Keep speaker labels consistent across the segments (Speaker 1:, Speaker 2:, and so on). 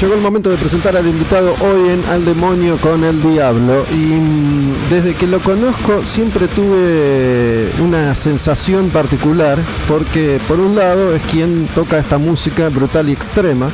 Speaker 1: Llegó el momento de presentar al invitado hoy en Al Demonio con el Diablo. Y mm, desde que lo conozco siempre tuve una sensación particular porque por un lado es quien toca esta música brutal y extrema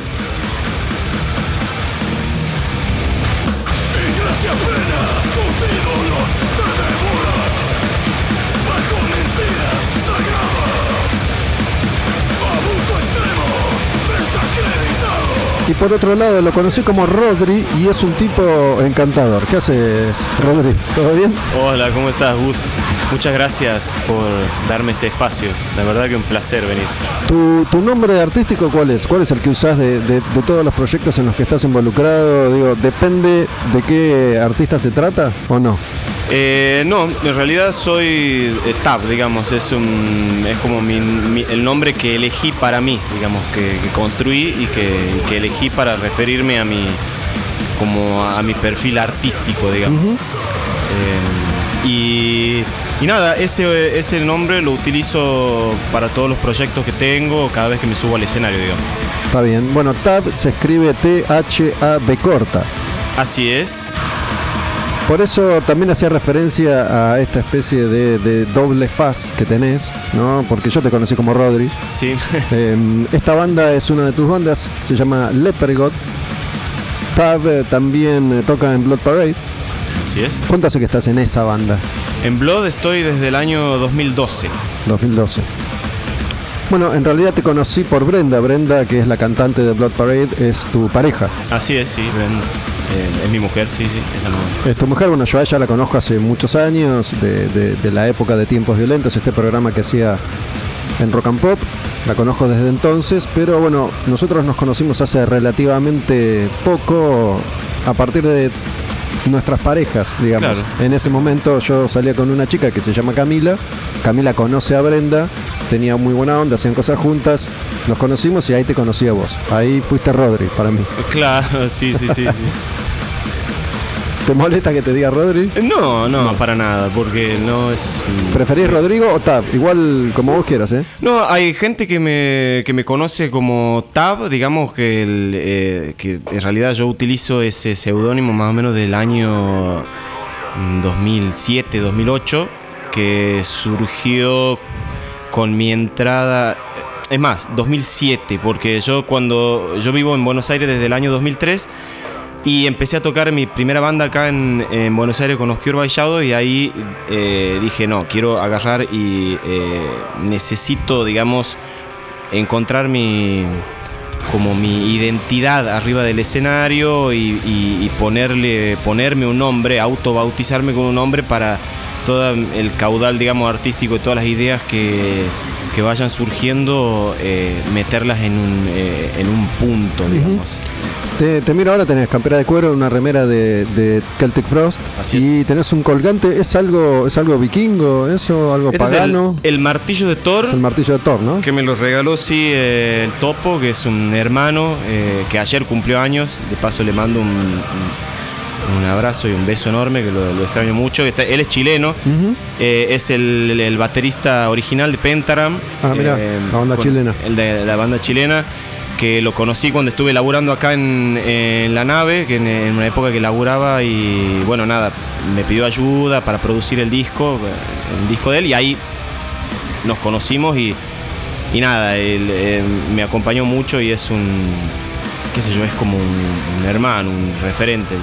Speaker 1: por otro lado lo conocí como Rodri y es un tipo encantador. ¿Qué haces, Rodri? ¿Todo bien?
Speaker 2: Hola, ¿cómo estás, Gus? Muchas gracias por darme este espacio. La verdad que un placer venir.
Speaker 1: ¿Tu, nombre artístico cuál es? ¿Cuál es el que usás de, de, todos los proyectos en los que estás involucrado? Digo, ¿depende de qué artista se trata o no?
Speaker 2: Eh, no, en realidad soy Tab, digamos, es, un, es como el nombre que elegí para mí, digamos, que, construí y que, elegí para referirme a mi, como a, mi perfil artístico, digamos. Eh, y, nada, ese, ese nombre lo utilizo para todos los proyectos que tengo, cada vez que me subo al escenario, digamos.
Speaker 1: Está bien. Bueno, Tab se escribe T-H-A-B corta.
Speaker 2: Así es.
Speaker 1: Por eso también hacía referencia a esta especie de, doble faz que tenés, ¿no? Porque yo te conocí como Rodri.
Speaker 2: Sí.
Speaker 1: Em, esta banda es una de tus bandas, se llama Lepergot. Tab eh, también eh, toca en Blood Parade.
Speaker 2: Así es.
Speaker 1: ¿Cuánto hace que estás en esa banda?
Speaker 2: En Blood estoy desde el año 2012.
Speaker 1: 2012. Bueno, en realidad te conocí por Brenda. Brenda, que es la cantante de Blood Parade, es tu pareja.
Speaker 2: Así es, sí, Brenda. Eh, es mi mujer, sí, sí, es la mujer.
Speaker 1: Es tu mujer, bueno, yo a ella la conozco hace muchos años, de, la época de Tiempos Violentos, este programa que hacía en Rock and Pop. La conozco desde entonces, pero bueno, nosotros nos conocimos hace relativamente poco, a partir de nuestras parejas, digamos. En ese momento yo salía con una chica que se llama Camila. Camila conoce a Brenda, tenía muy buena onda, hacían cosas juntas. Nos conocimos y ahí te conocí a vos. Ahí fuiste Rodri para mí.
Speaker 2: Claro, sí, sí, sí.
Speaker 1: ¿Te molesta que te diga Rodri?
Speaker 2: No, no, para nada, porque no es.
Speaker 1: ¿Preferís Rodrigo o Tab? Igual como vos quieras, ¿eh?
Speaker 2: No, hay gente que me, que me conoce como Tab, digamos que, eh, que en realidad yo utilizo ese seudónimo más o menos del año 2007, mm, 2008, que surgió con mi entrada. Es más, 2007, porque yo cuando. Yo vivo en Buenos Aires desde el año 2003 y empecé a tocar mi primera banda acá en, Buenos Aires con Oscar Baillado y ahí eh, dije, no, quiero agarrar y eh, necesito, digamos, encontrar mi como mi identidad arriba del escenario y, ponerle, ponerme un nombre, autobautizarme con un nombre para todo el caudal, digamos, artístico y todas las ideas que, vayan surgiendo, eh, meterlas en un, en un punto, digamos.
Speaker 1: Te, miro ahora, tenés campera de cuero, una remera de, Celtic Frost. y tenés un colgante, ¿es algo, es algo vikingo, eso, algo este pagano?
Speaker 2: el, martillo de Thor.
Speaker 1: el martillo de Thor, ¿no?
Speaker 2: Que me lo regaló, sí, eh, el Topo, que es un hermano eh, que ayer cumplió años. De paso le mando un, un abrazo y un beso enorme, que lo, extraño mucho. él es chileno, eh, es el, baterista original de Pentagram.
Speaker 1: Ah, mira, la banda chilena.
Speaker 2: El de la banda chilena. Que lo conocí cuando estuve laburando acá en, la nave, en, una época que laburaba y bueno, nada, me pidió ayuda para producir el disco, el disco de él y ahí nos conocimos y, y nada, él, eh, me acompañó mucho y es un, qué sé yo, es como un, un hermano, un referente.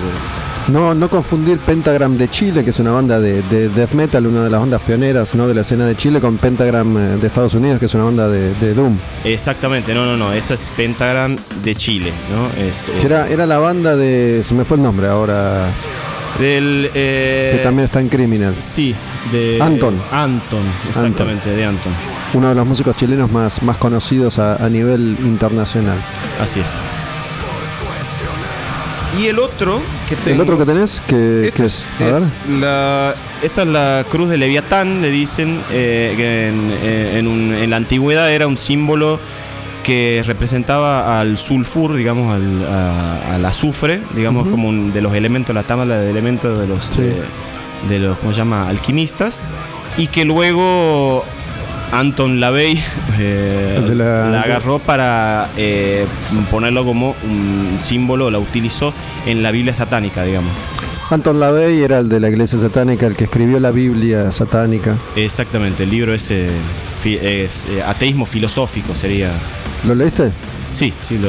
Speaker 1: No, no confundir Pentagram de Chile, que es una banda de, de death metal, una de las bandas pioneras ¿no? de la escena de Chile, con Pentagram eh, de Estados Unidos, que es una banda de, de Doom.
Speaker 2: Exactamente, no, no, no, esta es Pentagram de Chile, ¿no? Es, eh,
Speaker 1: Era, era la banda de. Se me fue el nombre ahora.
Speaker 2: del... eh,
Speaker 1: Que también está en Criminal.
Speaker 2: Sí, de...
Speaker 1: Anton.
Speaker 2: Anton, exactamente, de Anton.
Speaker 1: Uno de los músicos chilenos más, más conocidos a, a nivel internacional.
Speaker 2: Así es. Y el otro que tengo...
Speaker 1: ¿El otro que tenés? Que,
Speaker 2: Este
Speaker 1: que
Speaker 2: es-
Speaker 1: es, a ver.
Speaker 2: la, esta es la cruz de Leviatán, le dicen, eh, que en, eh, en un- en la antigüedad era un símbolo que representaba al sulfur, digamos, al, a- al azufre, digamos, como un- de los elementos, la tabla de elementos de los,
Speaker 1: Sí.
Speaker 2: de, de los, ¿cómo se llama?, alquimistas, y que luego Anton LaVey eh,
Speaker 1: la-
Speaker 2: la agarró para eh, ponerlo como un símbolo, la utilizó en la Biblia satánica, digamos.
Speaker 1: Anton LaVey era el de la iglesia satánica, el que escribió la Biblia satánica.
Speaker 2: Exactamente, el libro ese es, eh, ateísmo filosófico sería.
Speaker 1: ¿Lo leíste?
Speaker 2: Sí, sí, lo,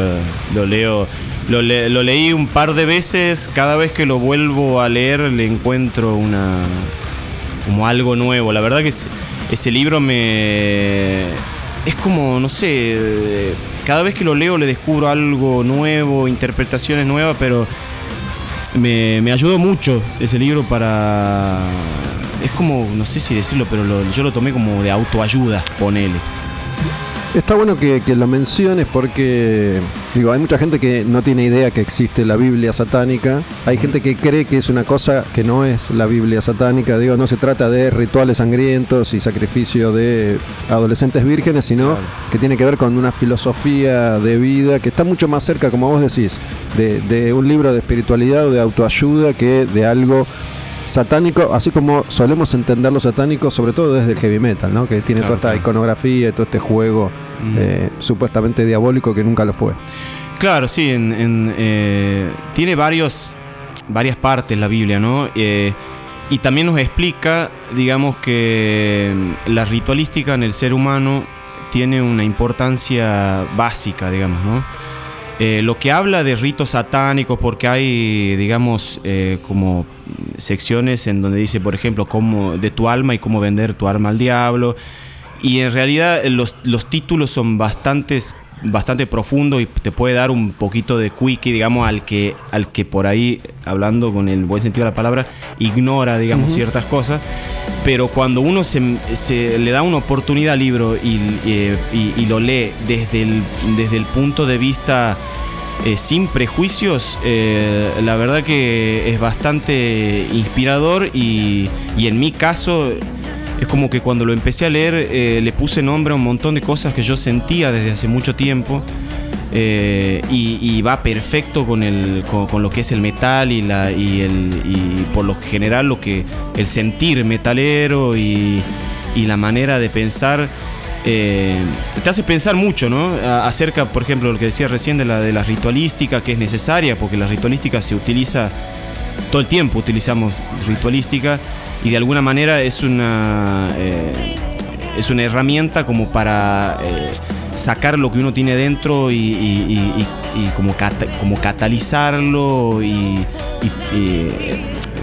Speaker 2: lo leo. Lo, le- lo leí un par de veces. Cada vez que lo vuelvo a leer le encuentro una como algo nuevo. La verdad que es- ese libro me es como no sé. Cada vez que lo leo le descubro algo nuevo, interpretaciones nuevas, pero me, me ayudó mucho ese libro para es como no sé si decirlo, pero lo- yo lo tomé como de autoayuda, ponele.
Speaker 1: Está bueno que, que lo menciones porque, digo, hay mucha gente que no tiene idea que existe la Biblia satánica. Hay gente que cree que es una cosa que no es la Biblia satánica. Digo, no se trata de rituales sangrientos y sacrificio de adolescentes vírgenes, sino que tiene que ver con una filosofía de vida que está mucho más cerca, como vos decís, de, de un libro de espiritualidad o de autoayuda que de algo satánico, así como solemos entender lo satánico, sobre todo desde el heavy metal, ¿no? Que tiene
Speaker 2: Claro,
Speaker 1: toda esta
Speaker 2: claro.
Speaker 1: iconografía y todo este juego
Speaker 2: Mm.
Speaker 1: eh, supuestamente diabólico que nunca lo fue.
Speaker 2: Claro, sí, en- en, eh, tiene varios, varias partes la Biblia, ¿no? Eh, y también nos explica, digamos, que mm, la ritualística en el ser humano tiene una importancia básica, digamos, ¿no? Eh, lo que habla de ritos satánicos, porque hay, digamos, eh, como secciones en donde dice, por ejemplo, cómo, de tu alma y cómo vender tu alma al diablo. Y en realidad los, los títulos son bastantes, bastante profundos y te puede dar un poquito de quickie, digamos, al que, al que por ahí, hablando con el buen sentido de la palabra, ignora, digamos, ciertas cosas. Pero cuando uno se, se le da una oportunidad al libro y, eh, y- y lo lee desde el, desde el punto de vista eh, sin prejuicios, eh, la verdad que es bastante inspirador y, en mi caso es como que cuando lo empecé a leer eh, le puse nombre a un montón de cosas que yo sentía desde hace mucho tiempo. y, va perfecto con, el, con, lo que es el metal y, la, y, el, y por lo general lo que el sentir metalero y la manera de pensar eh, te hace pensar mucho, ¿no? Acerca, por ejemplo, lo que decía recién de la, de la ritualística, que es necesaria, porque la ritualística se utiliza todo el tiempo, utilizamos ritualística, y de alguna manera es una, eh, es una herramienta como para eh, sacar lo que uno tiene dentro y, como, como catalizarlo y,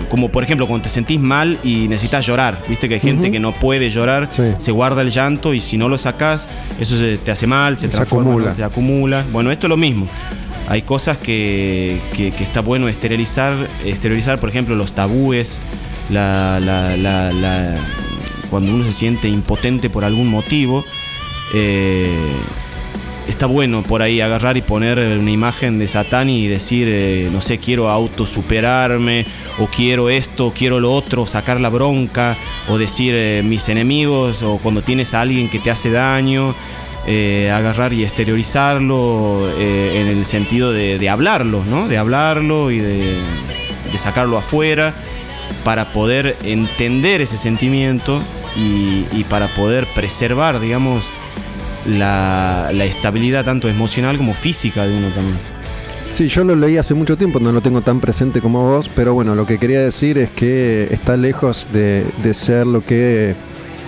Speaker 2: como por ejemplo cuando te sentís mal y necesitas llorar, viste que hay gente que no puede llorar,
Speaker 1: Sí.
Speaker 2: se guarda el llanto y si no lo sacas, eso se- te hace mal, se,
Speaker 1: Se
Speaker 2: transforma,
Speaker 1: acumula.
Speaker 2: se acumula. Bueno, esto es lo mismo. Hay cosas que, que- que está bueno esterilizar, exteriorizar, por ejemplo, los tabúes, la, la- la- la- cuando uno se siente impotente por algún motivo. eh, está bueno por ahí agarrar y poner una imagen de Satán y decir, eh, no sé, quiero autosuperarme, o quiero esto, o quiero lo otro, sacar la bronca, o decir eh, mis enemigos, o cuando tienes a alguien que te hace daño, eh, agarrar y exteriorizarlo en el sentido de, hablarlo, ¿no? De hablarlo y de, de sacarlo afuera para poder entender ese sentimiento y, y para poder preservar, digamos, la, la estabilidad tanto emocional como física de uno también.
Speaker 1: Sí, yo lo leí hace mucho tiempo, no lo tengo tan presente como vos, pero bueno, lo que quería decir es que está lejos de, de ser lo que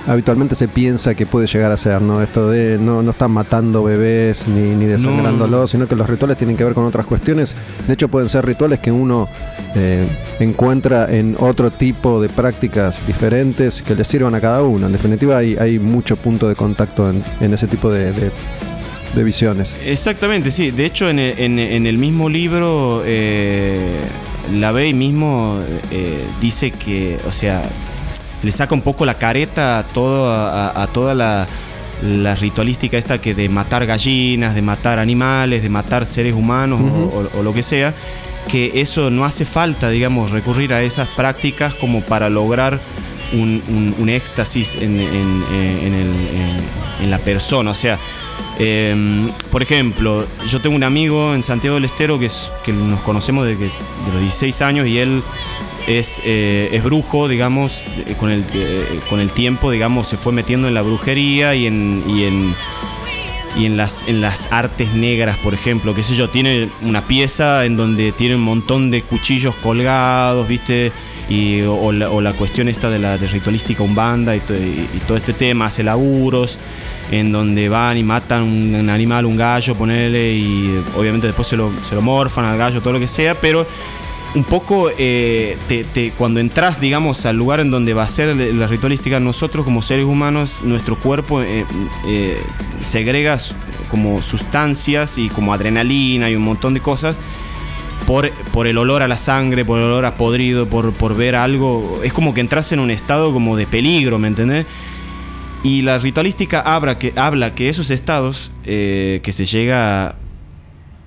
Speaker 1: habitualmente se piensa que puede llegar a ser, ¿no? Esto de no, no están matando bebés ni, ni desangrándolos, sino que los rituales tienen que ver con otras cuestiones. De hecho, pueden ser rituales que uno eh, encuentra en otro tipo de prácticas diferentes que le sirvan a cada uno. En definitiva, hay, hay mucho punto de contacto en, en ese tipo de, de- de visiones.
Speaker 2: Exactamente, sí. De hecho, en el, en- en el mismo libro, eh, la Bey mismo eh, dice que, o sea, le saca un poco la careta a, todo, a, a toda la, la ritualística esta que de matar gallinas, de matar animales, de matar seres humanos o-
Speaker 1: Ujú.
Speaker 2: o, o lo que sea, que eso no hace falta, digamos, recurrir a esas prácticas como para lograr un, un- un éxtasis en, en- en el- en- en la persona. O sea, eh, por ejemplo, yo tengo un amigo en Santiago del Estero que, es, que nos conocemos desde de los 16 años y él es, eh, es brujo, digamos, eh, con el, eh, con el tiempo, digamos, se fue metiendo en la brujería y en, y en, y en, las, en las artes negras, por ejemplo, qué sé yo, tiene una pieza en donde tiene un montón de cuchillos colgados, ¿viste? Y, o, la, o la cuestión esta de la de ritualística umbanda y, to- y- todo este tema, hace laburos en donde van y matan un, un animal, un gallo, ponerle y obviamente después se lo, se lo morfan al gallo, todo lo que sea, pero un poco eh, cuando entras, digamos, al lugar en donde va a ser la ritualística, nosotros como seres humanos, nuestro cuerpo eh, eh, segrega como sustancias y como adrenalina y un montón de cosas por, por el olor a la sangre, por el olor a podrido, por, por ver algo. Es como que entras en un estado como de peligro, ¿me entendés? Y la ritualística habla que, habla que esos estados que se llega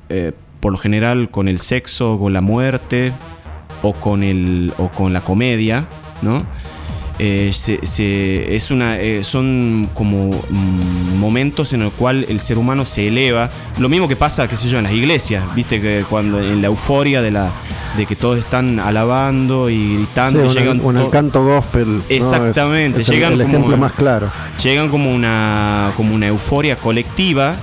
Speaker 2: eh, por lo general con el sexo, con la muerte o con, el, o con la comedia, ¿no? Eh, se- se- es una, eh, son como mm, momentos en el cual el ser humano se eleva. Lo mismo que pasa, qué sé yo, en las iglesias, viste que cuando en la euforia de, la, de que todos están alabando y gritando,
Speaker 1: Sí, el-
Speaker 2: llegan
Speaker 1: el canto gospel. ¿no? Es-
Speaker 2: Exactamente,
Speaker 1: el-
Speaker 2: llegan
Speaker 1: el,
Speaker 2: como-
Speaker 1: ejemplo más claro.
Speaker 2: llegan como una, como una euforia colectiva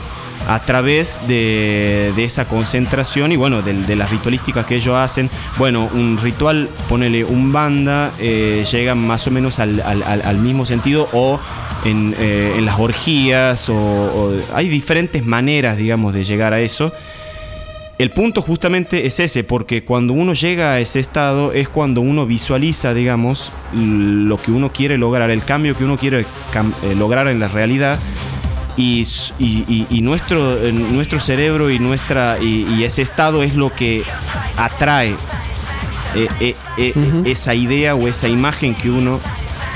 Speaker 2: a través de, de esa concentración y bueno, de, las ritualísticas que ellos hacen. Bueno, un ritual, ponele un banda, eh, llega más o menos al, al- mismo sentido o en, eh, en las orgías o, o- hay diferentes maneras, digamos, de llegar a eso. El punto justamente es ese, porque cuando uno llega a ese estado es cuando uno visualiza, digamos, lo que uno quiere lograr, el cambio que uno quiere eh, lograr en la realidad. Y, y- y- nuestro, eh, nuestro cerebro y, nuestra, y, y ese estado es lo que atrae eh, eh, eh, esa idea o esa imagen que uno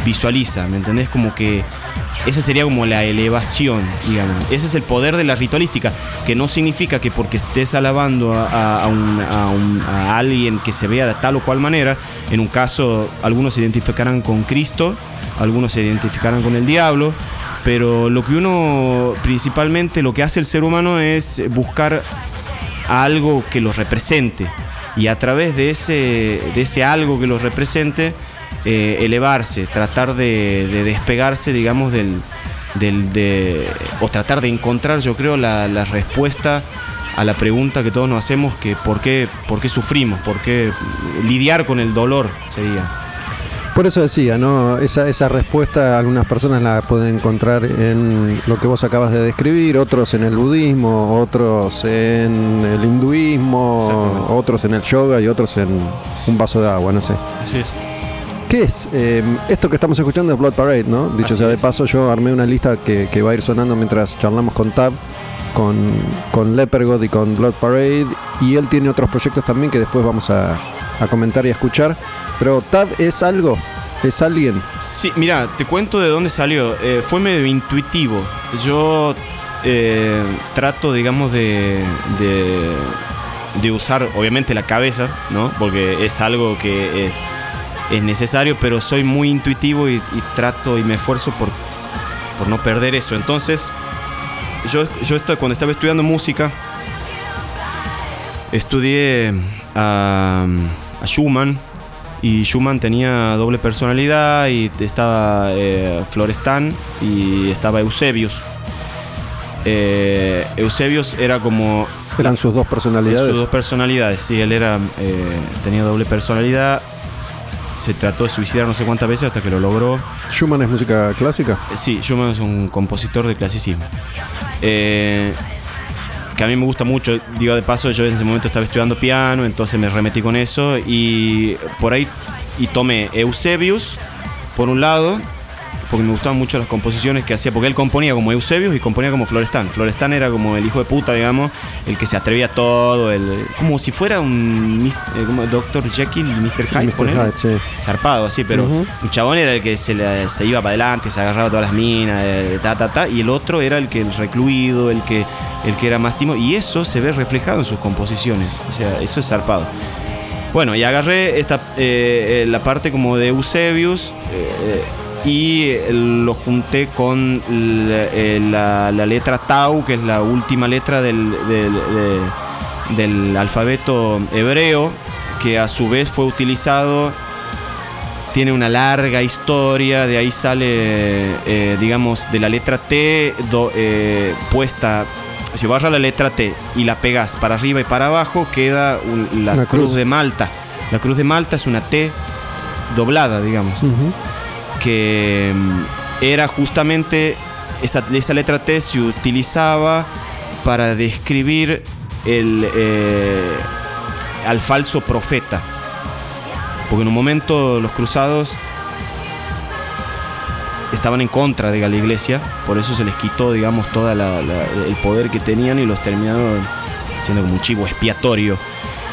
Speaker 2: visualiza, ¿me entendés? Como que esa sería como la elevación, digamos. Ese es el poder de la ritualística, que no significa que porque estés alabando a, a- a un- a un- a alguien que se vea de tal o cual manera, en un caso algunos se identificarán con Cristo, algunos se identificarán con el diablo, pero lo que uno principalmente, lo que hace el ser humano es buscar algo que los represente y a través de ese, de ese algo que los represente, eh, elevarse, tratar de, de despegarse, digamos, del, del de, o tratar de encontrar, yo creo, la, la respuesta a la pregunta que todos nos hacemos, que por qué, por qué sufrimos, por qué lidiar con el dolor sería.
Speaker 1: Por eso decía, ¿no? Esa, esa respuesta algunas personas la pueden encontrar en lo que vos acabas de describir, otros en el budismo, otros en el hinduismo, otros en el yoga y otros en un vaso de agua, no sé.
Speaker 2: Así es.
Speaker 1: ¿Qué es? Eh, esto que estamos escuchando es Blood Parade, ¿no? Dicho
Speaker 2: Así
Speaker 1: sea de
Speaker 2: es.
Speaker 1: paso, yo armé una lista que, que va a ir sonando mientras charlamos con Tab, con, con Lepergod y con Blood Parade. Y él tiene otros proyectos también que después vamos a, a comentar y a escuchar. Pero Tab es algo, es alguien.
Speaker 2: Sí, mira, te cuento de dónde salió. Eh, fue medio intuitivo. Yo eh, trato, digamos, de, de, de usar, obviamente, la cabeza, ¿no? Porque es algo que es, es necesario, pero soy muy intuitivo y, trato y me esfuerzo por, por no perder eso. Entonces, yo, yo estoy, cuando estaba estudiando música, estudié a, a Schumann y Schumann tenía doble personalidad y estaba eh, Florestan y estaba Eusebius. Eh, Eusebius era como
Speaker 1: Eran sus dos personalidades.
Speaker 2: sus dos personalidades. Sí, él era eh, tenía doble personalidad. Se trató de suicidar no sé cuántas veces hasta que lo logró.
Speaker 1: Schumann es música clásica.
Speaker 2: Eh, Sí, Schumann es un compositor de clasicismo. Que a mí me gusta mucho. Digo, de paso, yo en ese momento estaba estudiando piano, entonces me remetí con eso. Y por ahí y tomé Eusebius, por un lado, porque me gustaban mucho las composiciones que hacía, porque él componía como Eusebius y componía como Florestan. Florestan era como el hijo de puta, digamos, el que se atrevía a todo, el, como si fuera un eh, como Dr. Jekyll y Mr. Hyde,
Speaker 1: Mr.
Speaker 2: ponele.
Speaker 1: Hyde, sí.
Speaker 2: zarpado así, pero
Speaker 1: Ujú.
Speaker 2: un chabón era el que se, le- se iba para adelante, se agarraba todas las minas, eh, ta, ta, ta, y el otro era el que el recluido, el que, el que era más timo, y eso se ve reflejado en sus composiciones, o sea, eso es zarpado. Bueno, y agarré esta, eh, la parte como de Eusebius y eh, lo junté con la, eh, la- la letra Tau, que es la última letra del, del- de- del alfabeto hebreo, que a su vez fue utilizado tiene una larga historia, de ahí sale, eh, digamos, de la letra T do- eh, puesta, si agarras la letra T y la pegas para arriba y para abajo, queda un- la cruz.
Speaker 1: cruz.
Speaker 2: de Malta. La cruz de Malta es una T doblada, digamos. Que mm, era justamente, esa, letra T se utilizaba para describir eh, al falso profeta. Porque en un momento los cruzados estaban en contra de la iglesia, por eso se les quitó, digamos, todo el poder que tenían y los terminaron siendo como un chivo expiatorio.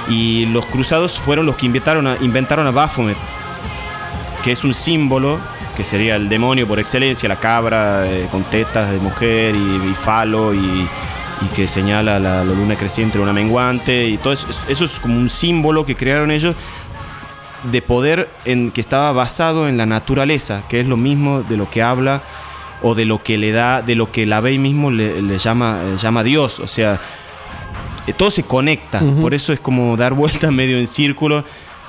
Speaker 2: Y los cruzados fueron los que inventaron a, inventaron a Baphomet, que es un símbolo que sería el demonio por excelencia, la cabra eh, con tetas de mujer y, y falo y, y que señala la, la luna creciente, luna menguante y todo eso, eso es como un símbolo que crearon ellos de poder en, que estaba basado en la naturaleza, que es lo mismo de lo que habla o de lo que le da, de lo que la Bey mismo le, le llama, le llama Dios. O sea, eh, todo se conecta, por eso es como dar vuelta medio en círculo.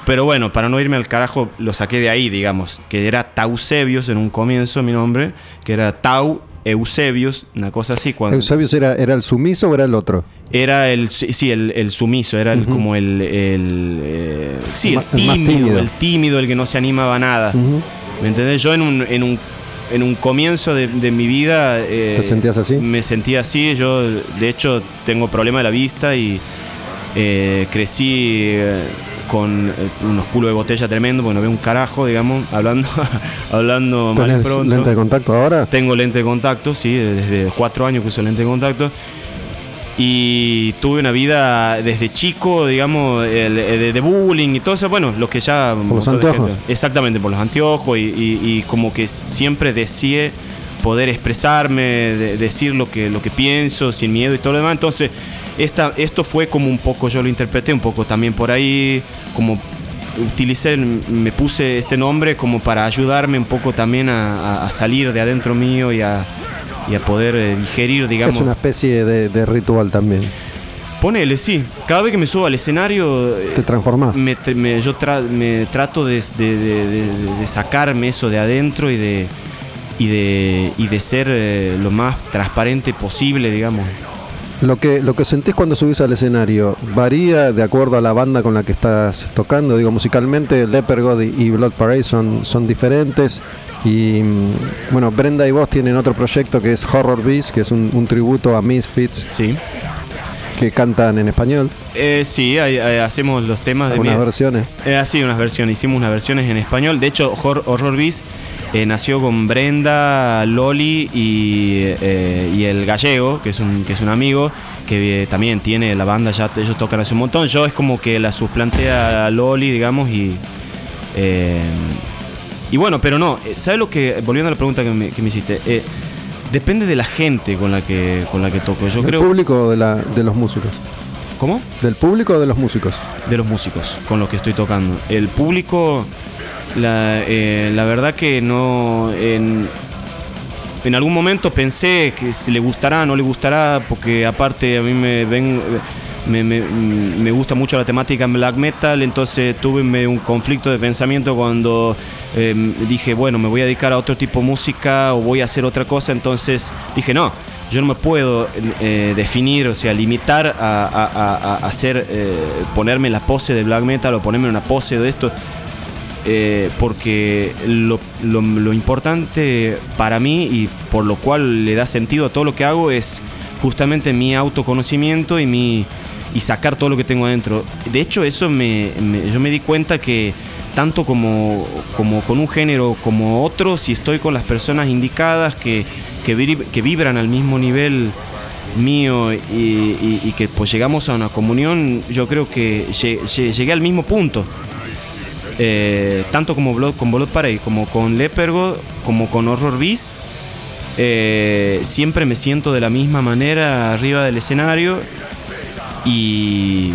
Speaker 2: Pero bueno, para no irme al carajo, lo saqué de ahí, digamos, que era Tausebios en un comienzo mi nombre, que era Tau Eusebios, una cosa así. Cuando,
Speaker 1: ¿Eusebius era, era el sumiso o era el otro?
Speaker 2: era el, sí, el, el sumiso, era el, como el, el, eh, sí, el tímido,
Speaker 1: tímido.
Speaker 2: el tímido, el que no se animaba a nada. ¿Me entendés? Yo en un, en un, en un comienzo de, de mi vida... eh,
Speaker 1: ¿Te sentías así?
Speaker 2: Me sentía así. Yo, de hecho, tengo problema de la vista y eh, crecí eh, con eh, unos culos de botella tremendo, porque no veo un carajo, digamos, hablando, hablando mal y
Speaker 1: ¿Tenés
Speaker 2: pronto.
Speaker 1: lente de contacto ahora?
Speaker 2: Tengo lente de contacto, sí, desde cuatro años que uso lente de contacto. Y tuve una vida desde chico, digamos, de, bullying y todo eso. Bueno, lo que ya.
Speaker 1: Por los anteojos.
Speaker 2: gente- Exactamente, por los anteojos. Y, y- y como que siempre deseé poder expresarme, de- decir lo que, lo que pienso sin miedo y todo lo demás. Entonces, esta, esto fue como un poco, yo lo interpreté un poco también por ahí, como utilicé, me puse este nombre como para ayudarme un poco también a, salir de adentro mío y a, y a poder eh, digerir, digamos.
Speaker 1: Es una especie de, de ritual también.
Speaker 2: Ponele, sí. Cada vez que me subo al escenario, eh,
Speaker 1: Te transformás.
Speaker 2: me, me- yo tra- me trato de sacarme eso de adentro y de, y de, y de ser eh, lo más transparente posible, digamos.
Speaker 1: Lo que, lo que sentís cuando subís al escenario varía de acuerdo a la banda con la que estás tocando. Digo, musicalmente Leper God y Blood Parade son, son diferentes. Y mm, bueno, Brenda y vos tienen otro proyecto que es Horror Beast, que es un, un tributo a Misfits
Speaker 2: Sí.
Speaker 1: que cantan en español.
Speaker 2: Eh, sí, hay- hay- hacemos los temas de mi-
Speaker 1: versiones.
Speaker 2: Eh, así, unas versiones. Hicimos unas versiones en español. De hecho, Hor- Horror Beast eh, nació con Brenda, Loli y, eh, y el gallego, que es un, que es un amigo, que eh, también tiene la banda, ya ellos tocan hace un montón. Yo es como que la suplanté a Loli, digamos, y. y bueno, pero no, ¿sabes lo que. Volviendo a la pregunta que me, que me hiciste. depende de la gente con la que, con la que toco. Yo
Speaker 1: ¿Del
Speaker 2: creo.
Speaker 1: público o de, la, de los músicos?
Speaker 2: ¿Cómo?
Speaker 1: ¿Del público o de los músicos?
Speaker 2: de los músicos con los que estoy tocando. El público, la, eh, la verdad que no. En, en algún momento pensé que si le gustará no le gustará, porque aparte a mí me ven. Me, me- gusta mucho la temática black metal, entonces tuve un conflicto de pensamiento cuando eh, dije, bueno, me voy a dedicar a otro tipo de música o voy a hacer otra cosa, entonces dije, no, yo no me puedo eh, definir, o sea, limitar a, hacer, eh, ponerme la pose de black metal o ponerme una pose de esto. Eh, porque lo, importante para mí y por lo cual le da sentido a todo lo que hago es justamente mi autoconocimiento y mi y sacar todo lo que tengo adentro. De hecho, eso me, yo me di cuenta que tanto como, como con un género como otro, si estoy con las personas indicadas que, que, vibran al mismo nivel mío y, que pues llegamos a una comunión, yo creo que llegué al mismo punto. Eh, tanto como con Blood Parade, como con Lepergo, como con Horror Beast, eh, siempre me siento de la misma manera arriba del escenario y,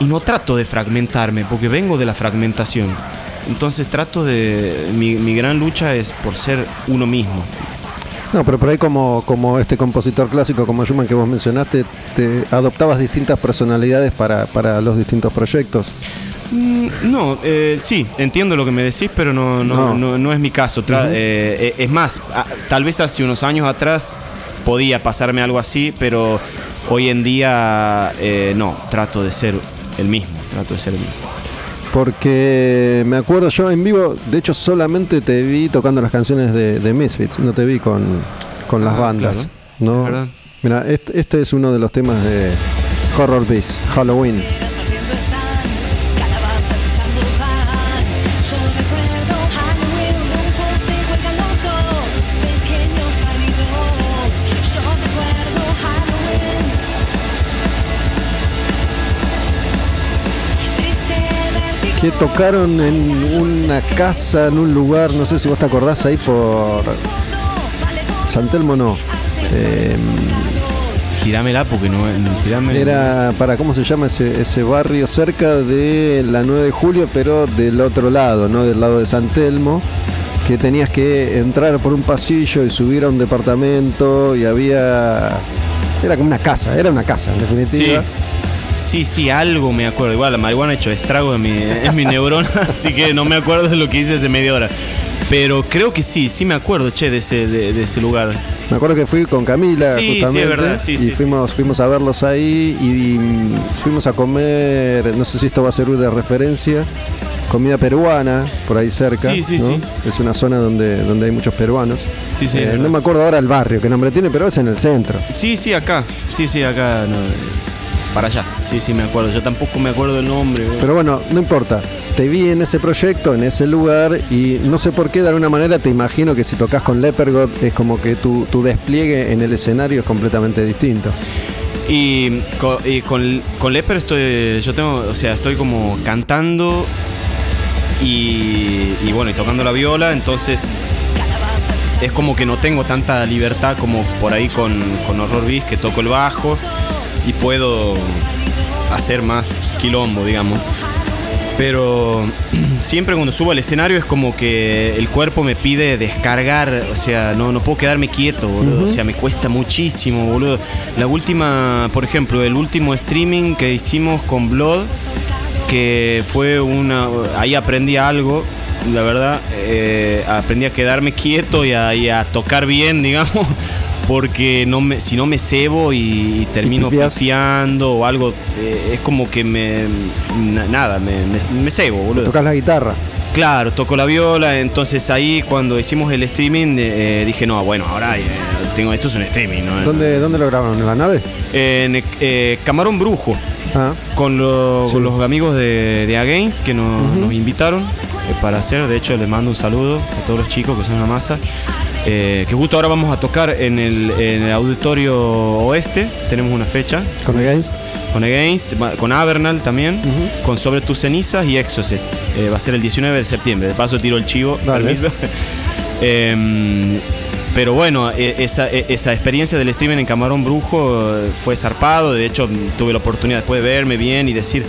Speaker 2: y no trato de fragmentarme, porque vengo de la fragmentación. Entonces trato de... Mi, gran lucha es por ser uno mismo.
Speaker 1: No, pero por ahí como, como este compositor clásico como Schumann que vos mencionaste, te adoptabas distintas personalidades para, para los distintos proyectos.
Speaker 2: Mm, no, eh, sí, entiendo lo que me decís, pero no, no, no. es mi caso. Eh, eh, es más, tal vez hace unos años atrás podía pasarme algo así, pero hoy en día no, trato de ser el mismo, trato de ser el mismo.
Speaker 1: Porque me acuerdo yo en vivo, de hecho solamente te vi tocando las canciones de, Misfits, no te vi con, las ah, bandas. ¿no? Mira, este, este, es uno de los temas de Horror Beast, Halloween. Que tocaron en una casa, en un lugar, no sé si vos te acordás ahí por San Telmo no.
Speaker 2: Eh, tirámela porque no,
Speaker 1: Era para, ¿cómo se llama ese, ese, barrio? Cerca de la 9 de julio, pero del otro lado, ¿no? Del lado de San Telmo. Que tenías que entrar por un pasillo y subir a un departamento y había. Era como una casa, era una casa en definitiva.
Speaker 2: Sí, sí, algo me acuerdo. Igual la marihuana ha hecho estrago en mi, en mi neurona, así que no me acuerdo de lo que hice hace media hora. Pero creo que sí, sí me acuerdo, che, de ese, de, ese lugar.
Speaker 1: Me acuerdo que fui con Camila,
Speaker 2: sí,
Speaker 1: justamente.
Speaker 2: Sí, es verdad, sí,
Speaker 1: y fuimos, fuimos a verlos ahí y, fuimos a comer, no sé si esto va a servir de referencia, comida peruana, por ahí cerca. Sí, sí, sí. Es una zona donde, donde hay muchos peruanos. Sí, sí. Eh, no me acuerdo ahora el barrio, qué nombre tiene, pero es en el centro.
Speaker 2: Sí, sí, acá. Sí, sí, acá. No para allá. Sí, sí, me acuerdo. Yo tampoco me acuerdo el nombre.
Speaker 1: Pero bueno, no importa. Te vi en ese proyecto, en ese lugar, y no sé por qué, de alguna manera te imagino que si tocas con Lepergot es como que tu, despliegue en el escenario es completamente distinto.
Speaker 2: Y con, con, Leper estoy, yo tengo, o sea, estoy como cantando y, bueno, y tocando la viola, entonces es como que no tengo tanta libertad como por ahí con, con Horror Beast, que toco el bajo y puedo hacer más quilombo, digamos. Pero siempre cuando subo al escenario es como que el cuerpo me pide descargar, o sea, no, no puedo quedarme quieto, boludo. O sea, me cuesta muchísimo, boludo. La última, por ejemplo, el último streaming que hicimos con Blood, que fue una. Ahí aprendí algo, la verdad. Eh, aprendí a quedarme quieto y a tocar bien, digamos porque no me, si no me cebo y, termino pifiando o algo, eh, es como que me. nada, me, me, cebo, boludo.
Speaker 1: ¿Tocas la guitarra?
Speaker 2: Claro, toco la viola, entonces ahí cuando hicimos el streaming eh, dije, no, bueno, ahora eh, tengo esto es un streaming. ¿no?
Speaker 1: ¿Dónde, ¿Dónde lo grabaron? ¿En la nave?
Speaker 2: En Camarón Brujo, ah. con, los amigos de, de Against que nos, nos invitaron para hacer, de hecho les mando un saludo a todos los chicos que son una masa. Eh, que justo ahora vamos a tocar en el, auditorio oeste, tenemos una fecha.
Speaker 1: ¿Con Against?
Speaker 2: Con Against, con Avernal también, con Sobre tus cenizas y Exocet. Eh, va a ser el 19 de septiembre, de paso tiro el chivo. Em, pero bueno, e, esa, e, esa, experiencia del streaming en Camarón Brujo eh, fue zarpado, de hecho tuve la oportunidad después de verme bien y decir...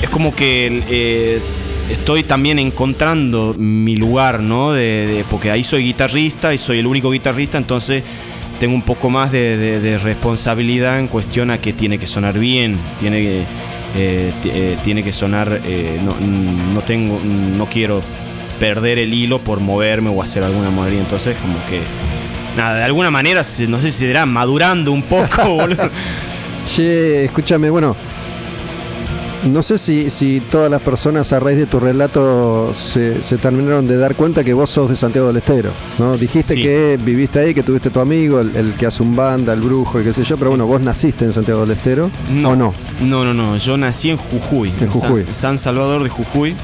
Speaker 2: es como que estoy también encontrando mi lugar, ¿no? Porque ahí soy guitarrista y soy el único guitarrista, entonces tengo un poco más de, responsabilidad en cuestión a que tiene que sonar bien, tiene que, eh, eh, sonar, eh, no, tengo, no quiero perder el hilo por moverme o hacer alguna movería. Entonces, como que, nada, de alguna manera, no sé si se dirá madurando un poco, boludo.
Speaker 1: Che, escúchame, bueno. No sé si, si todas las personas a raíz de tu relato se, se terminaron de dar cuenta que vos sos de Santiago del Estero, ¿no? Dijiste
Speaker 2: Sí.
Speaker 1: que viviste ahí, que tuviste tu amigo, el, el que hace un banda, el brujo y qué sé yo, pero
Speaker 2: Sí.
Speaker 1: bueno, vos naciste en Santiago del Estero, ¿o no?
Speaker 2: No, no, no. Yo nací en Jujuy.
Speaker 1: En
Speaker 2: San-
Speaker 1: Jujuy.
Speaker 2: San, Salvador de Jujuy.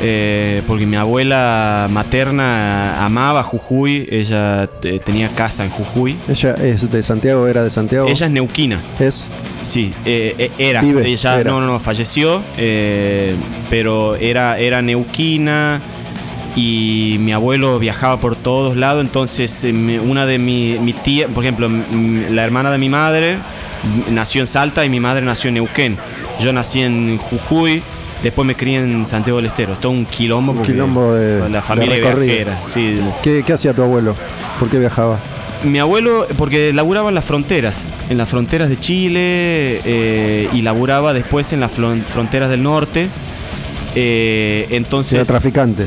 Speaker 2: Eh, porque mi abuela materna amaba Jujuy. Ella eh, tenía casa en Jujuy.
Speaker 1: Ella es de Santiago, era de Santiago.
Speaker 2: Ella es neuquina.
Speaker 1: es.
Speaker 2: Sí, eh, eh, era.
Speaker 1: Vive,
Speaker 2: Ella
Speaker 1: era.
Speaker 2: no, no, falleció. pero era, era neuquina. Y mi abuelo viajaba por todos lados. Entonces, una de mi, mi tía, por ejemplo, la hermana de mi madre nació en Salta y mi madre nació en Neuquén. Yo nací en Jujuy. Después me crié en Santiago del Estero. Es todo un quilombo. porque
Speaker 1: quilombo de-
Speaker 2: La
Speaker 1: de
Speaker 2: familia viajera. Sí,
Speaker 1: ¿Qué, qué hacía tu abuelo? ¿Por qué viajaba?
Speaker 2: mi abuelo, porque laburaba en las fronteras, en las fronteras de Chile eh, y laburaba después en las fronteras del norte. Eh,
Speaker 1: Era
Speaker 2: entonces.
Speaker 1: traficante.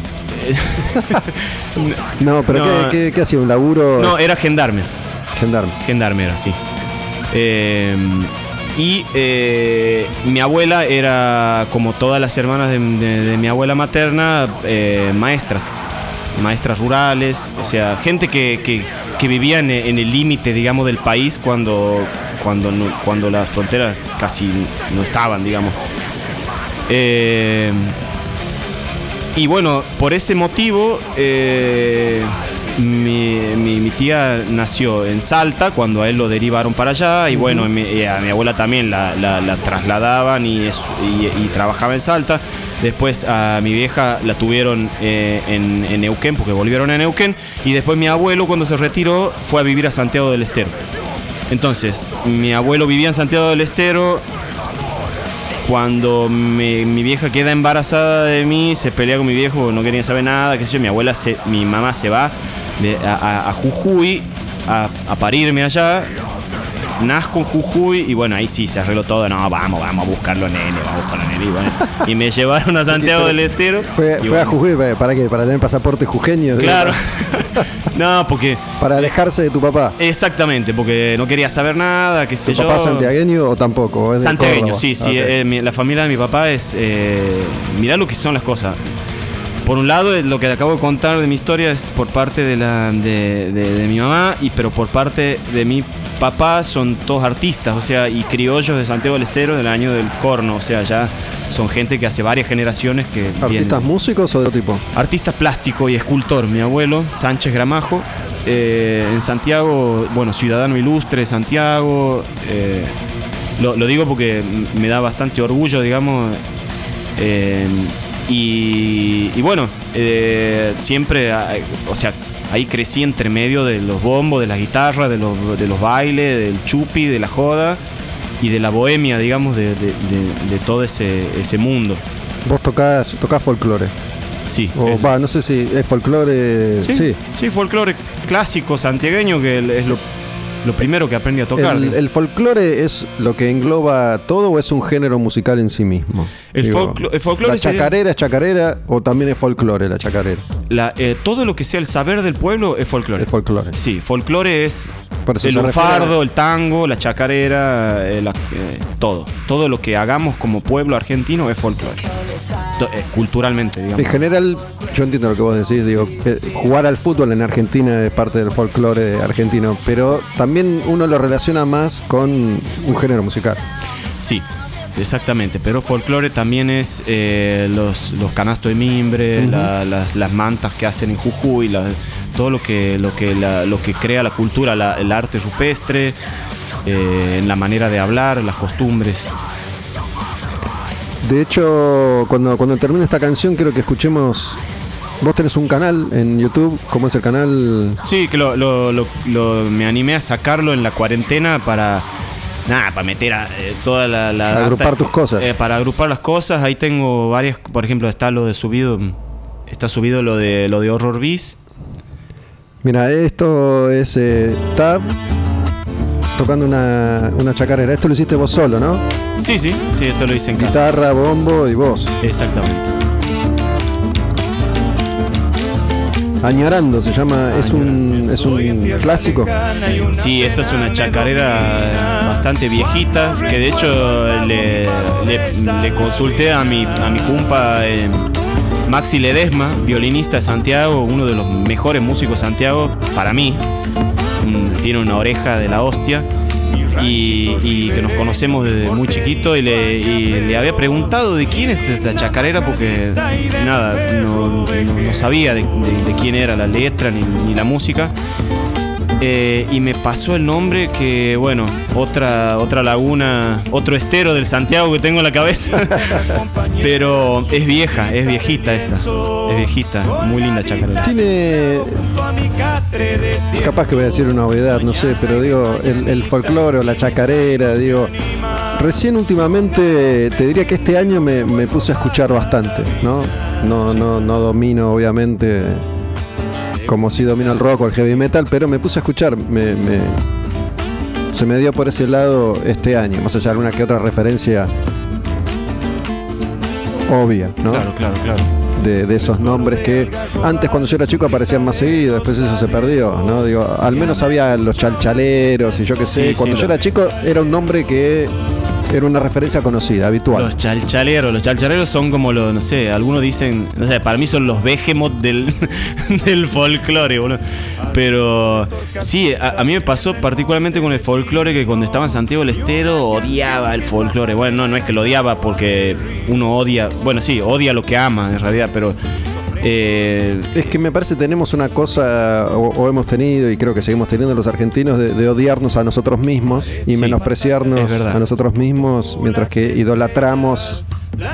Speaker 1: no, pero
Speaker 2: No.
Speaker 1: ¿qué, qué- qué hacía? ¿Un laburo?
Speaker 2: No, era gendarme.
Speaker 1: gendarme.
Speaker 2: Gendarme era, sí. Eh, y eh, mi abuela era, como todas las hermanas de, mi abuela materna, eh, maestras. Maestras rurales, o sea, gente que, que, que vivía en, el límite, digamos, del país cuando, cuando, cuando las fronteras casi no estaban, digamos. Eh, y bueno, por ese motivo, mi, mi- mi tía nació en Salta cuando a él lo derivaron para allá. Y bueno, mi- y a mi abuela también la, la- la trasladaban y, es- y- y trabajaba en Salta. Después a mi vieja la tuvieron eh, en, en Neuquén porque volvieron a Neuquén. Y después mi abuelo cuando se retiró fue a vivir a Santiago del Estero. Entonces, mi abuelo vivía en Santiago del Estero, cuando mi vieja queda embarazada de mí, se pelea con mi viejo, no quería saber nada, qué sé yo, mi abuela, se, mi mamá se va de- a, Jujuy a, a parirme allá, nazco en Jujuy y bueno, ahí sí se arregló todo, no, vamos, vamos a buscarlo a nene, vamos a buscarlo nene, y, bueno, y me llevaron a Santiago del Estero.
Speaker 1: Fue, fue a Jujuy ¿para- para qué? Para tener pasaporte jujeño.
Speaker 2: Claro. no, porque...
Speaker 1: Para alejarse de tu papá.
Speaker 2: Exactamente, porque no quería saber nada, qué sé
Speaker 1: ¿Tu
Speaker 2: yo.
Speaker 1: papá santiagueño o tampoco? ¿O es de
Speaker 2: Santiagueño, sí, sí. Eh, mi- la familia de mi papá es. Eh, mirá lo que son las cosas. Por un lado, lo que te acabo de contar de mi historia es por parte de, la, de, de- de mi mamá, y pero por parte de mi papá son todos artistas, o sea, y criollos de Santiago del Estero del año del corno, o sea, ya son gente que hace varias generaciones que.
Speaker 1: ¿Artistas
Speaker 2: vienen-
Speaker 1: músicos o de otro tipo?
Speaker 2: Artista plástico y escultor, mi abuelo, Sánchez Gramajo. eh, en Santiago, bueno, ciudadano ilustre de Santiago. eh, lo, lo digo porque me da bastante orgullo, digamos. eh, y, y bueno, eh, siempre, o sea, ahí crecí entre medio de los bombos, de las guitarras, de los, de los bailes, del chupi, de la joda y de la bohemia, digamos, de, de- de- de todo ese, ese mundo.
Speaker 1: Vos tocás, tocás folclore.
Speaker 2: Sí.
Speaker 1: O
Speaker 2: eh,
Speaker 1: va, no sé si es folclore. Sí.
Speaker 2: Sí, sí, folclore clásico santiagueño que es lo, lo primero que aprendí a tocar.
Speaker 1: El, folclore es lo que engloba todo o es un género musical en sí mismo?
Speaker 2: El folclo- el folclore
Speaker 1: ¿La chacarera es chacarera o también es folclore la chacarera?
Speaker 2: La- eh, todo lo que sea el saber del pueblo es folclore.
Speaker 1: Es folclore.
Speaker 2: Sí, folclore es el lunfardo, el tango, la chacarera, eh, la- eh, todo. Todo lo que hagamos como pueblo argentino es folclore. Culturalmente, digamos.
Speaker 1: En general, yo entiendo lo que vos decís, digo, jugar al fútbol en Argentina es parte del folclore argentino, pero también uno lo relaciona más con un género musical.
Speaker 2: Sí, exactamente. Pero folclore también es eh, los, los canastos de mimbre, la- las, las mantas que hacen en Jujuy, la- todo lo que, lo, que la- lo que crea la cultura, la- el arte rupestre, eh, la manera de hablar, las costumbres.
Speaker 1: De hecho, cuando, cuando termine esta canción, quiero que escuchemos. Vos tenés un canal en YouTube, ¿cómo es el canal?
Speaker 2: Sí, que lo, lo- lo- lo- me animé a sacarlo en la cuarentena para. Nada, para meter a, eh, toda la. la
Speaker 1: Para
Speaker 2: data-
Speaker 1: agrupar tus cosas.
Speaker 2: eh, para agrupar las cosas. Ahí tengo varias. Por ejemplo, está lo de subido. Está subido lo de lo de Horror Beast.
Speaker 1: Mira, esto es eh, Tab tocando una, una chacarera. Esto lo hiciste vos solo, ¿no?
Speaker 2: Sí, sí, sí, esto lo hice en casa.
Speaker 1: Guitarra, bombo y voz.
Speaker 2: Exactamente.
Speaker 1: Añorando se llama, es un, es un clásico.
Speaker 2: Sí, esta es una chacarera bastante viejita, que de hecho le, le- le consulté a mi, a mi cumpa eh, Maxi Ledesma, violinista de Santiago, uno de los mejores músicos de Santiago, para mí. Un- tiene una oreja de la hostia. Y, que nos conocemos desde muy chiquito y le, había preguntado de quién es esta chacarera porque nada, no, sabía de, quién era la letra ni, ni la música. Eh, y me pasó el nombre que, bueno, otra, otra laguna, otro estero del Santiago que tengo en la cabeza. Pero es vieja, es viejita esta. Es viejita, muy linda chacarera.
Speaker 1: Tiene. Capaz que voy a decir una obviedad, no sé, pero digo, el, el folclore o la chacarera, digo. Recién últimamente, te diría que este año me, me puse a escuchar bastante, ¿no? No, no, no domino, obviamente, como si domino el rock o el heavy metal, pero me puse a escuchar. Me, me- se me dio por ese lado este año, más allá de alguna que otra referencia obvia, ¿no?
Speaker 2: Claro, claro, claro.
Speaker 1: De, de esos nombres que antes cuando yo era chico aparecían más seguido, después eso se perdió, ¿no? Digo, al menos había los chalchaleros y yo qué sé.
Speaker 2: Sí,
Speaker 1: cuando
Speaker 2: sí,
Speaker 1: yo era chico era un nombre que era una referencia conocida, habitual.
Speaker 2: Los chalchaleros, los chalchaleros son como los, no sé, algunos dicen, no sé, para mí son los behemoth del, del folclore, boludo. Pero sí, a, mí me pasó particularmente con el folclore que cuando estaba en Santiago del Estero odiaba el folclore. Bueno, no, no es que lo odiaba porque uno odia, bueno, sí, odia lo que ama en realidad, pero eh,
Speaker 1: Es que me parece tenemos una cosa, o, o hemos tenido, y creo que seguimos teniendo los argentinos, de, de odiarnos a nosotros mismos y
Speaker 2: Sí,
Speaker 1: menospreciarnos a nosotros mismos, mientras que idolatramos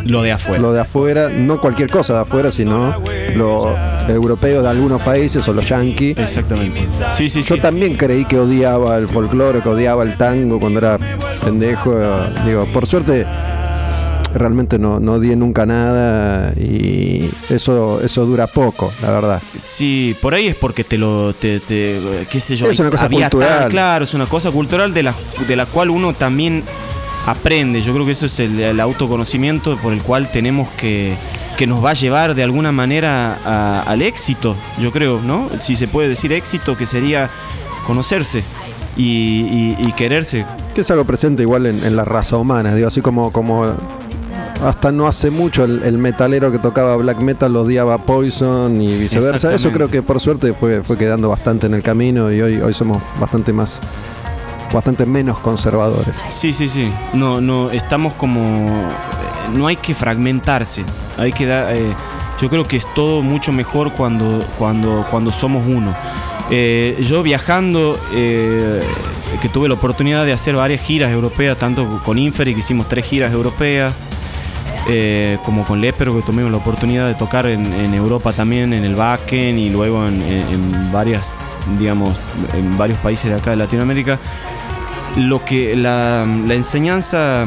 Speaker 2: lo de afuera.
Speaker 1: lo de afuera, no cualquier cosa de afuera, sino lo europeo de algunos países o los yanquis.
Speaker 2: Exactamente. Sí, sí,
Speaker 1: Yo
Speaker 2: sí.
Speaker 1: también creí que odiaba el folclore, que odiaba el tango cuando era pendejo. Digo, por suerte realmente no, no odié nunca nada y eso, eso dura poco, la verdad.
Speaker 2: Sí, por ahí es porque te lo, te, te- qué sé yo.
Speaker 1: Es una cosa
Speaker 2: había
Speaker 1: cultural.
Speaker 2: tan- claro, es una cosa cultural de la, de la cual uno también aprende. Yo creo que eso es el, el autoconocimiento por el cual tenemos que, que nos va a llevar de alguna manera a- al éxito, yo creo, ¿no? Si se puede decir éxito, que sería conocerse y, y- y quererse.
Speaker 1: Que es algo presente igual en, en la raza humana, digo, así como, como hasta no hace mucho el, el metalero que tocaba black metal odiaba Poison y viceversa. Eso creo que por suerte fue, fue quedando bastante en el camino y hoy, hoy somos bastante más, bastante menos conservadores.
Speaker 2: Sí, sí, sí. No, no, estamos como. No hay que fragmentarse. Hay que dar. eh, yo creo que es todo mucho mejor cuando, cuando, cuando somos uno. Eh, yo viajando, eh, que tuve la oportunidad de hacer varias giras europeas, tanto con Inferi, que hicimos tres giras europeas, eh, como con Lepero, que tuvimos la oportunidad de tocar en, en Europa también, en el Wacken y luego en, en- en varias, digamos, en varios países de acá de Latinoamérica lo que la, la enseñanza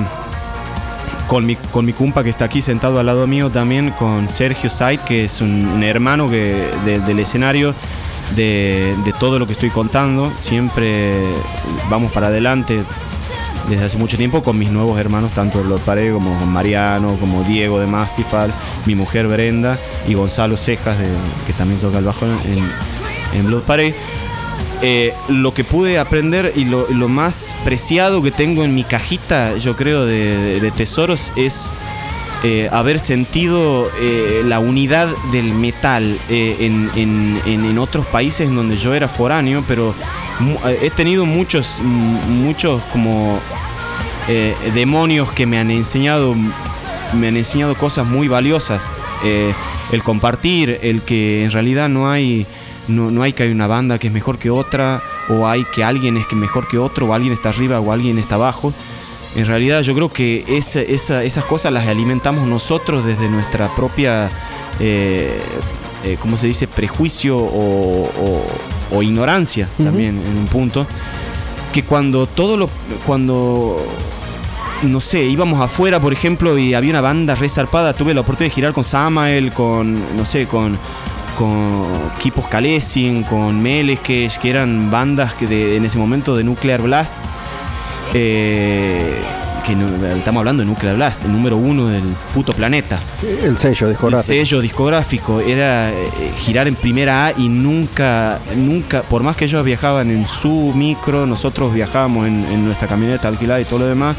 Speaker 2: con mi, con mi cumpa que está aquí sentado al lado mío también, con Sergio Said, que es un, un hermano que, de- del escenario, de, de todo lo que estoy contando. Siempre vamos para adelante desde hace mucho tiempo con mis nuevos hermanos, tanto Lord Pared como Mariano, como Diego de Mastifal, mi mujer Brenda y Gonzalo Cejas, que también toca el bajo en, en Blood Parade. Eh, lo que pude aprender y lo, más preciado que tengo en mi cajita, yo creo, de, tesoros es eh, haber sentido eh, la unidad del metal eh, en, en- en- otros países en donde yo era foráneo, pero he tenido muchos, muchos como eh, demonios que me han enseñado, me han enseñado cosas muy valiosas. Eh, el compartir, el que en realidad no hay, no, no hay que hay una banda que es mejor que otra, o hay que alguien es que mejor que otro, o alguien está arriba o alguien está abajo. En realidad yo creo que esa- esa- esas cosas las alimentamos nosotros desde nuestra propia, eh, eh, ¿cómo se dice?, prejuicio o, o- o ignorancia también en un punto. Que cuando todo lo... cuando no sé, íbamos afuera, por ejemplo, y había una banda resarpada. Tuve la oportunidad de girar con Samael, con, no sé, con, con Kipos Kalesin, con Melekesh, que eran bandas que de- en ese momento de Nuclear Blast. eh, que no- estamos hablando de Nuclear Blast, el número uno del puto planeta.
Speaker 1: Sí, el sello
Speaker 2: El
Speaker 1: discográfico.
Speaker 2: sello discográfico era eh, girar en primera A y nunca, nunca, por más que ellos viajaban en su micro, nosotros viajábamos en, en nuestra camioneta alquilada y todo lo demás.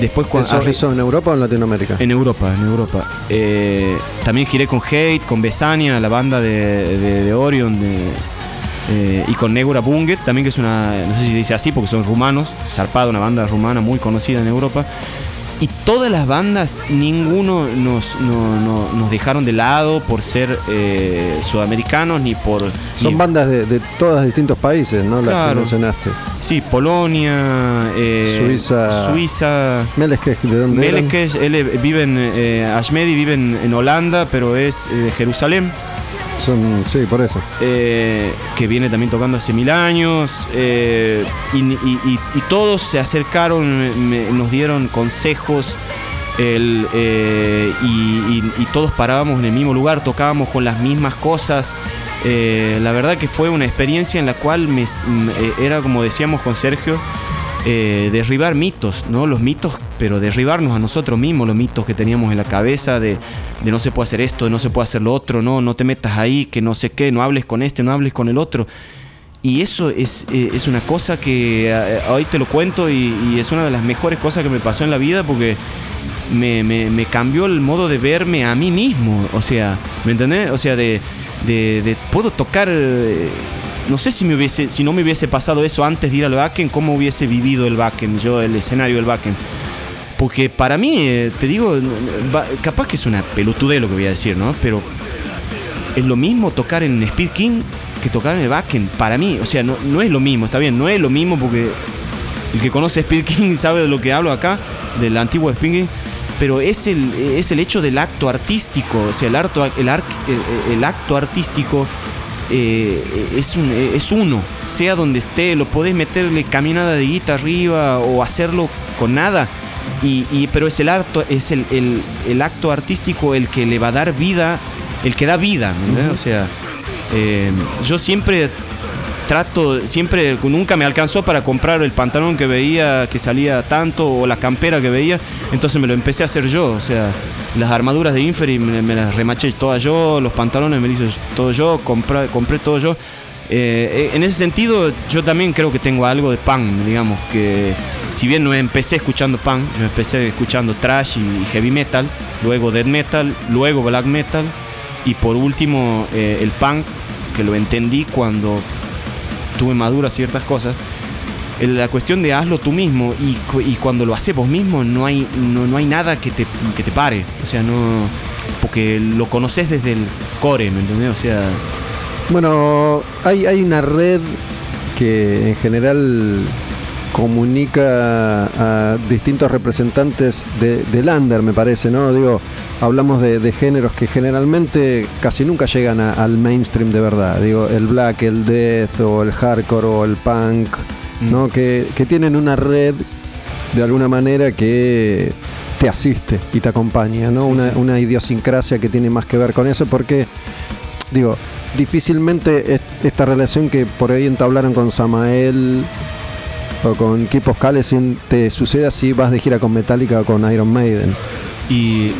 Speaker 2: Después cuando
Speaker 1: ¿Eso, eso en Europa o en Latinoamérica?
Speaker 2: en Europa, en Europa. Eh, también giré con Hate, con Besania, la banda de, de- de Orion, de, eh, y con Negura Bunget, también que es una, no sé si dice así porque son rumanos, zarpada, una banda rumana muy conocida en Europa. Y todas las bandas, ninguno nos, no- no- nos dejaron de lado por ser eh, sudamericanos ni por...
Speaker 1: Son
Speaker 2: ni-
Speaker 1: bandas de, de todos distintos países, ¿no? Las que mencionaste.
Speaker 2: Sí, Polonia, eh,
Speaker 1: Suiza.
Speaker 2: Suiza
Speaker 1: Meleskej, ¿de dónde?
Speaker 2: Melekes, él vive en, Ashmedi vive en, en Holanda, pero es de Jerusalén,
Speaker 1: Sí, por eso.
Speaker 2: eh, que viene también tocando hace mil años, eh, y, todos se acercaron, nos dieron consejos, eh, y, todos parábamos en el mismo lugar, tocábamos con las mismas cosas. La verdad que fue una experiencia en la cual me, era como decíamos con Sergio, eh, derribar mitos, ¿no? Los mitos, pero derribarnos a nosotros mismos, los mitos que teníamos en la cabeza de, no se puede hacer esto, no se puede hacer lo otro, no, no te metas ahí, que no sé qué, no hables con este, no hables con el otro. Y eso es, eh, es una cosa que eh, hoy te lo cuento y, es una de las mejores cosas que me pasó en la vida porque me, cambió el modo de verme a mí mismo. O sea, ¿me entendés? O sea, de, de- puedo tocar. No sé si, me hubiese, si no me hubiese pasado eso antes de ir al backen, cómo hubiese vivido el backen, yo, el escenario del backen. Porque para mí, eh, te digo, capaz que es una pelotudez lo que voy a decir, ¿no? Pero es lo mismo tocar en Speed King que tocar en el backen. Para mí, o sea, no, no es lo mismo, está bien, no es lo mismo porque el que conoce Speed King sabe de lo que hablo acá, del antiguo Speed King. Pero es el, es el hecho del acto artístico, o sea, el, acto, el acto artístico eh, es, un- es uno, sea donde esté, lo podés meterle caminada de guita arriba o hacerlo con nada. Y, y- pero es el acto, es el, el- el acto artístico el que le va a dar vida, el que da vida. O sea, eh, yo siempre trato, siempre, nunca me alcanzó para comprar el pantalón que veía que salía tanto o la campera que veía, entonces me lo empecé a hacer yo, o sea, las armaduras de Inferi me, las remaché todas yo, los pantalones me los hice todo yo, compré, compré todo yo. Eh, en ese sentido, yo también creo que tengo algo de punk, digamos, que si bien no empecé escuchando punk, yo empecé escuchando trash y heavy metal, luego death metal, luego black metal, y por último eh, el punk, que lo entendí cuando tuve maduras ciertas cosas. La cuestión de hazlo tú mismo y cuando lo haces vos mismo no hay, no, no hay nada que te, que te pare. O sea, no. Porque lo conoces desde el core, ¿me entendés? O sea,
Speaker 1: Bueno, hay, hay una red que en general comunica a distintos representantes de, del under, me parece, ¿no? Digo, hablamos de, de géneros que generalmente casi nunca llegan a- al mainstream de verdad. Digo, el black, el death o el hardcore o el punk, ¿no? Que, que tienen una red de alguna manera que te asiste y te acompaña, ¿no? una, una idiosincrasia que tiene más que ver con eso porque digo, difícilmente es- esta relación que por ahí entablaron con Samael o con Kipos Kalesin te sucede así vas de gira con Metallica o con Iron Maiden.
Speaker 2: y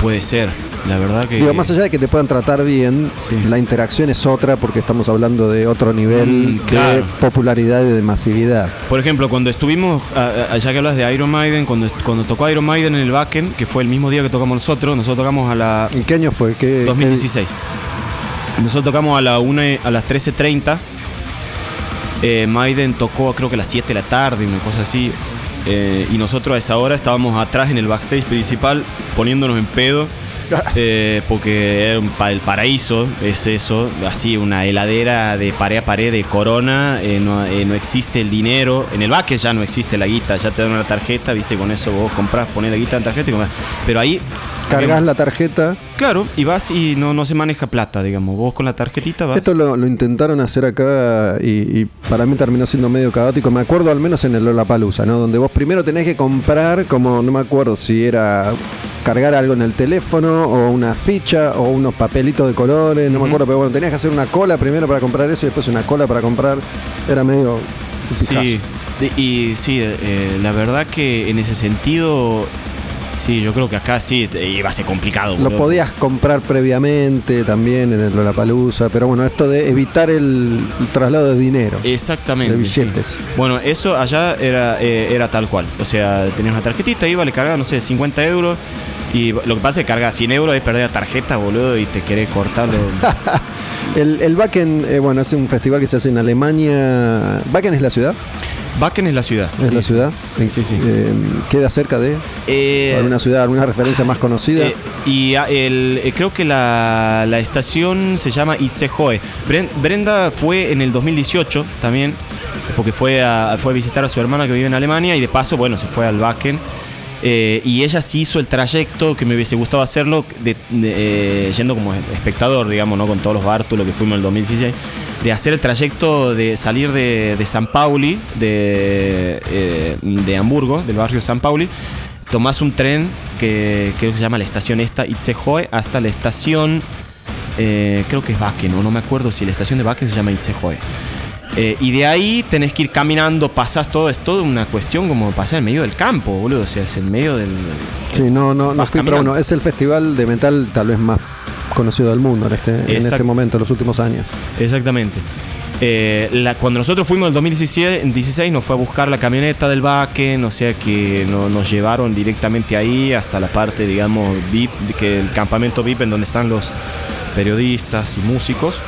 Speaker 2: puede ser, la verdad que.
Speaker 1: Digo, más allá de que te puedan tratar bien,
Speaker 2: Sí.
Speaker 1: la interacción es otra porque estamos hablando de otro nivel
Speaker 2: Mm, claro.
Speaker 1: de popularidad y de masividad.
Speaker 2: Por ejemplo, cuando estuvimos, a- a- ya que hablas de Iron Maiden, cuando, cuando tocó Iron Maiden en el Backen, que fue el mismo día que tocamos nosotros, nosotros tocamos a la
Speaker 1: ¿En qué año fue? ¿Qué,
Speaker 2: 2016. Nosotros tocamos a la una, a las 13.30. Eh, Maiden tocó creo que a las 7 de la tarde, una cosa así. Eh, y nosotros a esa hora estábamos atrás en el backstage principal poniéndonos en pedo. eh, porque el paraíso, es eso, así una heladera de pared a pared de corona, eh, no, eh, no existe el dinero, en el baque ya no existe la guita, ya te dan una tarjeta, viste, con eso vos compras, pones la guita en la tarjeta y compras. Pero ahí
Speaker 1: Cargas la tarjeta.
Speaker 2: Claro, y vas y no, no se maneja plata, digamos. Vos con la tarjetita vas.
Speaker 1: Esto lo, lo intentaron hacer acá y, y para mí terminó siendo medio caótico. Me acuerdo al menos en el Lollapalooza, ¿no? Donde vos primero tenés que comprar, como no me acuerdo si era cargar algo en el teléfono o una ficha o unos papelitos de colores, no me acuerdo, pero bueno, tenías que hacer una cola primero para comprar eso y después una cola para comprar. Era medio
Speaker 2: sí. De- Y sí, eh, la verdad que en ese sentido, sí, yo creo que acá sí te- iba a ser complicado.
Speaker 1: Lo
Speaker 2: boludo.
Speaker 1: podías comprar previamente también en el Lollapalooza, pero bueno, esto de evitar el, traslado de dinero.
Speaker 2: Exactamente.
Speaker 1: de
Speaker 2: sí.
Speaker 1: billetes.
Speaker 2: Bueno, eso allá era, eh, era tal cual. O sea, tenías una tarjetita, iba, le cargaba, no sé, 50 euros. Y lo que pasa es que carga 100 euros, es perder la tarjeta, boludo, y te querés cortarlo.
Speaker 1: El, el Wacken, eh, bueno, es un festival que se hace en Alemania. ¿Wacken es la ciudad?
Speaker 2: Wacken es la ciudad.
Speaker 1: ¿Es
Speaker 2: sí,
Speaker 1: la ciudad?
Speaker 2: Sí, sí.
Speaker 1: Eh, ¿Queda cerca de
Speaker 2: Eh,
Speaker 1: alguna ciudad, alguna referencia más conocida?
Speaker 2: Eh, y ah, el, eh, creo que la, la estación se llama Itzehoe. Bren- Brenda fue en el 2018 también, porque fue a, fue a visitar a su hermana que vive en Alemania y de paso, bueno, se fue al Wacken. Eh, y ella sí hizo el trayecto que me hubiese gustado hacerlo, de- de, eh, yendo como espectador, digamos, ¿no? con todos los bártulos que fuimos en el 2016, de hacer el trayecto de salir de, de San Pauli, de, eh, de Hamburgo, del barrio San Pauli, tomás un tren que creo que se llama la estación esta, Itzehoe, hasta la estación, eh, creo que es Wacken, o no me acuerdo si la estación de Wacken se llama Itzehoe. Eh, y de ahí tenés que ir caminando, pasás todo, es toda una cuestión como pasar en medio del campo, boludo, o sea, es en medio del...
Speaker 1: Sí, no, no, no fui, pero bueno, es el festival de metal tal vez más conocido del mundo en este, en este momento, en los últimos años.
Speaker 2: Exactamente. Eh, la- cuando nosotros fuimos en el 2016 en 16, nos fue a buscar la camioneta del Wacken, o sea que no- nos llevaron directamente ahí hasta la parte, digamos, VIP, que el campamento VIP en donde están los periodistas y músicos.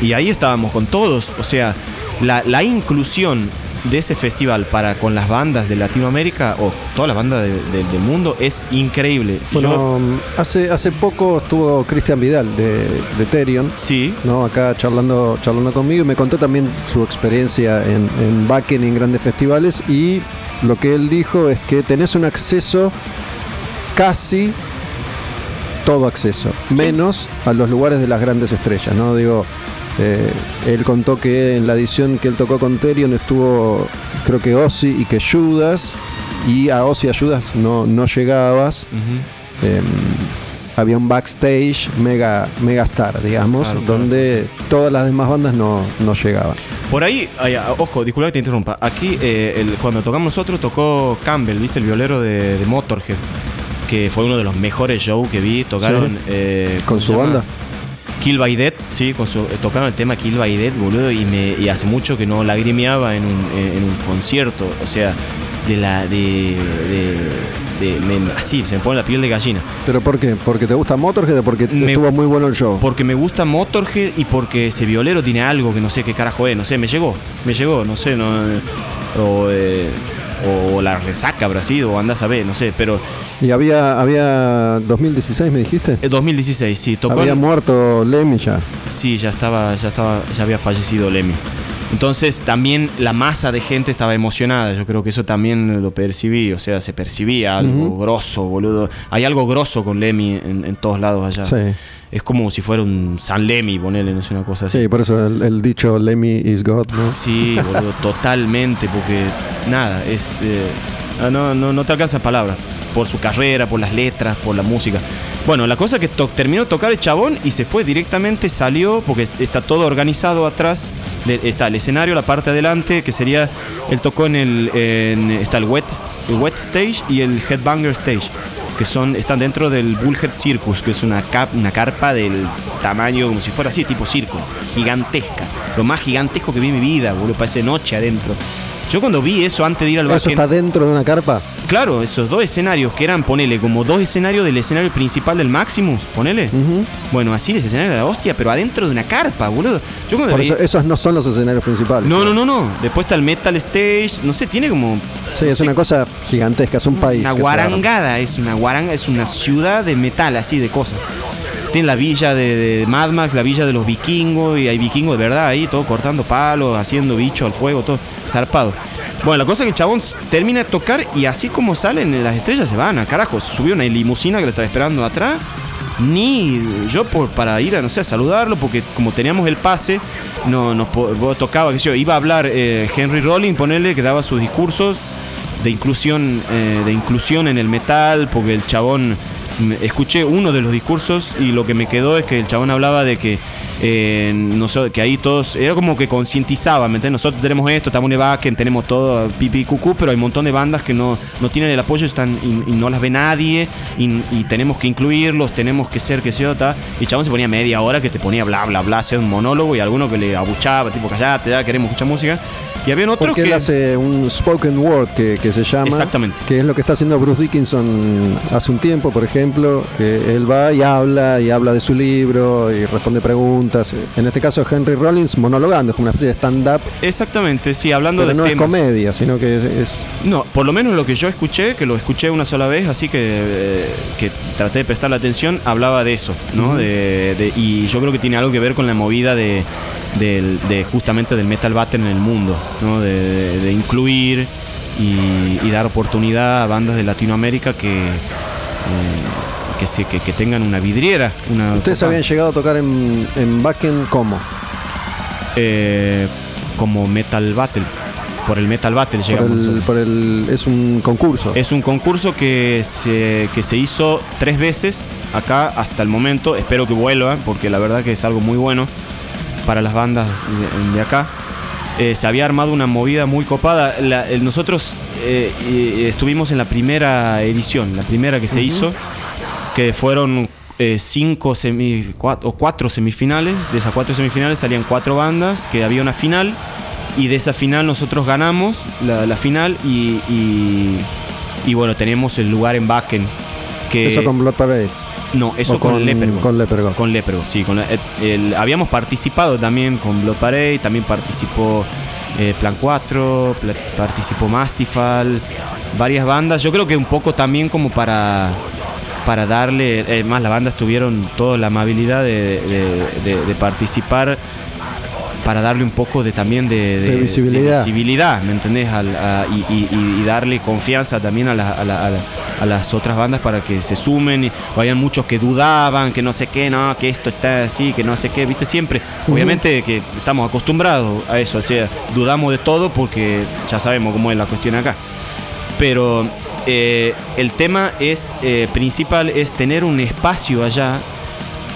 Speaker 2: Y ahí estábamos con todos, o sea, la, la inclusión de ese festival para con las bandas de Latinoamérica o todas las bandas de- de- del mundo es increíble. Yo-
Speaker 1: Bueno, hace, hace poco estuvo Cristian Vidal de, de Therion,
Speaker 2: sí,
Speaker 1: ¿no? acá charlando, charlando conmigo y me contó también su experiencia en, en y en grandes festivales y lo que él dijo es que tenés un acceso casi todo acceso, menos a los lugares de las grandes estrellas, ¿no? Digo, eh, él contó que en la edición que él tocó con Therion estuvo, creo que Ozzy y que Judas, y a Ozzy y a Judas no, no llegabas. Eh, había un backstage mega, mega star, digamos,
Speaker 2: Claro, claro,
Speaker 1: donde todas las demás bandas no, no llegaban.
Speaker 2: Por ahí, ah, ojo, disculpa que te interrumpa. Aquí, eh, el- cuando tocamos nosotros, tocó Campbell, ¿viste? El violero de, de Motorhead. Que fue uno de los mejores shows que vi. Tocaron.
Speaker 1: Sí.
Speaker 2: eh,
Speaker 1: ¿Con
Speaker 2: ¿cómo
Speaker 1: su banda?
Speaker 2: Kill by Death, sí, con su, eh, tocaron el tema Kill by Death, boludo. Y, me, y hace mucho que no lagrimeaba en un, en, en un concierto. O sea, de la. de. de, de- me- así, se me pone la piel de gallina.
Speaker 1: ¿Pero por qué? ¿Porque te gusta Motorhead o porque
Speaker 2: Me-
Speaker 1: estuvo muy bueno el show?
Speaker 2: Porque me gusta Motorhead y porque ese violero tiene algo que no sé qué carajo es, no sé, me llegó, me llegó, no sé, no, eh, o, eh, o la resaca habrá sido, o andás a ver, no sé, pero
Speaker 1: Y había, había 2016, me dijiste.
Speaker 2: eh, 2016, sí, tocó,
Speaker 1: Había
Speaker 2: en-
Speaker 1: muerto Lemmy ya.
Speaker 2: sí, ya estaba, ya estaba, ya había fallecido Lemmy. Entonces también la masa de gente estaba emocionada, yo creo que eso también lo percibí, o sea, se percibía algo grosso, boludo. Hay algo grosso con Lemmy en, en todos lados allá.
Speaker 1: Sí.
Speaker 2: Es como si fuera un San Lemmy, ponele, no es una cosa así.
Speaker 1: Sí, por eso el, el dicho Lemmy is God, ¿no?
Speaker 2: Sí, boludo, totalmente, porque nada, es. eh, ah, no, no, no te alcanzan palabras. Por su carrera, por las letras, por la música. Bueno, la cosa que to- terminó de tocar el chabón y se fue directamente, salió, porque est- está todo organizado atrás. de- está el escenario, la parte de adelante, que sería. Él tocó en el. en- está el wet, el wet Stage y el Headbanger Stage. Que son, están dentro del Bullhead Circus, que es una, cap- una carpa del tamaño como si fuera así, tipo circo, gigantesca. Lo más gigantesco que vi en mi vida, boludo, parece noche adentro. Yo cuando vi eso antes de ir al
Speaker 1: ¿Eso
Speaker 2: Wacken-
Speaker 1: está dentro de una carpa?
Speaker 2: Claro, esos dos escenarios que eran, ponele, como dos escenarios del escenario principal del Maximus, ponele.
Speaker 1: Ujú.
Speaker 2: Bueno, así de ese escenario de la hostia, pero adentro de una carpa, boludo. Yo cuando
Speaker 1: Por
Speaker 2: vi-
Speaker 1: eso, esos no son los escenarios principales.
Speaker 2: No, no, no, no. Después está el Metal Stage, no sé, tiene como...
Speaker 1: Sí,
Speaker 2: no
Speaker 1: es
Speaker 2: sé,
Speaker 1: una cosa gigantesca, es un país.
Speaker 2: Una guarangada, es una guaranga, es una ciudad de metal, así de cosas. Tiene la villa de, de Mad Max, la villa de los vikingos, y hay vikingos de verdad ahí, todo cortando palos, haciendo bicho al fuego, todo zarpado. Bueno, la cosa es que el chabón termina de tocar y así como salen las estrellas se van a carajo. Subió una limusina que le estaba esperando atrás. Ni yo por, para ir a, no sé, saludarlo, porque como teníamos el pase, no nos tocaba, que yo, iba a hablar eh, Henry Rollins, ponerle que daba sus discursos de inclusión, eh, de inclusión en el metal, porque el chabón escuché uno de los discursos y lo que me quedó es que el chabón hablaba de que eh, nosotros, que ahí todos, era como que concientizaba, ¿me entiendes? Nosotros tenemos esto, estamos en Backen, tenemos todo, pipi cucú, pero hay un montón de bandas que no, no tienen el apoyo están, y, no las ve nadie, y, tenemos que incluirlos, tenemos que ser que se otra. Y chabón se ponía media hora que te ponía bla, bla, bla, hacía un monólogo, y alguno que le abuchaba, tipo, callate, ya queremos escuchar música. Y había otros
Speaker 1: Porque
Speaker 2: que.
Speaker 1: él hace un spoken word que, se llama.
Speaker 2: Exactamente.
Speaker 1: Que es lo que está haciendo Bruce Dickinson hace un tiempo, por ejemplo, que él va y habla, y habla de su libro, y responde preguntas. En este caso, Henry Rollins monologando, es como una especie de stand-up.
Speaker 2: Exactamente, sí, hablando
Speaker 1: pero
Speaker 2: de
Speaker 1: no
Speaker 2: es
Speaker 1: comedia, sino que es,
Speaker 2: No, por lo menos lo que yo escuché, que lo escuché una sola vez, así que, eh, que traté de prestar la atención, hablaba de eso, ¿no? de, y yo creo que tiene algo que ver con la movida de, de justamente del metal battle en el mundo de, incluir y, dar oportunidad a bandas de Latinoamérica que, eh, que, que, tengan una vidriera. Una
Speaker 1: ¿Ustedes habían llegado a tocar en, en Backen cómo?
Speaker 2: Eh, como Metal Battle. Por el Metal Battle llegamos.
Speaker 1: Por el, es un concurso.
Speaker 2: Es un concurso que se, que se hizo tres veces acá hasta el momento. Espero que vuelva porque la verdad que es algo muy bueno para las bandas de acá. Eh, se había armado una movida muy copada. nosotros eh, estuvimos en la primera edición, la primera que se hizo, que fueron eh, cinco semi, cuatro, o cuatro semifinales. De esas cuatro semifinales salían cuatro bandas, que había una final. Y de esa final nosotros ganamos la, final y, y, bueno, tenemos el lugar en Bakken. Que,
Speaker 1: Eso con Blood Parade.
Speaker 2: No, eso con, con Lepergo.
Speaker 1: Con Lepergo.
Speaker 2: Con Lepergo, sí. Con habíamos participado también con Blood Parade, también participó eh, Plan 4, participó Mastifal, varias bandas. Yo creo que un poco también como para para darle, eh, más las bandas tuvieron toda la amabilidad de, de participar para darle un poco de también de, visibilidad. ¿me entendés? y, darle confianza también a, las otras bandas para que se sumen. Y, habían muchos que dudaban, que no sé qué, no, que esto está así, que no sé qué, viste, siempre. Obviamente que estamos acostumbrados a eso, o sea, dudamos de todo porque ya sabemos cómo es la cuestión acá. Pero eh, el tema es eh, principal es tener un espacio allá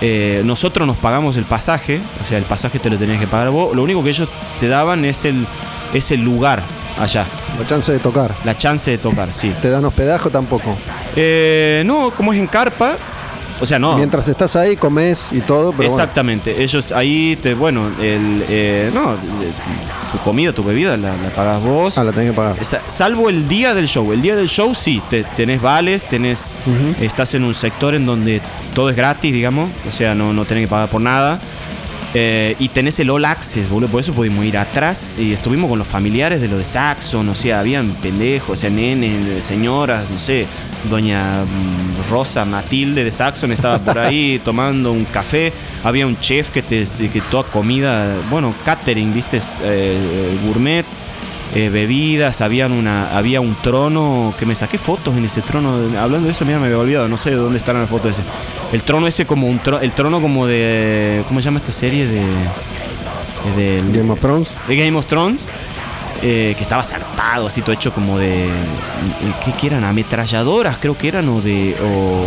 Speaker 2: eh, nosotros nos pagamos el pasaje, o sea, el pasaje te lo tenías que pagar vos. Lo único que ellos te daban es el, es el lugar allá.
Speaker 1: La chance de tocar.
Speaker 2: La chance de tocar, sí.
Speaker 1: ¿Te dan hospedaje tampoco?
Speaker 2: Eh, no, como es en carpa, o sea, no.
Speaker 1: Mientras estás ahí, comes y todo, pero
Speaker 2: Exactamente. Ellos ahí, te, bueno, el, eh, no, tu comida, tu bebida la, pagas vos.
Speaker 1: Ah, la tenés que pagar.
Speaker 2: salvo el día del show. El día del show sí, te, tenés vales, tenés, estás en un sector en donde todo es gratis, digamos. O sea, no, no tenés que pagar por nada. Eh, y tenés el All Access, boludo. Por eso pudimos ir atrás. Y estuvimos con los familiares de lo de Saxon. O sea, habían pendejos, o sea, nenes, señoras, no sé. Doña mm, Rosa Matilde de Saxon estaba por ahí tomando un café. Había un chef que te que toda comida, bueno, catering, viste, eh, gourmet. Eh, bebidas, habían una, había un trono que me saqué fotos en ese trono. Hablando de eso, mira, me había olvidado, no sé de dónde estarán las fotos ese. El trono ese como un trono, el trono como de, ¿cómo se llama esta serie de,
Speaker 1: de, Game of Thrones?
Speaker 2: De Game of Thrones. Eh, que estaba zarpado, así todo hecho como de. ¿Qué, eran? Ametralladoras, creo que eran, o de. O,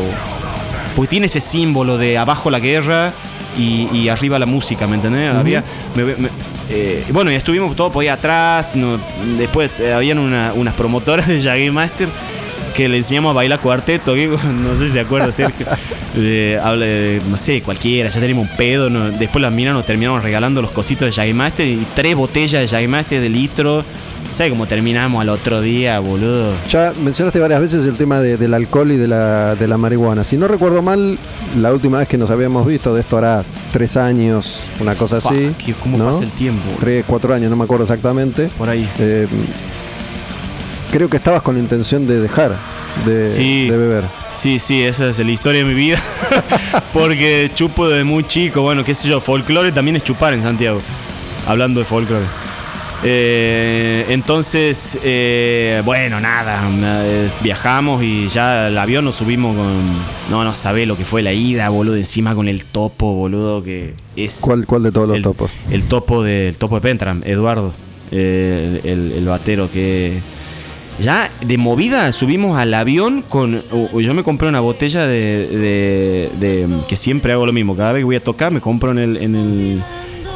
Speaker 2: pues tiene ese símbolo de abajo la guerra y, arriba la música, ¿me entendés? Había. Eh, bueno, y estuvimos todo por ahí atrás. después habían unas promotoras de Jagger Master que le enseñamos a bailar cuarteto. no sé si se acuerda, Sergio. habla de, no sé, cualquiera, ya tenemos un pedo. después las minas nos terminamos regalando los cositos de Jagger Master y tres botellas de Jagger Master de litro. ¿Sabes cómo terminamos al otro día, boludo?
Speaker 1: Ya mencionaste varias veces el tema del alcohol y de la, de la marihuana. Si no recuerdo mal, la última vez que nos habíamos visto, de esto hará tres años, una cosa así.
Speaker 2: ¿Cómo pasa el tiempo?
Speaker 1: Tres, cuatro años, no me acuerdo exactamente.
Speaker 2: Por ahí.
Speaker 1: Eh, creo que estabas con la intención de dejar de, beber.
Speaker 2: Sí, sí, esa es la historia de mi vida. Porque chupo desde muy chico. Bueno, qué sé yo, folclore también es chupar en Santiago. Hablando de folclore. Eh, entonces, eh, bueno, nada, viajamos y ya el avión nos subimos con... No, no sabe lo que fue la ida, boludo, encima con el topo, boludo, que es...
Speaker 1: ¿Cuál, cuál de todos los topos?
Speaker 2: El topo, de, topo de Pentram, Eduardo, eh, el, el, batero que Ya de movida subimos al avión con. yo me compré una botella de, de- de- que siempre hago lo mismo. Cada vez que voy a tocar, me compro en el. En el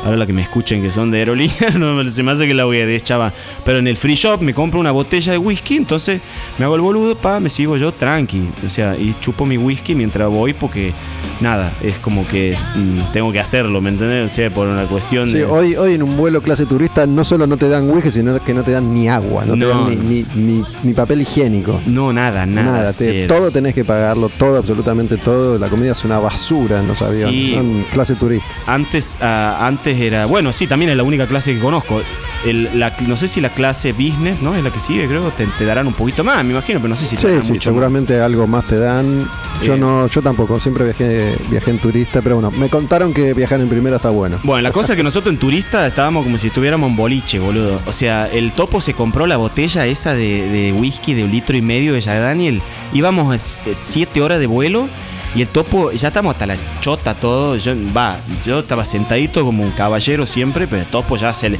Speaker 2: ahora la que me escuchen que son de aerolínea, no se me hace que la voy a deschava. Pero en el free shop me compro una botella de whisky, entonces me hago el boludo, pa, me sigo yo tranqui. O sea, y chupo mi whisky mientras voy porque. Nada, es como que es, mm, tengo que hacerlo, ¿me entendés? O sea, por una cuestión
Speaker 1: Sí,
Speaker 2: de.
Speaker 1: hoy, hoy en un vuelo clase turista no solo no te dan whisky, sino que no te dan ni agua, no, te dan ni, ni- ni- ni papel higiénico.
Speaker 2: No, nada, nada.
Speaker 1: Nada, te- todo tenés que pagarlo, todo, absolutamente todo. La comida es una basura en los aviones.
Speaker 2: Sí.
Speaker 1: ¿no? En clase turista.
Speaker 2: Antes, ah, antes era. Bueno, sí, también es la única clase que conozco. El- la- no sé si la clase business, ¿no? Es la que sigue, creo. Te, te darán un poquito más, me imagino, pero no sé si te
Speaker 1: Sí,
Speaker 2: darán
Speaker 1: sí,
Speaker 2: mucho
Speaker 1: seguramente algo más te dan. Yo
Speaker 2: Eh.
Speaker 1: no, yo tampoco, siempre viajé, viajé en turista, pero bueno, me contaron que viajar en primera está bueno.
Speaker 2: Bueno, la cosa es que nosotros en turista estábamos como si estuviéramos en boliche, boludo. O sea, el topo se compró la botella esa de, de whisky de un litro y medio de Jack Daniel. Íbamos a s- siete horas de vuelo. Y el topo, ya estamos hasta la chota todo. Yo, va, yo estaba sentadito como un caballero siempre, pero el topo ya se le,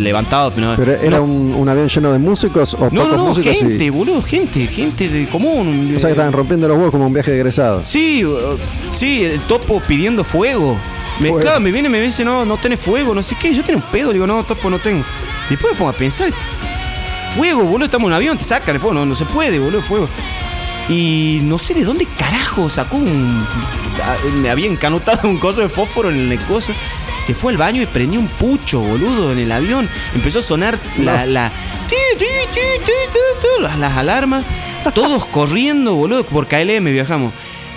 Speaker 2: levantado. pero no-
Speaker 1: Pero era
Speaker 2: no-
Speaker 1: un, un avión lleno de músicos o
Speaker 2: No,
Speaker 1: pocos
Speaker 2: no, no,
Speaker 1: músicos. y-
Speaker 2: gente, boludo, gente, gente de común.
Speaker 1: o sea que estaban rompiendo los huevos como un viaje de egresados.
Speaker 2: Sí, sí, el topo pidiendo fuego. Me, claro, me viene y me dice, no, no tenés fuego, no sé qué. Yo tengo un pedo, le digo, no, topo, no tengo. Después me pongo a pensar, fuego, boludo, estamos en un avión, te sacan el fuego, no, no se puede, boludo, fuego. Y no sé de dónde carajo sacó un. a- Me había encanotado un coso de fósforo en el coso. Se fue al baño y prendió un pucho, boludo, en el avión. Empezó a sonar la. la las, las alarmas. Todos corriendo, boludo, por KLM viajamos.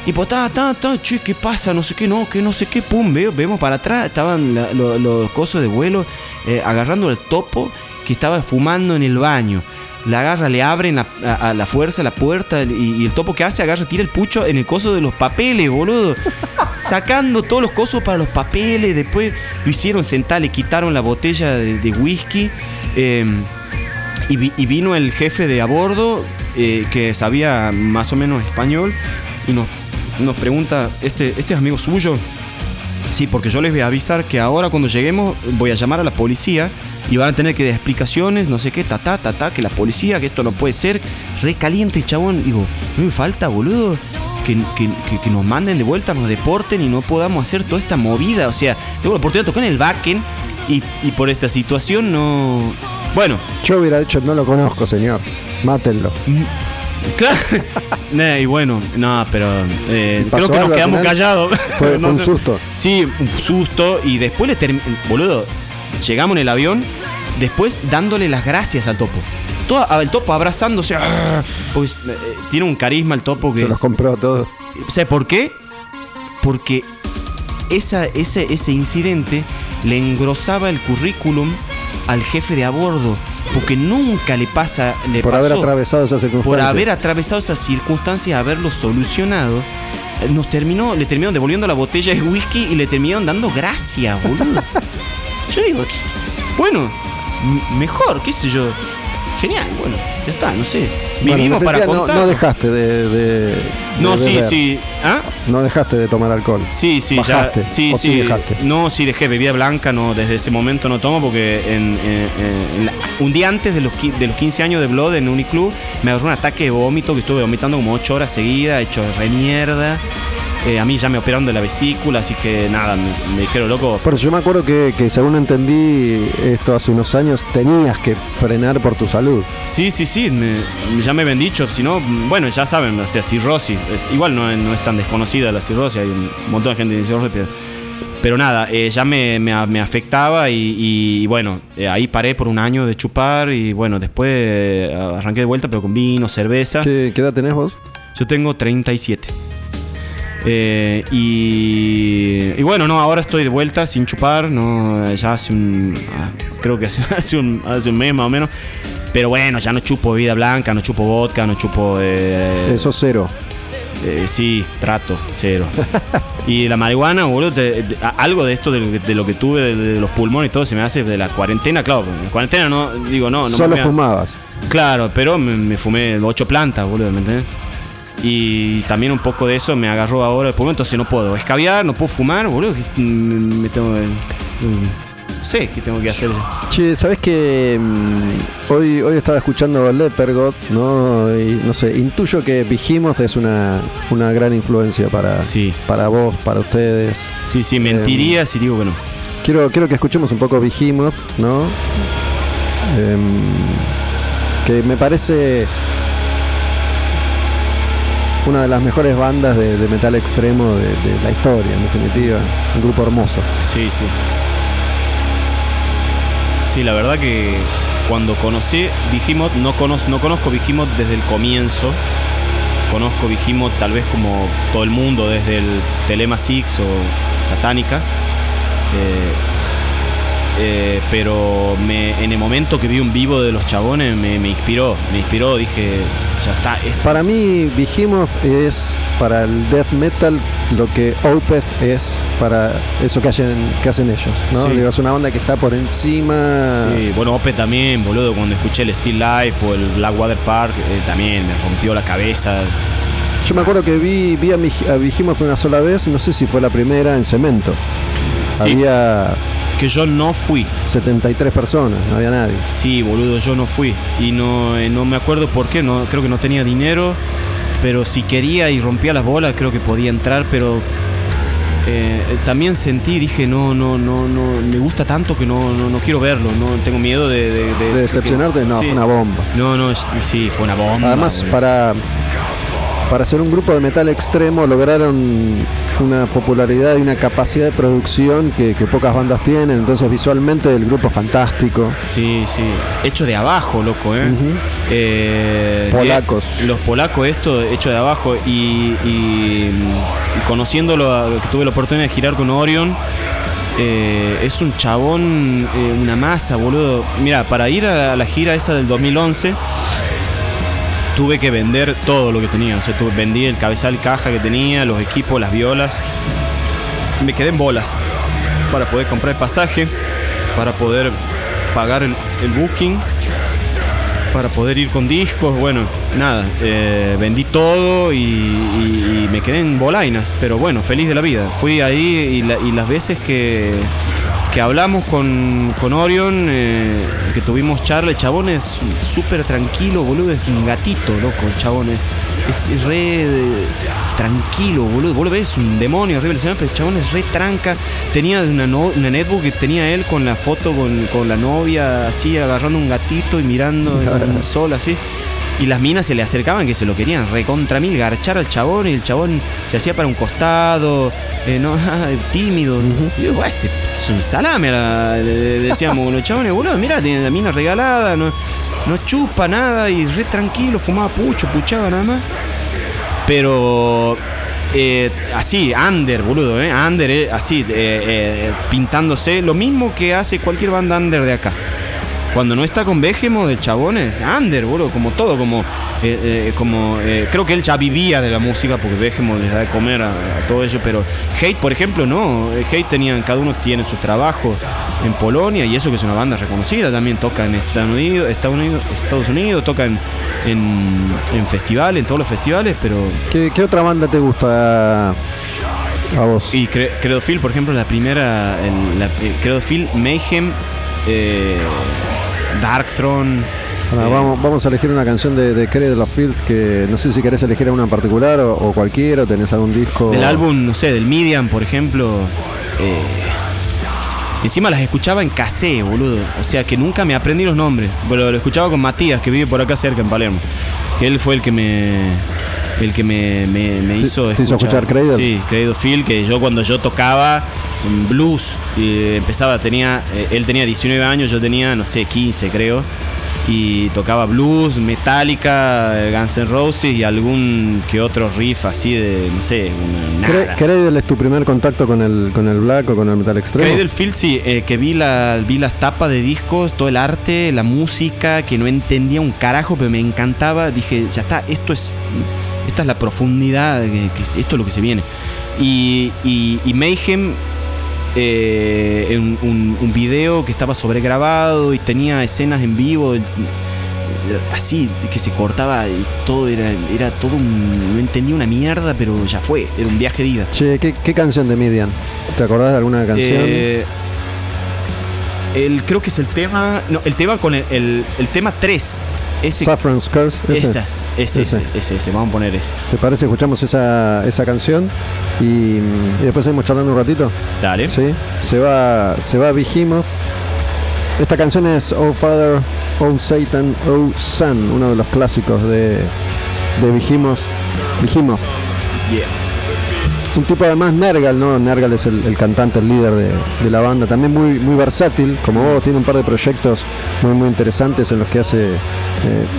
Speaker 2: Tipo, ta, ta, ta, che, ¿qué pasa? No sé qué, no, que no sé qué, pum, veo, vemos para atrás, estaban la- lo- los cosos de vuelo eh, agarrando al topo que estaba fumando en el baño. La agarra, le abren la- a, a la fuerza la puerta y, y el topo que hace, agarra, tira el pucho en el coso de los papeles, boludo. Sacando todos los cosos para los papeles. Después lo hicieron sentar, le quitaron la botella de, de whisky. eh, y, vi- y vino el jefe de a bordo eh, que sabía más o menos español y nos, nos pregunta, ¿este, ¿este es amigo suyo? Sí, porque yo les voy a avisar que ahora cuando lleguemos voy a llamar a la policía y van a tener que dar explicaciones, no sé qué, ta, ta, ta, ta, que la policía, que esto no puede ser. Re caliente, chabón. Digo, no me falta, boludo. Que, que- que- que nos manden de vuelta, nos deporten y no podamos hacer toda esta movida. O sea, tengo la oportunidad de tocar en el backen y, y por esta situación no. Bueno,
Speaker 1: Yo hubiera dicho, no lo conozco, señor. Mátenlo.
Speaker 2: Claro. Y bueno, no, pero eh,
Speaker 1: ¿Y pasó
Speaker 2: creo que nos quedamos callados.
Speaker 1: Fue-
Speaker 2: No
Speaker 1: fue un susto.
Speaker 2: Sí, un susto. Y después le terminó. Boludo, llegamos en el avión. Después dándole las gracias al topo. Todo, el topo abrazándose. ¡ah! Pues eh, tiene un carisma el topo que
Speaker 1: Se los compró todos.
Speaker 2: ¿Sabe por qué? Porque esa, ese, ese incidente le engrosaba el currículum al jefe de a bordo. Porque nunca le pasa. Le
Speaker 1: Por haber atravesado esa circunstancia.
Speaker 2: por haber atravesado esas circunstancias, haberlo solucionado, eh, nos terminó, le terminaron devolviendo la botella de whisky y le terminaron dando gracias, boludo. yo digo, bueno, mejor, qué sé yo. Genial, bueno, ya está, no sé. Vivimos para contar.
Speaker 1: no, no dejaste de, de- de
Speaker 2: No, sí, sí. ¿Ah?
Speaker 1: No dejaste de tomar alcohol.
Speaker 2: Sí, sí,
Speaker 1: Bajaste,
Speaker 2: ya. Sí,
Speaker 1: o
Speaker 2: sí.
Speaker 1: sí dejaste.
Speaker 2: No, sí dejé bebida blanca, no, desde ese momento no tomo porque en, en- en la- un día antes de los, de los 15 años de Blood en Uniclub me agarró un ataque de vómito que estuve vomitando como 8 horas seguidas, hecho re mierda. Eh, a mí ya me operaron de la vesícula, así que nada, me, me dijeron, loco,
Speaker 1: Por eso yo me acuerdo que, que según entendí esto hace unos años, tenías que frenar por tu salud.
Speaker 2: Sí, sí, sí, me- ya me habían dicho, si no, bueno, ya saben, o sea, cirrosis. Es- igual no, es- no es tan desconocida la cirrosis, hay un montón de gente que tiene cirrosis, pero, pero nada, eh, ya me, me- afectaba y, y, bueno, eh, ahí paré por un año de chupar y bueno, después arranqué de vuelta, pero con vino, cerveza.
Speaker 1: ¿Qué, qué edad tenés vos?
Speaker 2: Yo tengo 37. Eh, y, y bueno, no, ahora estoy de vuelta sin chupar, no, ya hace un, ah, creo que hace, un, hace un mes más o menos. Pero bueno, ya no chupo bebida blanca, no chupo vodka, no chupo... eh,
Speaker 1: Eso cero.
Speaker 2: eh, sí, trato, cero. y la marihuana, boludo, te- te- algo de esto, de, lo que- de lo que tuve, de, de los pulmones y todo, se me hace de la cuarentena, claro. En cuarentena no, digo, no, no me
Speaker 1: Solo
Speaker 2: a-
Speaker 1: fumabas.
Speaker 2: Claro, pero me, me fumé ocho plantas, boludo, ¿me entendés? Y también un poco de eso me agarró ahora el pulmón, entonces no puedo escabiar, no puedo fumar, boludo. Me tengo. mm, sé qué tengo que hacer.
Speaker 1: Che, ¿sabes que mm, hoy, hoy estaba escuchando Lepergot, ¿no? Y no sé, intuyo que Behemoth es una, una gran influencia para,
Speaker 2: Sí.
Speaker 1: para vos, para ustedes.
Speaker 2: Sí, sí, mentiría si digo que no.
Speaker 1: Quiero, quiero que escuchemos un poco Behemoth, ¿no? Em, que me parece una de las mejores bandas de, de metal extremo de, de la historia, en definitiva. Un grupo hermoso.
Speaker 2: Sí, sí. Sí, la verdad que cuando conocí Behemoth, no, conozco, no conozco Behemoth desde el comienzo. Conozco Behemoth tal vez como todo el mundo, desde el Telema Six o Satánica. Eh, eh, pero me, en el momento que vi un vivo de los chabones me, me inspiró, me inspiró, dije, ya está, esto
Speaker 1: Para mí, Behemoth es para el death metal lo que Opeth es para eso que hacen, que hacen ellos. ¿no?
Speaker 2: Sí.
Speaker 1: Digo, es una banda que está por encima.
Speaker 2: Sí, bueno, Ope también, boludo, cuando escuché el Still Life o el Blackwater Park, eh, también me rompió la cabeza.
Speaker 1: Yo me acuerdo que vi, vi a, mi- a Behemoth una sola vez, no sé si fue la primera, en Cemento.
Speaker 2: Sí,
Speaker 1: Había
Speaker 2: que yo no fui.
Speaker 1: 73 personas, no había nadie.
Speaker 2: Sí, boludo, yo no fui. Y no, eh, no me acuerdo por qué, no, creo que no tenía dinero. Pero si quería y rompía las bolas, creo que podía entrar, pero eh, también sentí, dije, no, no, no, no, me gusta tanto que no, no, no quiero verlo, no tengo miedo de... De,
Speaker 1: ¿De decepcionarte? No,
Speaker 2: Sí.
Speaker 1: fue una bomba.
Speaker 2: No, no, sí, fue una bomba.
Speaker 1: Además,
Speaker 2: boludo.
Speaker 1: para, para ser un grupo de metal extremo lograron una popularidad y una capacidad de producción que, que pocas bandas tienen. Entonces, visualmente, el grupo es fantástico.
Speaker 2: Sí, sí. Hecho de abajo, loco, ¿eh? Eh,
Speaker 1: Polacos.
Speaker 2: los polacos, esto hecho de abajo. Y, y- y conociéndolo, a- que tuve la oportunidad de girar con Orion, eh, es un chabón, eh, una masa, boludo. Mira, para ir a la gira esa del 2011, tuve que vender todo lo que tenía. O tuve- vendí el cabezal caja que tenía, los equipos, las violas. Me quedé en bolas para poder comprar el pasaje, para poder pagar el, booking, para poder ir con discos. Bueno, nada, eh, vendí todo y, me quedé en bolainas. Pero bueno, feliz de la vida. Fui ahí y las veces que, que hablamos con, con Orion, eh, que tuvimos charla, el chabón es súper tranquilo, boludo. Es un gatito, loco, el chabón. Es, es re eh, tranquilo, boludo. Vos lo ves, un demonio horrible, pero el chabón es re tranca. Tenía una, no- una netbook que tenía él con la foto con, con la novia, así agarrando un gatito y mirando en un sol, así. Y las minas se le acercaban que se lo querían recontra mil, garchar al chabón y el chabón se hacía para un costado, eh, no, tímido. Y yo, "Buah, este es un salame, la- le- le decíamos los chabones, boludo, mira, tiene la mina regalada, no, no chupa nada y re tranquilo, fumaba pucho, puchaba nada más. Pero eh, así, under, boludo, ¿eh? Under, eh, así, pintándose. Lo mismo que hace cualquier banda under de acá. Cuando no está con Behemoth, el chabón es under, boludo, como todo, como, eh, eh, como eh, creo que él ya vivía de la música porque Behemoth les da de comer a, a todo eso, pero Hate, por ejemplo, no, Hate tenían, cada uno tiene su trabajo en Polonia y eso que es una banda reconocida, también toca en Estados Unidos, Estados Unidos, Estados Unidos toca en, en, en festivales, en todos los festivales, pero
Speaker 1: ¿Qué, qué otra banda te gusta a vos?
Speaker 2: y Cre- Credophil, por ejemplo, la primera, el, la, Credophil, Mayhem, eh, Darkthrone.
Speaker 1: Bueno,
Speaker 2: eh,
Speaker 1: vamos, vamos a elegir una canción de, de of Field que no sé si querés elegir una en particular o, o cualquiera, o tenés algún disco.
Speaker 2: Del álbum, no sé, del Medium, por ejemplo. eh, encima las escuchaba en cassette, boludo. O sea que nunca me aprendí los nombres. Pero lo escuchaba con Matías, que vive por acá cerca, en Palermo. Que él fue el que me. El que me, me- hizo
Speaker 1: te hizo escuchar Cradle.
Speaker 2: Sí, Cradle Phil, que yo cuando yo tocaba blues, y empezaba, tenía. eh, él tenía 19 años, yo tenía, no sé, 15, creo. Y tocaba blues, Metallica, eh, Guns N' Roses y algún que otro riff así de, no sé, una, nada.
Speaker 1: Cradle es tu primer contacto con el, con el black o con el metal extremo.
Speaker 2: Cradle Field, sí, eh, que vi, la, vi las tapas de discos, todo el arte, la música, que no entendía un carajo, pero me encantaba. Dije, ya está, esto es. Esta es la profundidad, que, que es- esto es lo que se viene. Y, y, y Mayhem, eh, un, un video que estaba sobregrabado y tenía escenas en vivo, el- así, que se cortaba y todo, era, era todo un. No entendía una mierda, pero ya fue, era un viaje de ida.
Speaker 1: Che, ¿qué, qué canción de Midian? ¿Te acordás de alguna canción?
Speaker 2: Eh, El, creo que es el tema. No, el tema con el, el, el tema 3. Ese,
Speaker 1: Saffron's Curse. Ese.
Speaker 2: esas, ese, ese, ese, ese, Vamos a poner ese.
Speaker 1: ¿Te parece? Escuchamos esa, esa canción y, y después seguimos charlando un ratito.
Speaker 2: Dale.
Speaker 1: Sí, se va, se va Behemoth. Esta canción es Oh Father, Oh Satan, Oh Son, uno de los clásicos de, de Behemoth. Behemoth.
Speaker 2: Yeah.
Speaker 1: Un tipo además Nergal, ¿no? Nergal es el, el cantante, el líder de, de la banda, también muy, muy versátil, como vos, tiene un par de proyectos muy muy interesantes en los que hace. eh,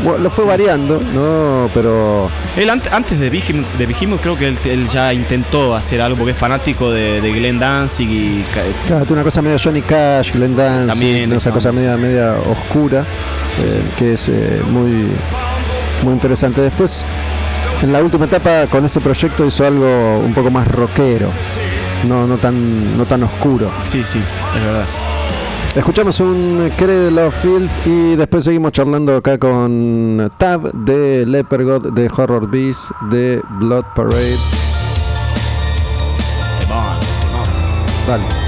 Speaker 1: bueno, lo fue variando, ¿no? Pero
Speaker 2: Él ant- antes de Behemoth, de Behemoth creo que él, él ya intentó hacer algo porque es fanático de, de Glenn Danzig y
Speaker 1: Claro, tiene una cosa medio Johnny Cash, Glenn Danzig,
Speaker 2: También,
Speaker 1: ¿no? esa cosa media, media oscura,
Speaker 2: Sí,
Speaker 1: eh, que es eh, muy, muy interesante. Después, en la última etapa, con ese proyecto hizo algo un poco más rockero, no, no, tan, no tan oscuro.
Speaker 2: Sí, sí, es verdad.
Speaker 1: Escuchamos un Cradle of Filth y después seguimos charlando acá con Tab de Leper God, de Horror Beast, de Blood Parade. Dale.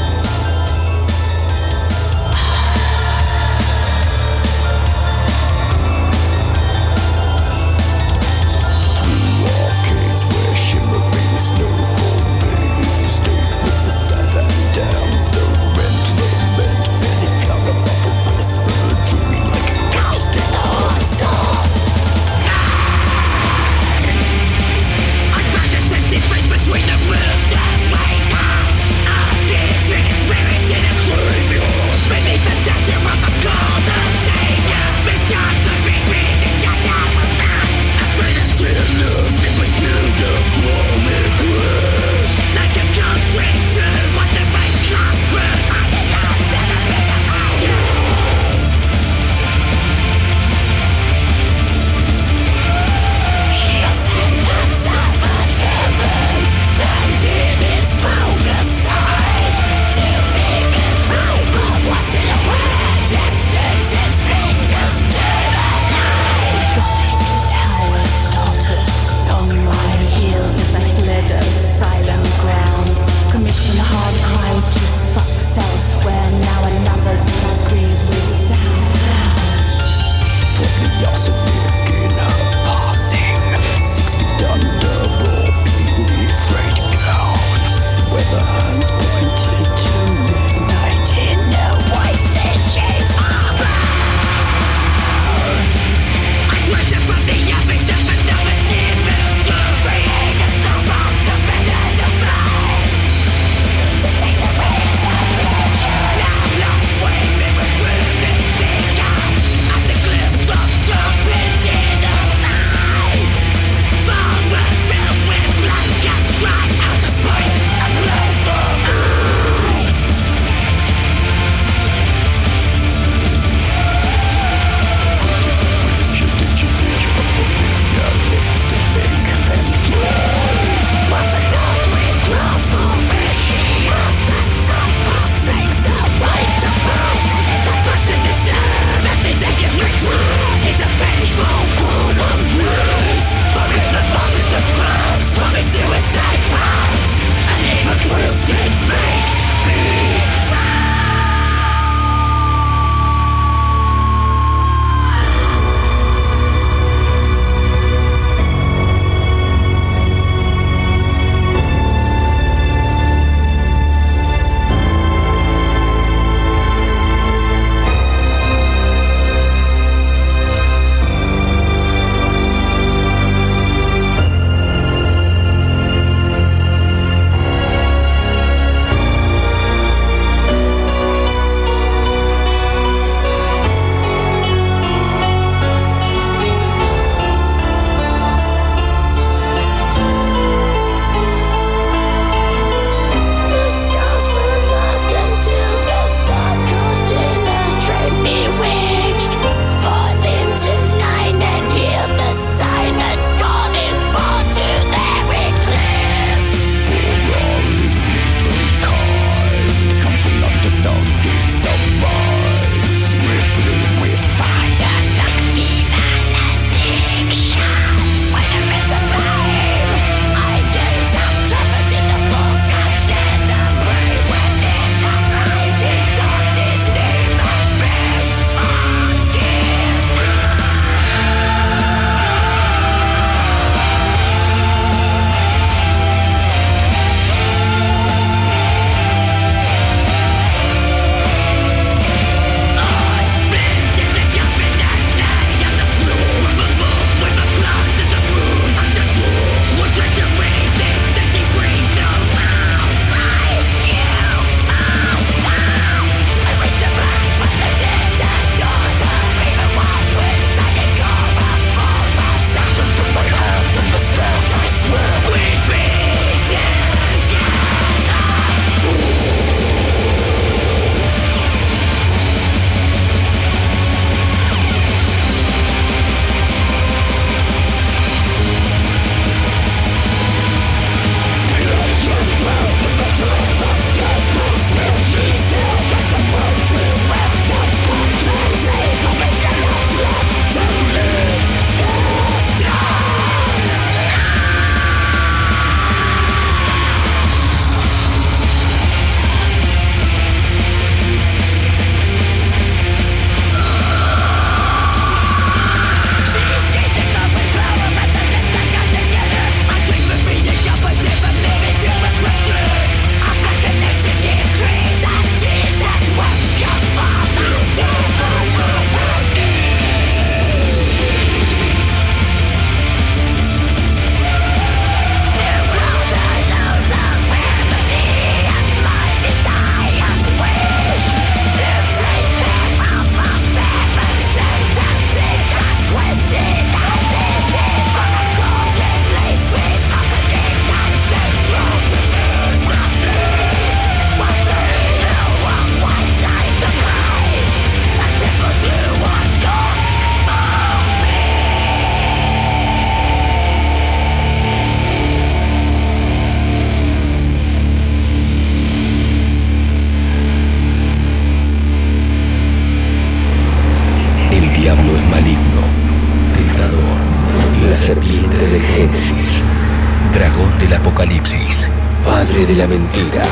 Speaker 3: La mentira.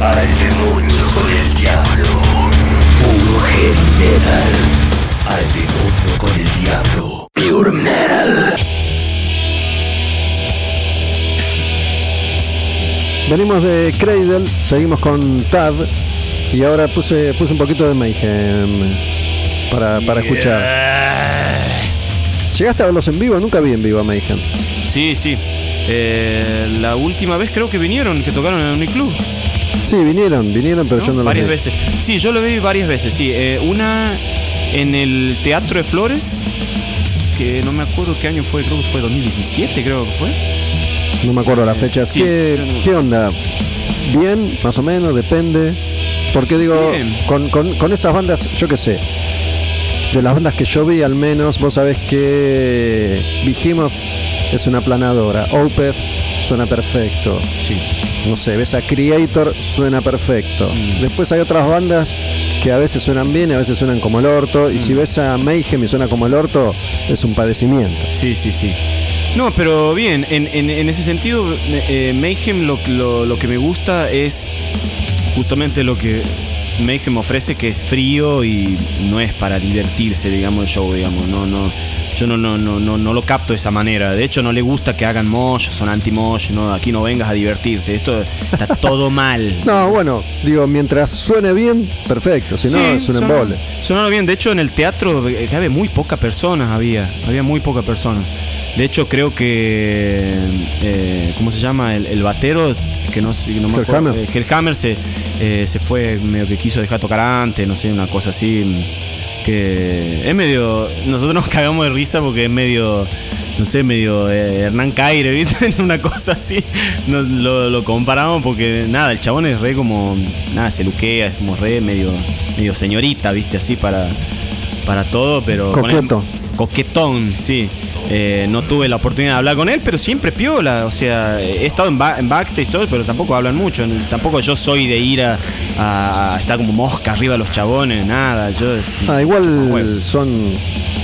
Speaker 3: Al demonio con el diablo. Puro heavy metal. Al demonio con el diablo. Pure metal.
Speaker 1: Venimos de Cradle, seguimos con Tab y ahora puse, puse un poquito de Mayhem para, para escuchar. ¿Llegaste a verlos en vivo? Nunca vi en vivo a Mayhem.
Speaker 2: Sí, sí. Eh, la última vez creo que vinieron, que tocaron en el Club.
Speaker 1: Sí, vinieron, vinieron, pero yo no
Speaker 2: varias
Speaker 1: vi.
Speaker 2: veces. Sí, yo lo vi varias veces, sí. Eh, una en el Teatro de Flores, que no me acuerdo qué año fue, creo que fue 2017, creo que fue.
Speaker 1: No me acuerdo las fechas.
Speaker 2: Sí,
Speaker 1: ¿Qué,
Speaker 2: no-
Speaker 1: qué onda? ¿Bien? ¿Más o menos? ¿Depende? Porque digo, con, con- con esas bandas, yo qué sé, de las bandas que yo vi al menos, vos sabés que Behemoth es una planadora, Opeth suena perfecto,
Speaker 2: Sí.
Speaker 1: no sé, ves a Creator, suena perfecto.
Speaker 2: Mm.
Speaker 1: Después hay otras bandas que a veces suenan bien y a veces suenan como el orto, y si
Speaker 2: Mm.
Speaker 1: ves a Mayhem y suena como el orto, es un padecimiento.
Speaker 2: Sí, sí, sí. No, pero bien, en, en- en ese sentido, eh, Mayhem lo, lo- lo que me gusta es justamente lo que Mayhem ofrece, que es frío y no es para divertirse, digamos, el show, digamos. No, no, yo no, no, no, no, no lo capto de esa manera. De hecho, no le gusta que hagan mosh, son anti-mosh, no, aquí no vengas a divertirte. Esto está todo mal.
Speaker 1: No, bueno, digo, mientras suene bien, perfecto, si no,
Speaker 2: Sí,
Speaker 1: es un
Speaker 2: sonó-
Speaker 1: embole.
Speaker 2: Sonaron bien. De hecho, en el teatro eh, cabe muy pocas personas había. Había muy pocas personas. De hecho, creo que. eh, ¿Cómo se llama? El, el batero, que no, sé- no me acuerdo.
Speaker 1: Hellhammer.
Speaker 2: eh, Hellhammer se, eh, se fue, medio que quiso dejar tocar antes, no sé, una cosa así. Que es medio. Nosotros nos cagamos de risa porque es medio. No sé, medio eh, Hernán Caire, ¿viste? Una cosa así. Nos, lo, lo comparamos porque, nada, el chabón es re como. Nada, se luquea, es como re medio. Medio señorita, ¿viste? Así para. Para todo, pero.
Speaker 1: Coqueto.
Speaker 2: Coquetón, sí. Eh, no tuve la oportunidad de hablar con él, pero siempre piola. O sea, he estado en, ba- en backstage y todo, pero tampoco hablan mucho. Tampoco yo soy de ir a, a estar como mosca arriba de los chabones, nada. Yo es-
Speaker 1: Ah, igual son,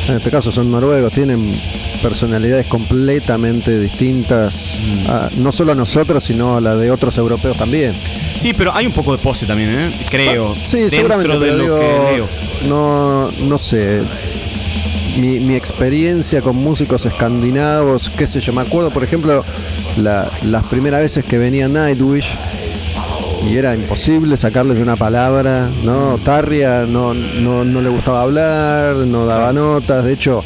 Speaker 1: en este caso son noruegos, tienen personalidades completamente distintas,
Speaker 2: Mm.
Speaker 1: a- no solo a nosotros, sino a la de otros europeos también.
Speaker 2: Sí, pero hay un poco de pose también, ¿eh? Creo.
Speaker 1: Sí,
Speaker 2: dentro
Speaker 1: seguramente,
Speaker 2: de lo
Speaker 1: digo,
Speaker 2: que leo.
Speaker 1: no, no sé. Mi, mi experiencia con músicos escandinavos, qué sé yo, me acuerdo, por ejemplo, la- las primeras veces que venía Nightwish y era imposible sacarles una palabra, ¿no? Tarria no, no, no le gustaba hablar, no daba notas, de hecho,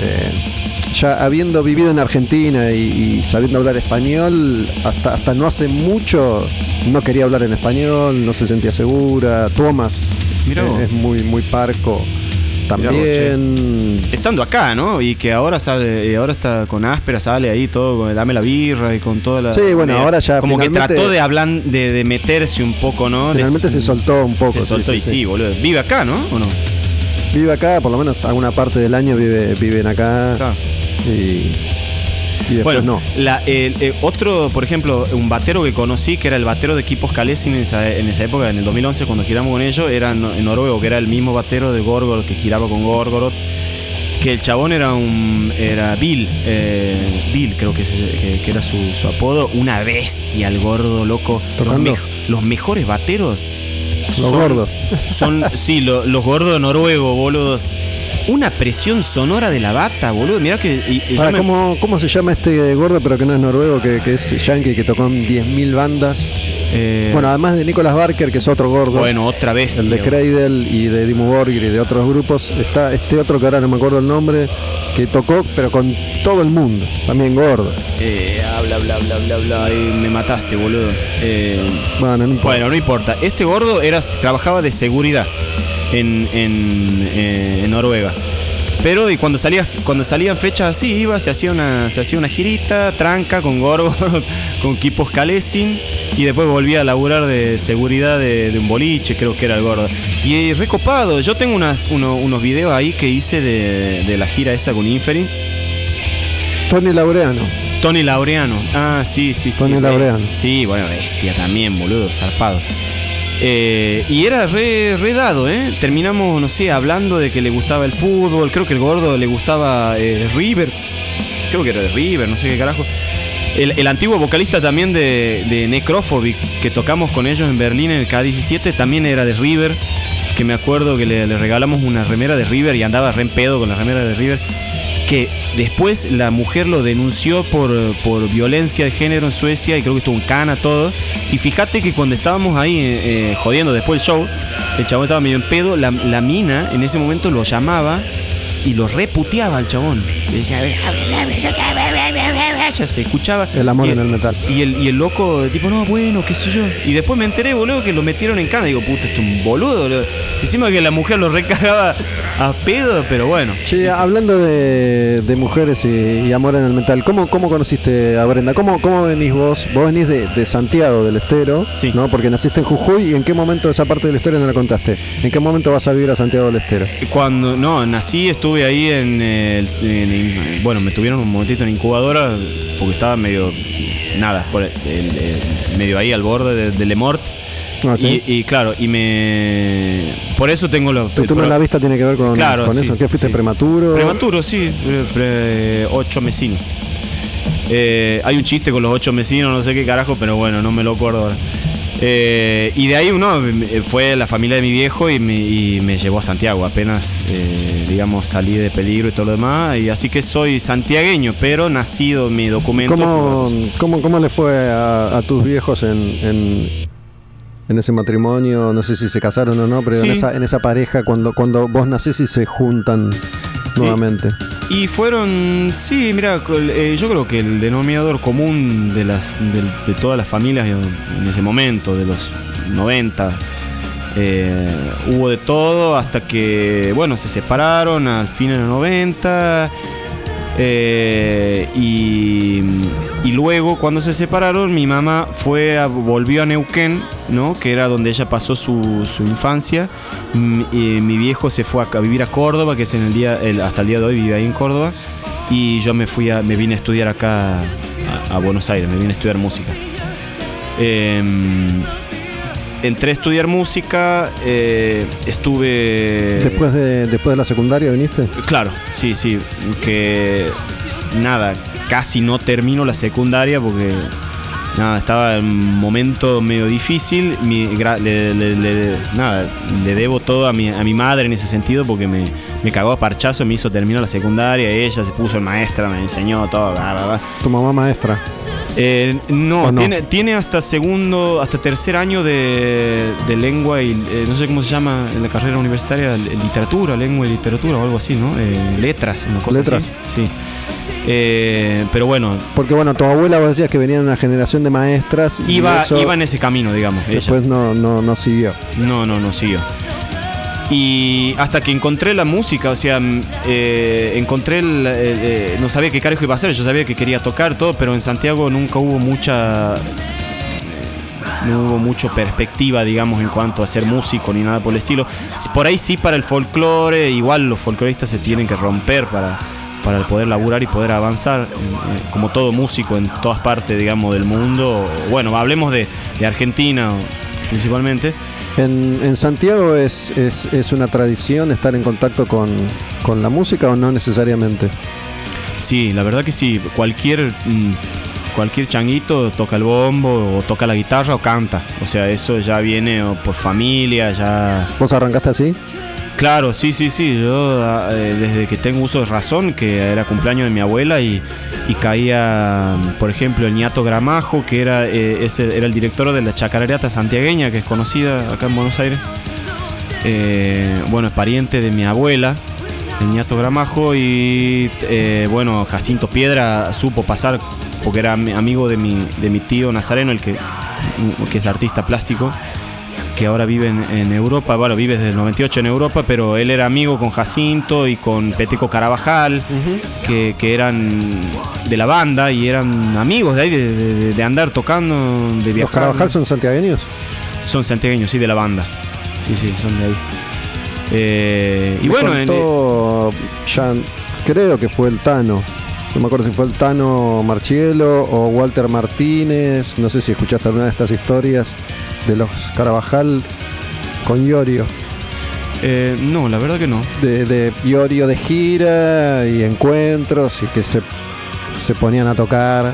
Speaker 1: eh, ya habiendo vivido en Argentina y, y sabiendo hablar español, hasta, hasta no hace mucho no quería hablar en español, no se sentía segura. Thomas eh, es muy, muy parco también.
Speaker 2: Estando acá, ¿no? Y que ahora sale, y ahora está con áspera, sale ahí todo, con dame la birra y con toda la.
Speaker 1: Sí, bueno, ahora ya
Speaker 2: Como que trató de hablar, de, de meterse un poco, ¿no? De-
Speaker 1: Finalmente se soltó un poco.
Speaker 2: Se
Speaker 1: sí,
Speaker 2: soltó
Speaker 1: sí,
Speaker 2: y
Speaker 1: sí.
Speaker 2: sí, boludo. Vive acá, ¿no? ¿O no?
Speaker 1: Vive acá, por lo menos alguna parte del año vive, viven acá. Y, y después
Speaker 2: Bueno,
Speaker 1: no.
Speaker 2: la- el- eh, otro, por ejemplo, un batero que conocí, que era el batero de equipos Kalesin en esa, en esa época, en el 2011, cuando giramos con ellos, era en, noruego, que era el mismo batero de Gorgoroth, que giraba con Gorgoroth. Que el chabón era un. Era Bill. eh, Bill, creo que, que- que era su, su apodo. Una bestia, el gordo, loco. Los, mejores bateros.
Speaker 1: Los gordos.
Speaker 2: Son, sí, lo- los gordos noruegos, boludos. Una presión sonora de la bata, boludo. Mirá que. y- y me-
Speaker 1: ¿cómo, ¿Cómo se llama este gordo, pero que no es noruego, que, que es yankee, que tocó en 10.000 bandas?
Speaker 2: eh,
Speaker 1: Bueno, además de Nicolas Barker, que es otro gordo.
Speaker 2: Bueno, otra vez.
Speaker 1: el de. Cradle y de Dimmu Borgir y de otros grupos, está este otro que ahora no me acuerdo el nombre, que tocó, pero con todo el mundo, también gordo.
Speaker 2: Eh, habla, bla, bla, bla, bla. eh, me mataste, boludo. Eh,
Speaker 1: Bueno, no importa.
Speaker 2: bueno, no importa. Este gordo era, trabajaba de seguridad en, en, eh, en Noruega. Pero y cuando salía cuando salían fechas así, iba, se hacía una, se hacía una girita, tranca con gorgo, con equipos Kalesin, y después volvía a laburar de seguridad de, de un boliche, creo que era el gordo. Y recopado, yo tengo unas, uno- unos videos ahí que hice de, de la gira esa con Inferi.
Speaker 1: Tony Laureano.
Speaker 2: Tony Laureano. Ah, sí, sí, sí.
Speaker 1: Tony Laureano.
Speaker 2: Sí, bueno, bestia también, boludo, zarpado. Eh, y era re, dado, ¿eh? Terminamos, no sé, hablando de que le gustaba el fútbol. Creo que el gordo le gustaba eh, River. Creo que era de River, no sé qué carajo. El, el antiguo vocalista también de, de Necrophobic, que tocamos con ellos en Berlín en el K17, también era de River. Que me acuerdo que le, le regalamos una remera de River y andaba re en pedo con la remera de River. Que después la mujer lo denunció por, por violencia de género en Suecia y creo que estuvo en cana todo. Y fíjate que cuando estábamos ahí eh, eh, jodiendo después del show, el chabón estaba medio en pedo, la, la mina en ese momento lo llamaba y lo reputeaba al chabón. Decía, se escuchaba.
Speaker 1: El amor
Speaker 2: Y
Speaker 1: en el metal.
Speaker 2: Y el, y el loco, tipo, no, bueno, qué sé yo. Y después me enteré, boludo, que lo metieron en cana. Digo, puta, este es un boludo. boludo. Encima que la mujer lo recagaba a pedo, pero bueno.
Speaker 1: Che, hablando de, de mujeres y, y amor en el metal, ¿cómo, cómo conociste a Brenda? ¿Cómo, cómo venís vos? Vos venís de, de Santiago del Estero,
Speaker 2: Sí.
Speaker 1: ¿no? Porque naciste en Jujuy y en qué momento esa parte de la historia no la contaste. ¿En qué momento vas a vivir a Santiago del Estero?
Speaker 2: Cuando, no, nací, estuve ahí en, el- en- en- bueno, me tuvieron un momentito en incubadora porque estaba medio, nada, por el- el- medio ahí al borde de, de Lemort.
Speaker 1: Ah, ¿sí?
Speaker 2: y, y claro, y me, por eso tengo los...
Speaker 1: ¿Tu turno la vista tiene que ver con,
Speaker 2: Claro,
Speaker 1: con
Speaker 2: sí,
Speaker 1: eso? ¿Qué fuiste
Speaker 2: sí.
Speaker 1: prematuro?
Speaker 2: Prematuro, sí, pre- pre- ocho mesinos. Eh, hay un chiste con los ocho mesinos, no sé qué carajo, pero bueno, no me lo acuerdo ahora. Eh, y de ahí uno fue la familia de mi viejo y me, y me llevó a Santiago. Apenas, eh, digamos, salí de peligro y todo lo demás. Y así que soy santiagueño, pero nacido mi documento.
Speaker 1: ¿Cómo, cómo, cómo le fue a, a tus viejos en, en, en ese matrimonio? No sé si se casaron o no, pero
Speaker 2: Sí.
Speaker 1: en, esa, en esa pareja, cuando, cuando vos nacés y se juntan nuevamente.
Speaker 2: Y fueron, sí, mira, eh, yo creo que el denominador común de, las, de, de todas las familias en en ese momento, de los 90, eh, hubo de todo hasta que, bueno, se separaron al fin de los 90. Eh, y, luego cuando se separaron mi mamá fue volvió a Neuquén no que era donde ella pasó su, infancia. Mm, mi viejo se fue a, vivir a Córdoba que es en el día hasta el día de hoy vive ahí en Córdoba. Y yo me fui a me vine a estudiar acá a, a Buenos Aires me vine a estudiar música. Em, entré a estudiar música eh, estuve
Speaker 1: Después de, después de la secundaria viniste.
Speaker 2: Claro, sí, sí. Que nada, casi no termino la secundaria porque nada, estaba en un momento medio difícil. Mi, le, le- le- nada, le debo todo a mi, a mi madre en ese sentido porque me, me cagó a parchazo, me hizo terminar la secundaria. Ella se puso en maestra, me enseñó todo. bla, bla, bla.
Speaker 1: Tu mamá maestra.
Speaker 2: Eh, no. Tiene, tiene hasta segundo, hasta tercer año de, de lengua y eh, no sé cómo se llama en la carrera universitaria, li- literatura, lengua y literatura o algo así, ¿no? Eh, letras, una cosa
Speaker 1: Letras.
Speaker 2: así. Sí. Eh, pero bueno,
Speaker 1: Porque bueno, tu abuela vos decías que venía de una generación de maestras y
Speaker 2: iba,
Speaker 1: eso
Speaker 2: iba en ese camino, digamos.
Speaker 1: después no, no, no siguió.
Speaker 2: No, no, no siguió. Y hasta que encontré la música, o sea, mm, eh, encontré, el, eh, eh, no sabía qué carajo iba a hacer, yo sabía que quería tocar todo, pero en Santiago nunca hubo mucha, no hubo mucho perspectiva, digamos, en cuanto a ser músico ni nada por el estilo. Por ahí sí para el folclore, igual los folcloristas se tienen que romper para, para poder laburar y poder avanzar, como todo músico en todas partes, digamos, del mundo. Bueno, hablemos de, de Argentina principalmente.
Speaker 1: ¿En, en Santiago es, es, es una tradición estar en contacto con, con la música o no necesariamente?
Speaker 2: Sí, la verdad que sí. Cualquier, mm, cualquier changuito toca el bombo, o toca la guitarra o canta. O sea, eso ya viene por familia, ya.
Speaker 1: ¿Vos arrancaste así?
Speaker 2: Claro, sí, sí, sí. Yo ah, eh, desde que tengo uso de razón, que era cumpleaños de mi abuela y, caía, por ejemplo, el ñato Gramajo, que era, eh, el director de la chacarerata santiagueña, que es conocida acá en Buenos Aires. Eh, bueno, es pariente de mi abuela, el ñato Gramajo, y bueno, Jacinto Piedra supo pasar, porque era ami- amigo de mi, de mi tío Nazareno, el que, que es artista plástico que ahora vive en, en Europa, bueno, vive desde el 98 en Europa, pero él era amigo con Jacinto y con Peteco Carabajal, que, que eran de la banda y eran amigos de ahí, de, de- de andar tocando, de
Speaker 1: ¿Los
Speaker 2: viajar.
Speaker 1: Carabajal son santiagueños?
Speaker 2: Son santiagueños, sí, de la banda. Sí, sí, son de ahí. Eh, y
Speaker 1: Me
Speaker 2: bueno, en-
Speaker 1: contó ya, creo que fue el Tano. No me acuerdo si fue el Tano Marchielo o Walter Martínez. No sé si escuchaste alguna de estas historias de los Carabajal con Iorio.
Speaker 2: Eh, no, la verdad que no.
Speaker 1: De, de Iorio de gira y encuentros y que se, se ponían a tocar.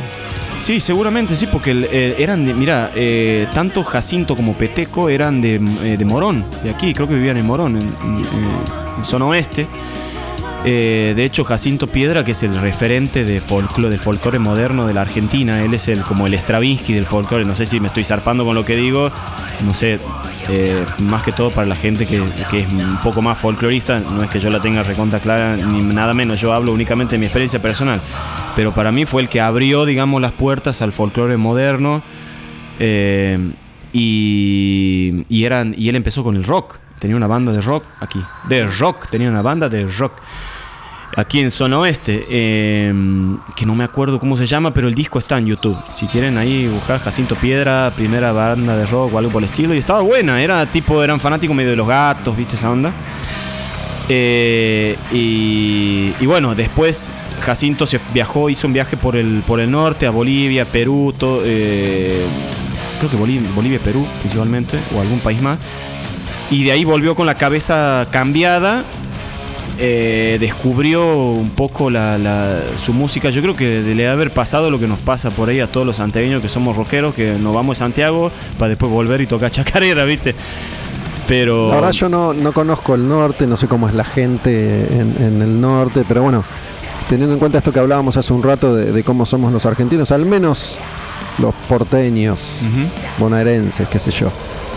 Speaker 2: Sí, seguramente sí, porque eh, eran de, mira, eh, tanto Jacinto como Peteco eran de, de Morón, de aquí, creo que vivían en Morón, en, en, en zona oeste. Eh, de hecho, Jacinto Piedra, que es el referente folclore, del folclore moderno de la Argentina, él es el como el Stravinsky del folclore. No sé si me estoy zarpando con lo que digo, no sé, eh, más que todo para la gente que, que es un poco más folclorista, no es que yo la tenga recontra clara ni nada menos, yo hablo únicamente de mi experiencia personal. Pero para mí fue el que abrió, digamos, las puertas al folclore moderno. eh, y, y, eran, y él empezó con el rock. Tenía una banda de rock aquí. De rock, tenía una banda de rock. Aquí en Zona Oeste. eh, que no me acuerdo cómo se llama, pero el disco está en YouTube. Si quieren ahí buscar Jacinto Piedra, primera banda de rock o algo por el estilo. Y estaba buena, era tipo, eran fanáticos medio de los gatos, ¿viste esa onda? Eh, y, y bueno, después Jacinto se viajó, hizo un viaje por el, por el norte, a Bolivia, Perú, to- eh, creo que Bolivia, Bolivia, Perú principalmente, o algún país más. Y de ahí volvió con la cabeza cambiada. Eh, descubrió un poco la, su música. Yo creo que le debe haber pasado lo que nos pasa por ahí a todos los santiagueños que somos rockeros, que nos vamos a Santiago para después volver y tocar chacarera, ¿viste? Pero.
Speaker 1: La yo no, no conozco el norte, no sé cómo es la gente en, el norte, pero bueno, teniendo en cuenta esto que hablábamos hace un rato de cómo somos los argentinos, al menos los porteños, bonaerenses, qué sé yo,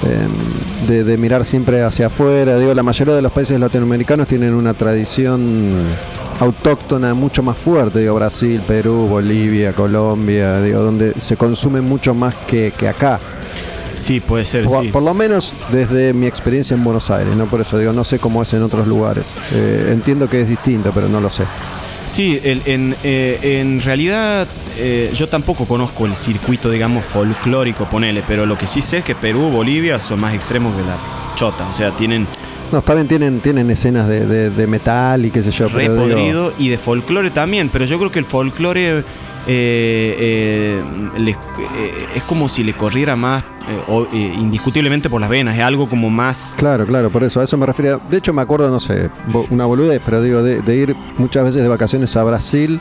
Speaker 1: em, de, de mirar siempre hacia afuera. Digo, la mayoría de los países latinoamericanos tienen una tradición autóctona mucho más fuerte, digo, Brasil, Perú, Bolivia, Colombia, digo, donde se consume mucho más que, que acá.
Speaker 2: Sí, puede ser,
Speaker 1: Por,
Speaker 2: sí.
Speaker 1: por lo menos desde mi experiencia en Buenos Aires, ¿no? Por eso digo, no sé cómo es en otros lugares. Eh, entiendo que es distinto, pero no lo sé.
Speaker 2: Sí, el- en, eh, en realidad eh, yo tampoco conozco el circuito, digamos, folclórico, ponele, pero lo que sí sé es que Perú, Bolivia son más extremos que la chota, o sea, tienen
Speaker 1: No, está bien, tienen, tienen escenas de, de- de metal y qué sé yo,
Speaker 2: re
Speaker 1: pero digo,
Speaker 2: podrido y de folclore también, pero yo creo que el folclore eh, eh, le- eh, es como si le corriera más eh, o- eh, indiscutiblemente por las venas, es algo como más...
Speaker 1: Claro, claro, por eso, a eso me refería. De hecho, me acuerdo, no sé, una boludez, pero digo, de, de ir muchas veces de vacaciones a Brasil.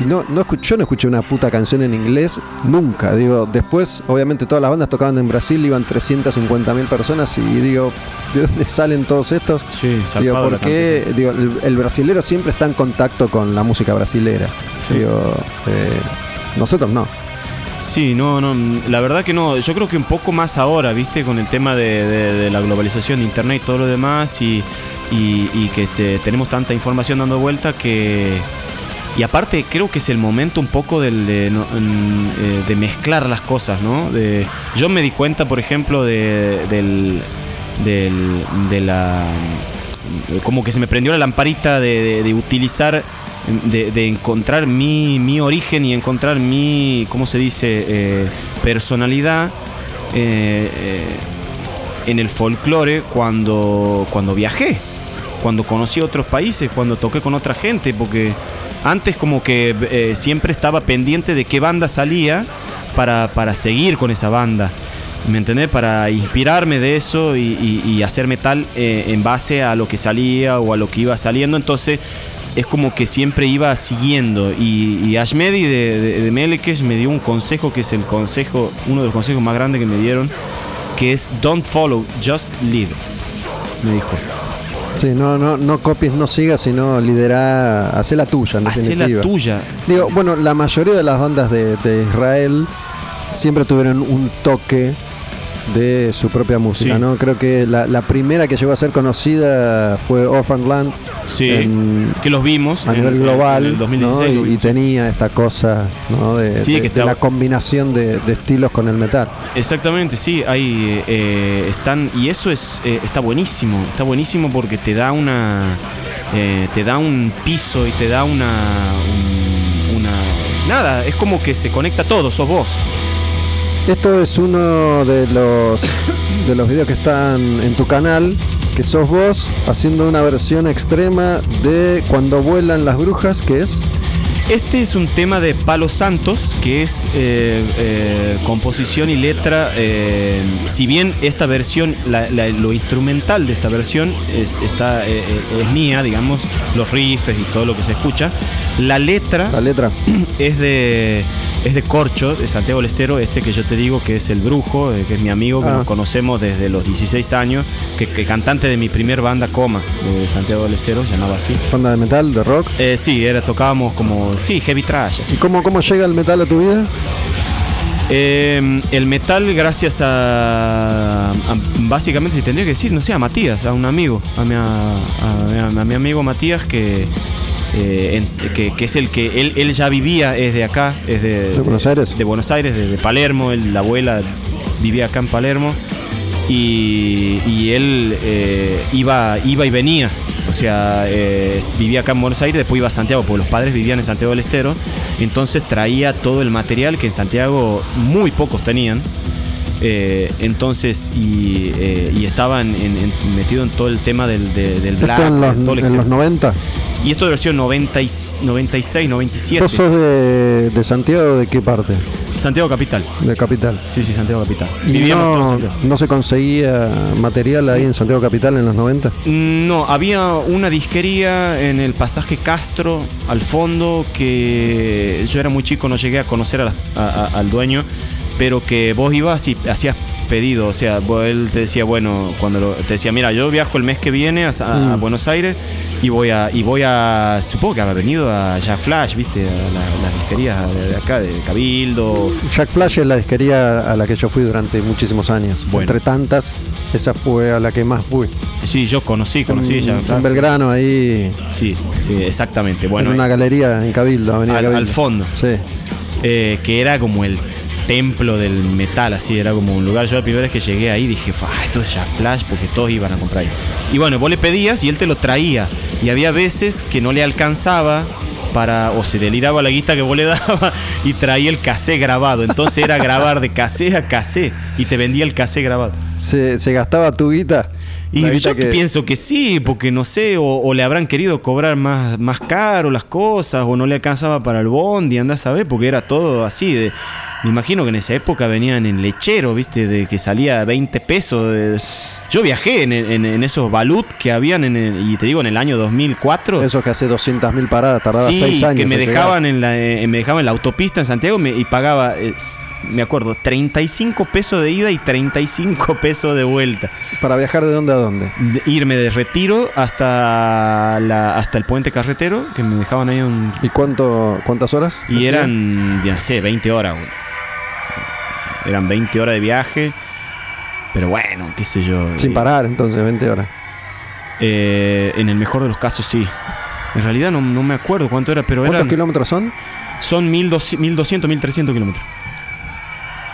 Speaker 1: Y no, no yo no escuché una puta canción en inglés nunca. Digo, después, obviamente, todas las bandas tocaban en Brasil, iban 350 mil personas. Y digo, ¿de dónde salen todos estos?
Speaker 2: Sí,
Speaker 1: Digo, porque digo, el, el brasilero siempre está en contacto con la música brasilera.
Speaker 2: Sí.
Speaker 1: Digo, eh, nosotros no.
Speaker 2: Sí, no, no, la verdad que no. Yo creo que un poco más ahora, viste, con el tema de, de- de la globalización de internet y todo lo demás, y, y- y que este, tenemos tanta información dando vuelta que. Y aparte, creo que es el momento un poco del, mm, eh, de mezclar las cosas, ¿no? De, yo me di cuenta, por ejemplo, de, del, de la. Como que se me prendió la lamparita de, de- utilizar de, de encontrar mi, mi origen y encontrar mi, ¿cómo se dice?, Eh, personalidad eh, en el folclore cuando, cuando viajé, cuando conocí otros países, cuando toqué con otra gente, porque antes como que eh, siempre estaba pendiente de qué banda salía para, para seguir con esa banda. ¿Me entendés? Para inspirarme de eso y, y- y hacer metal eh, en base a lo que salía o a lo que iba saliendo. Entonces es como que siempre iba siguiendo. Y, y Ashmedi de, de, me dio un consejo que es el consejo, uno de los consejos más grandes que me dieron, que es don't follow, just lead. Me dijo.
Speaker 1: Sí, no, no, no copies, no sigas, sino lidera, hace la tuya, en
Speaker 2: Hacé la tuya.
Speaker 1: Digo, bueno, la mayoría de las bandas de, de Israel siempre tuvieron un toque de su propia música,
Speaker 2: Sí.
Speaker 1: ¿no? Creo que la, la primera que llegó a ser conocida fue Orphan Land
Speaker 2: Sí,
Speaker 1: en-
Speaker 2: que los vimos
Speaker 1: a nivel global,
Speaker 2: en el 2016.
Speaker 1: ¿no?
Speaker 2: lo
Speaker 1: y, tenía esta cosa ¿no? de,
Speaker 2: Sí,
Speaker 1: de-
Speaker 2: que
Speaker 1: de
Speaker 2: estaba-
Speaker 1: la combinación de, de estilos con el metal.
Speaker 2: Exactamente, sí, hay eh, están y eso es eh, está buenísimo, está buenísimo porque te da una eh, te da un piso y te da una un- una nada, es como que se conecta todo, sos vos.
Speaker 1: Esto es uno de los de los videos que están en tu canal, que sos vos haciendo una versión extrema de Cuando vuelan las brujas, que es
Speaker 2: Este es un tema de Palo Santos, que es eh, eh, composición y letra. eh, si bien esta versión, la- la- lo instrumental de esta versión es, está, eh, eh, es mía, digamos, los riffs y todo lo que se escucha, la letra
Speaker 1: La letra.
Speaker 2: es de es de Corcho, de Santiago del Estero, este que yo te digo que es el brujo, que es mi amigo, que
Speaker 1: Ah.
Speaker 2: nos conocemos desde los 16 años, que, que cantante de mi primer banda Coma, de Santiago del Estero, se llamaba así.
Speaker 1: Banda de metal, de rock.
Speaker 2: Eh, sí, era, tocábamos como, sí, heavy trash. así.
Speaker 1: ¿Y cómo, cómo llega el metal a tu vida?
Speaker 2: Eh, el metal, gracias a, a- Básicamente, si tendría que decir, no sé, a Matías, a un amigo, a mi, a, a- a mi amigo Matías, que, eh, en- que, que es el que. Él, él ya vivía, es de acá, es de,
Speaker 1: ¿De Buenos Aires?
Speaker 2: De Buenos Aires, de, de Palermo. él- la abuela vivía acá en Palermo. Y, y él eh, iba, iba y venía. O sea, eh, vivía acá en Buenos Aires, después iba a Santiago, porque los padres vivían en Santiago del Estero. Entonces traía todo el material que en Santiago muy pocos tenían. Eh, entonces, y, eh, y estaban en- en- metido en todo el tema del, de- del black.
Speaker 1: En los,
Speaker 2: todo el
Speaker 1: en
Speaker 2: extremo.
Speaker 1: los 90.
Speaker 2: Y esto de versión 90 y- 96, 97.
Speaker 1: ¿Vos sos de, de Santiago de qué parte?
Speaker 2: Santiago Capital.
Speaker 1: De Capital.
Speaker 2: Sí, sí, Santiago Capital.
Speaker 1: ¿Y
Speaker 2: Vivíamos todos en
Speaker 1: no,
Speaker 2: Santiago.
Speaker 1: no se conseguía material ahí en Santiago Capital en los 90?
Speaker 2: Mm, No, había una disquería en el pasaje Castro al fondo que yo era muy chico, no llegué a conocer a la- a- a- al dueño, pero que vos ibas y hacías pedido, o sea, él te decía, bueno, cuando lo- te decía, mira, yo viajo el mes que viene a, a- a
Speaker 1: Mm.
Speaker 2: Buenos Aires y voy a, y voy a, supongo que habrá venido a Jack Flash, viste, a la- las disquerías de, acá, de Cabildo,
Speaker 1: Jack Flash es la disquería a la que yo fui durante muchísimos años.
Speaker 2: Bueno.
Speaker 1: Entre tantas, esa fue a la que más fui.
Speaker 2: sí, yo conocí, conocí
Speaker 1: en,
Speaker 2: Jack
Speaker 1: en
Speaker 2: Flash.
Speaker 1: Belgrano, ahí,
Speaker 2: Sí, sí, exactamente. Bueno,
Speaker 1: en una galería en Cabildo, Avenida
Speaker 2: al,
Speaker 1: Cabildo.
Speaker 2: al fondo.
Speaker 1: Sí.
Speaker 2: eh, que era como el templo del metal, así, era como un lugar. Yo la primera vez que llegué ahí dije, "Fa, esto es ya Flash, porque todos iban a comprar ahí. Y bueno, vos le pedías y él te lo traía. Y había veces que no le alcanzaba para, o se deliraba la guita que vos le dabas y traía el casé grabado. Entonces era grabar de casé a casé y te vendía el casé grabado.
Speaker 1: ¿Se, se gastaba tu guita?
Speaker 2: Y yo pienso que sí, porque no sé, o, o le habrán querido cobrar más, más caro las cosas, o no le alcanzaba para el bondi, andás a ver, porque era todo así. De, me imagino que en esa época venían en lechero, viste, de que salía 20 pesos. yo viajé en, en- en esos balut que habían, en el- y te digo, en el año 2004.
Speaker 1: Eso que hace 200.000 paradas, tardaba
Speaker 2: Sí,
Speaker 1: 6 años.
Speaker 2: que me
Speaker 1: llegar.
Speaker 2: dejaban en la, eh, me dejaban en la autopista en Santiago me- y pagaba, eh, me acuerdo, 35 pesos de ida y 35 pesos de vuelta
Speaker 1: ¿Para viajar de dónde a dónde?
Speaker 2: de- irme de retiro hasta la, hasta el puente carretero, que me dejaban ahí un...
Speaker 1: ¿Y cuánto, cuántas horas?
Speaker 2: Y eran, ya sé, 20 horas, güey. Eran 20 horas de viaje. Pero bueno, qué sé yo.
Speaker 1: Sin
Speaker 2: eh,
Speaker 1: parar, entonces, 20 horas.
Speaker 2: eh, en el mejor de los casos, sí. En realidad no, no me acuerdo cuánto era, pero
Speaker 1: ¿Cuántos
Speaker 2: eran,
Speaker 1: kilómetros son?
Speaker 2: son 1200, 1200, 1300 kilómetros.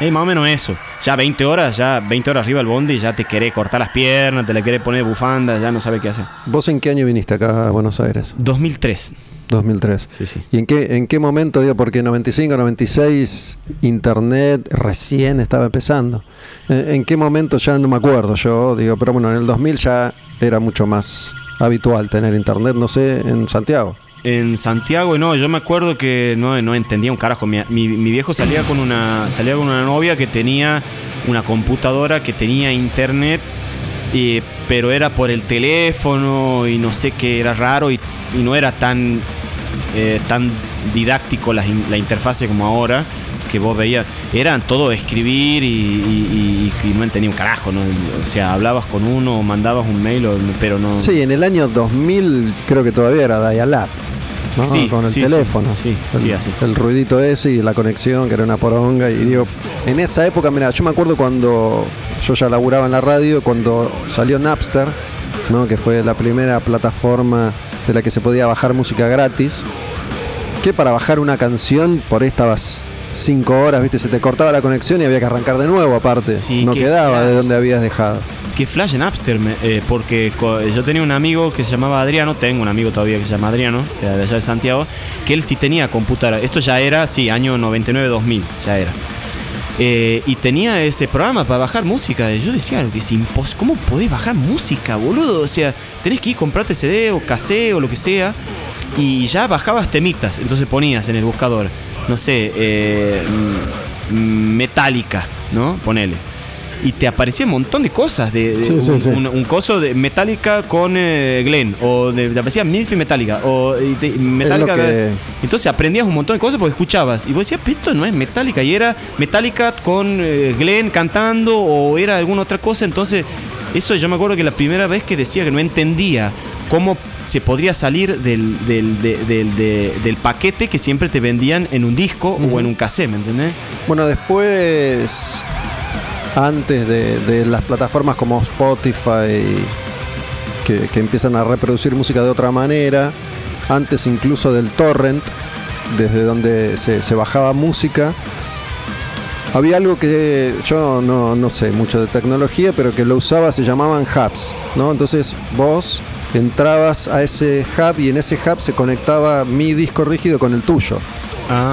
Speaker 2: Eh, más o menos eso. Ya 20 horas, ya 20 horas arriba el bondi, ya te querés cortar las piernas, te le querés poner bufanda, ya no sabes qué hacer.
Speaker 1: ¿Vos en qué año viniste acá a Buenos Aires?
Speaker 2: 2003.
Speaker 1: 2003.
Speaker 2: Sí, sí.
Speaker 1: ¿Y en qué, en qué momento, digo, porque 95, 96, Internet recién estaba empezando? ¿En, en qué momento ya no me acuerdo yo, digo, pero bueno, en el 2000 ya era mucho más habitual tener Internet, no sé, en Santiago.
Speaker 2: En Santiago, no, yo me acuerdo que no, no entendía un carajo. Mi, mi- mi viejo salía con una salía con una novia que tenía una computadora que tenía internet, y- pero era por el teléfono y no sé qué, era raro y, y no era tan, eh, tan didáctico la, la interfase como ahora que vos veías. Eran todo escribir y, y- y- y no entendía un carajo, ¿no? O sea, hablabas con uno, mandabas un mail, o- pero no...
Speaker 1: Sí, en el año 2000 creo que todavía era dial-up, ¿no?
Speaker 2: Sí,
Speaker 1: Con el
Speaker 2: sí,
Speaker 1: teléfono.
Speaker 2: sí, sí,
Speaker 1: el,
Speaker 2: sí, así.
Speaker 1: el ruidito ese y la conexión, que era una poronga. Y digo, en esa época, mira, yo me acuerdo cuando yo ya laburaba en la radio, cuando salió Napster, ¿no? Que fue la primera plataforma de la que se podía bajar música gratis. Que para bajar una canción, por ahí estabas cinco horas, viste, se te cortaba la conexión y había que arrancar de nuevo aparte.
Speaker 2: Sí,
Speaker 1: no quedaba de donde habías dejado.
Speaker 2: que Flash en Napster, eh, porque yo tenía un amigo que se llamaba Adriano, tengo un amigo todavía que se llama Adriano, de allá de Santiago, que él sí tenía computadora. Esto ya era, sí, año 99-2000, ya era. Eh, y tenía ese programa para bajar música. Yo decía, es ¿cómo podés bajar música, boludo? O sea, tenés que ir comprarte CD o cassette o lo que sea. y ya bajabas temitas. Entonces ponías en el buscador, no sé, eh, mm, Metallica, ¿no? Ponele. Y te aparecía un montón de cosas. De, de
Speaker 1: Sí, sí,
Speaker 2: un,
Speaker 1: sí.
Speaker 2: un- un coso de Metallica con eh, Glenn. O de, te aparecía y Metallica. O y te- Metallica.
Speaker 1: que-
Speaker 2: Entonces aprendías un montón de cosas porque escuchabas. Y vos decías, "Pero esto no es Metallica. Y era Metallica con eh, Glenn cantando. O era alguna otra cosa. Entonces, eso yo me acuerdo que la primera vez que decía que no entendía cómo se podría salir del, del, de- del- de- del paquete que siempre te vendían en un disco o en un cassette, ¿me entendés?
Speaker 1: Bueno, después, antes de, de las plataformas como Spotify, que, que empiezan a reproducir música de otra manera, antes incluso del torrent, desde donde se, se bajaba música, había algo que yo no, no sé mucho de tecnología, pero que lo usaba, se llamaban hubs, ¿no? Entonces vos entrabas a ese hub y en ese hub se conectaba mi disco rígido con el tuyo,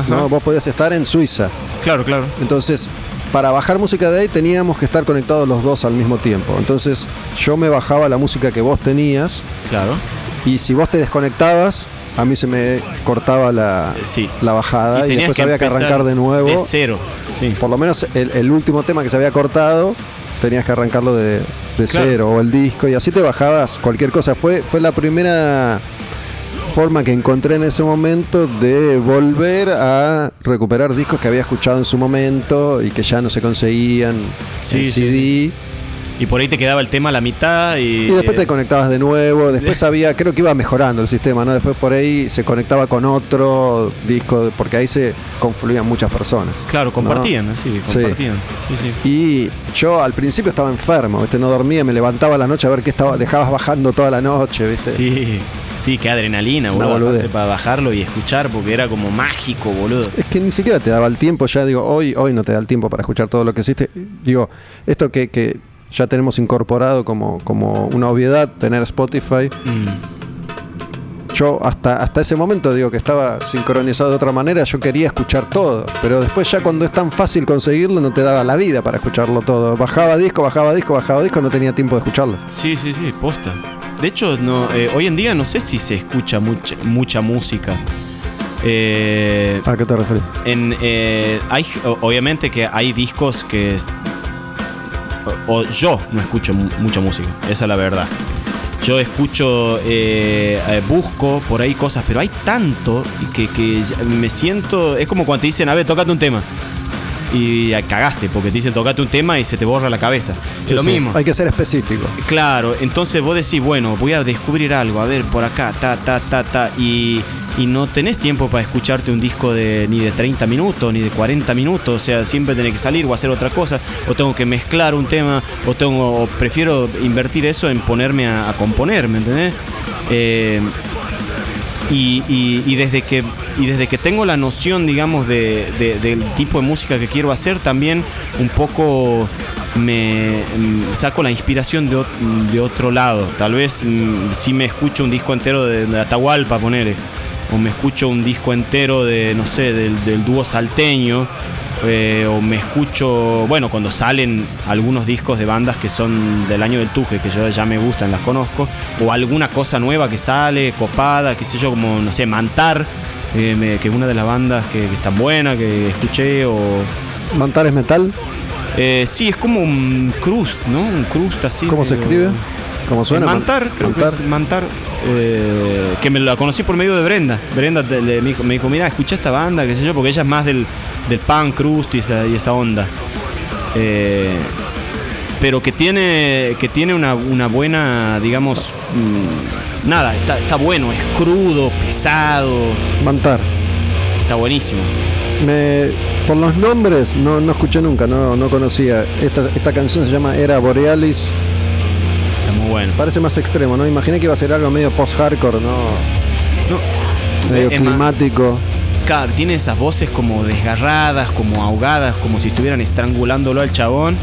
Speaker 1: ¿no? Vos podías estar en Suiza.
Speaker 2: Claro, claro.
Speaker 1: Entonces, para bajar música de ahí teníamos que estar conectados los dos al mismo tiempo. Entonces, yo me bajaba la música que vos tenías
Speaker 2: Claro.
Speaker 1: y si vos te desconectabas, a mí se me cortaba la,
Speaker 2: Eh, sí.
Speaker 1: la bajada y, después había que arrancar de nuevo.
Speaker 2: De cero. Sí.
Speaker 1: Por lo menos el, el último tema que se había cortado, tenías que arrancarlo de, de
Speaker 2: Claro.
Speaker 1: cero o el disco y así te bajabas cualquier cosa. Fue, fue la primera forma que encontré en ese momento de volver a recuperar discos que había escuchado en su momento y que ya no se conseguían
Speaker 2: Sí,
Speaker 1: en
Speaker 2: sí. Y por ahí te quedaba el tema a la mitad y.
Speaker 1: Y después te
Speaker 2: eh,
Speaker 1: conectabas de nuevo, después había, creo que iba mejorando el sistema, ¿no? Después por ahí se conectaba con otro disco, porque ahí se confluían muchas personas.
Speaker 2: Claro,
Speaker 1: ¿no?
Speaker 2: compartían, así,
Speaker 1: Sí.
Speaker 2: compartían. Sí, sí.
Speaker 1: Y yo al principio estaba enfermo, ¿viste? No dormía, me levantaba a la noche a ver qué estaba, dejabas bajando toda la noche, ¿viste?
Speaker 2: Sí, sí, qué adrenalina, boludo. Para bajarlo y escuchar, porque era como mágico, boludo.
Speaker 1: Es que ni siquiera te daba el tiempo, ya digo, hoy, hoy no te da el tiempo para escuchar todo lo que hiciste. Digo, esto que, que ya tenemos incorporado como, como una obviedad, tener Spotify.
Speaker 2: Mm.
Speaker 1: Yo hasta, hasta ese momento digo que estaba sincronizado de otra manera, yo quería escuchar todo, pero después ya cuando es tan fácil conseguirlo no te daba la vida para escucharlo todo. Bajaba disco, bajaba disco, bajaba disco, no tenía tiempo de escucharlo.
Speaker 2: Sí, sí, sí, posta. De hecho, no, eh, hoy en día no sé si se escucha mucha, mucha música. Eh,
Speaker 1: ¿A qué te referís?
Speaker 2: en, eh, hay, obviamente que hay discos que... O, yo no escucho mu- mucha música, esa es la verdad. Yo escucho, eh, eh, busco por ahí cosas, pero hay tanto que, que me siento... Es como cuando te dicen, a ver, tócate un tema. Y cagaste, porque te dicen, tocate un tema y se te borra la cabeza. es lo
Speaker 1: sí.
Speaker 2: mismo.
Speaker 1: Hay que ser específico.
Speaker 2: Claro, entonces vos decís, bueno, voy a descubrir algo, a ver, por acá, ta, ta, ta, ta, y, y no tenés tiempo para escucharte un disco de ni de 30 minutos, ni de 40 minutos, o sea, siempre tenés que salir o hacer otra cosa, o tengo que mezclar un tema, o tengo, o prefiero invertir eso en ponerme a, a componer, ¿me entendés? Eh, y, y- y desde que y desde que tengo la noción digamos de, de- del tipo de música que quiero hacer también un poco me mm, saco la inspiración de, de otro lado. Tal vez mm, si me escucho un disco entero de, Atahualpa ponele o me escucho un disco entero de no sé del, del dúo salteño eh, o me escucho, bueno, cuando salen algunos discos de bandas que son del año del Tuje, que yo ya me gustan, las conozco, o alguna cosa nueva que sale, copada, qué sé yo, como, no sé, Mantar, eh, me- que es una de las bandas que, que están buenas, que escuché, o...
Speaker 1: Mantar es metal.
Speaker 2: eh, sí, es como un crust, ¿no? Un crust así.
Speaker 1: ¿Cómo se escribe? ¿Cómo suena?
Speaker 2: Mantar, creo
Speaker 1: Mantar.
Speaker 2: que es Mantar. eh, que me la conocí por medio de Brenda. Brenda te- le- me, dijo, me dijo, mira, escucha esta banda, qué sé yo, porque ella es más del, del punk, crust y esa, y esa onda. Eh, pero que tiene, que tiene una, una buena, digamos, mm, nada, está, está bueno, es crudo, pesado,
Speaker 1: Mantar.
Speaker 2: está buenísimo.
Speaker 1: Me, por los nombres no, no escuché nunca, no, no conocía. Esta, esta canción se llama Era Borealis.
Speaker 2: Bueno.
Speaker 1: Parece más extremo, ¿no? Imaginé que iba a ser algo medio post-hardcore, ¿no?
Speaker 2: No,
Speaker 1: Medio
Speaker 2: es más-
Speaker 1: climático.
Speaker 2: Claro, tiene esas voces como desgarradas, como ahogadas, como si estuvieran estrangulándolo al chabón.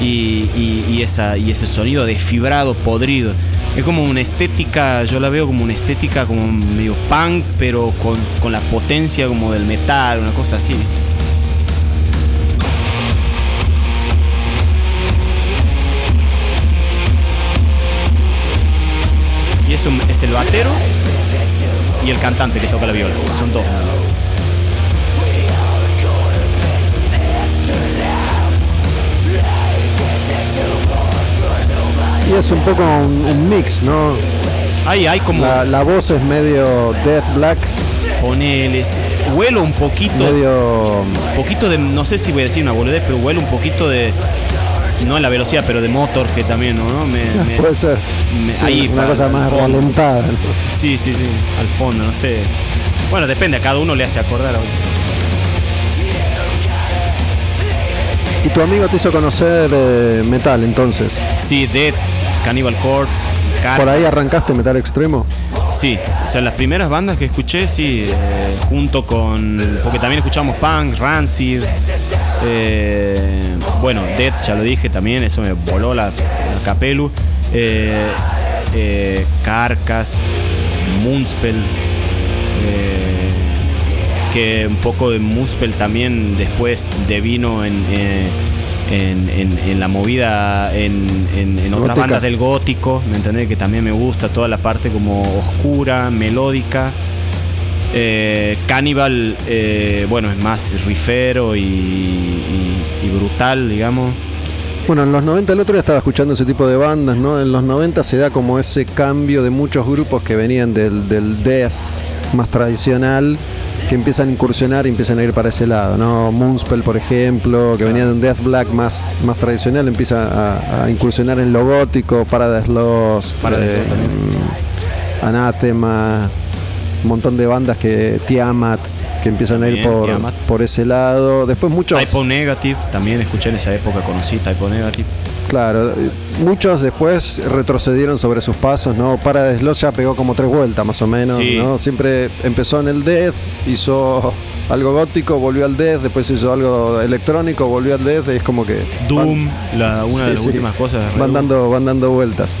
Speaker 2: Y, y- y esa, y ese sonido desfibrado, podrido. Es como una estética, yo la veo como una estética como medio punk, pero con, con la potencia como del metal, una cosa así. Es el batero. y el cantante que toca la viola. Son dos.
Speaker 1: Y es un poco un, un mix, ¿no?
Speaker 2: Ahí hay como
Speaker 1: La, la voz es medio death black,
Speaker 2: poneles. Huelo un poquito.
Speaker 1: medio
Speaker 2: poquito de, no sé si voy a decir una boludez, pero huele un poquito de, no en la velocidad, pero de motor que también, ¿no? Me- me-
Speaker 1: puede ser
Speaker 2: me-
Speaker 1: Sí,
Speaker 2: ahí
Speaker 1: una
Speaker 2: para-
Speaker 1: cosa más ralentada.
Speaker 2: Sí, sí, sí, al fondo, no sé. Bueno, depende, a cada uno le hace acordar.
Speaker 1: Y tu amigo te hizo conocer eh, metal entonces.
Speaker 2: Sí, Dead, Cannibal Corpse,
Speaker 1: Por ahí arrancaste metal extremo.
Speaker 2: Sí, o sea, las primeras bandas que escuché, sí, eh, junto con. Porque también escuchamos punk, Rancid. Eh, bueno, Dead, ya lo dije también, eso me voló la, la capelu. Eh, eh, Carcass, Moonspell. que un poco de Moonspell también después devino en. en, en- en la movida en, en- otras bandas del gótico, ¿me entendés? Que también me gusta toda la parte como oscura, melódica. Eh, Cannibal, eh, bueno, es más rifero y, y- y brutal, digamos.
Speaker 1: Bueno, en los 90, el otro día estaba escuchando ese tipo de bandas, ¿no? En los 90 se da como ese cambio de muchos grupos que venían del, del death más tradicional, que empiezan a incursionar y empiezan a ir para ese lado, ¿no? Moonspell, por ejemplo, que venía de un death black más, más tradicional, empieza a, a incursionar en lo gótico, Paradise Lost,
Speaker 2: Paradise
Speaker 1: eh, un montón de bandas que Tiamat, que empiezan a ir por,
Speaker 2: Tiamat.
Speaker 1: por ese lado. Después muchos...
Speaker 2: Typo Negative, también escuché en esa época, conocí Typo Negative.
Speaker 1: Claro, muchos después retrocedieron sobre sus pasos, ¿no? Para Sloss ya pegó como tres vueltas más o menos,
Speaker 2: Sí.
Speaker 1: ¿no? Siempre empezó en el death, hizo algo gótico, volvió al death, después hizo algo electrónico, volvió al death, y es como que
Speaker 2: Doom, la, una
Speaker 1: Sí,
Speaker 2: de las
Speaker 1: sí.
Speaker 2: últimas cosas.
Speaker 1: van dando, van dando vueltas.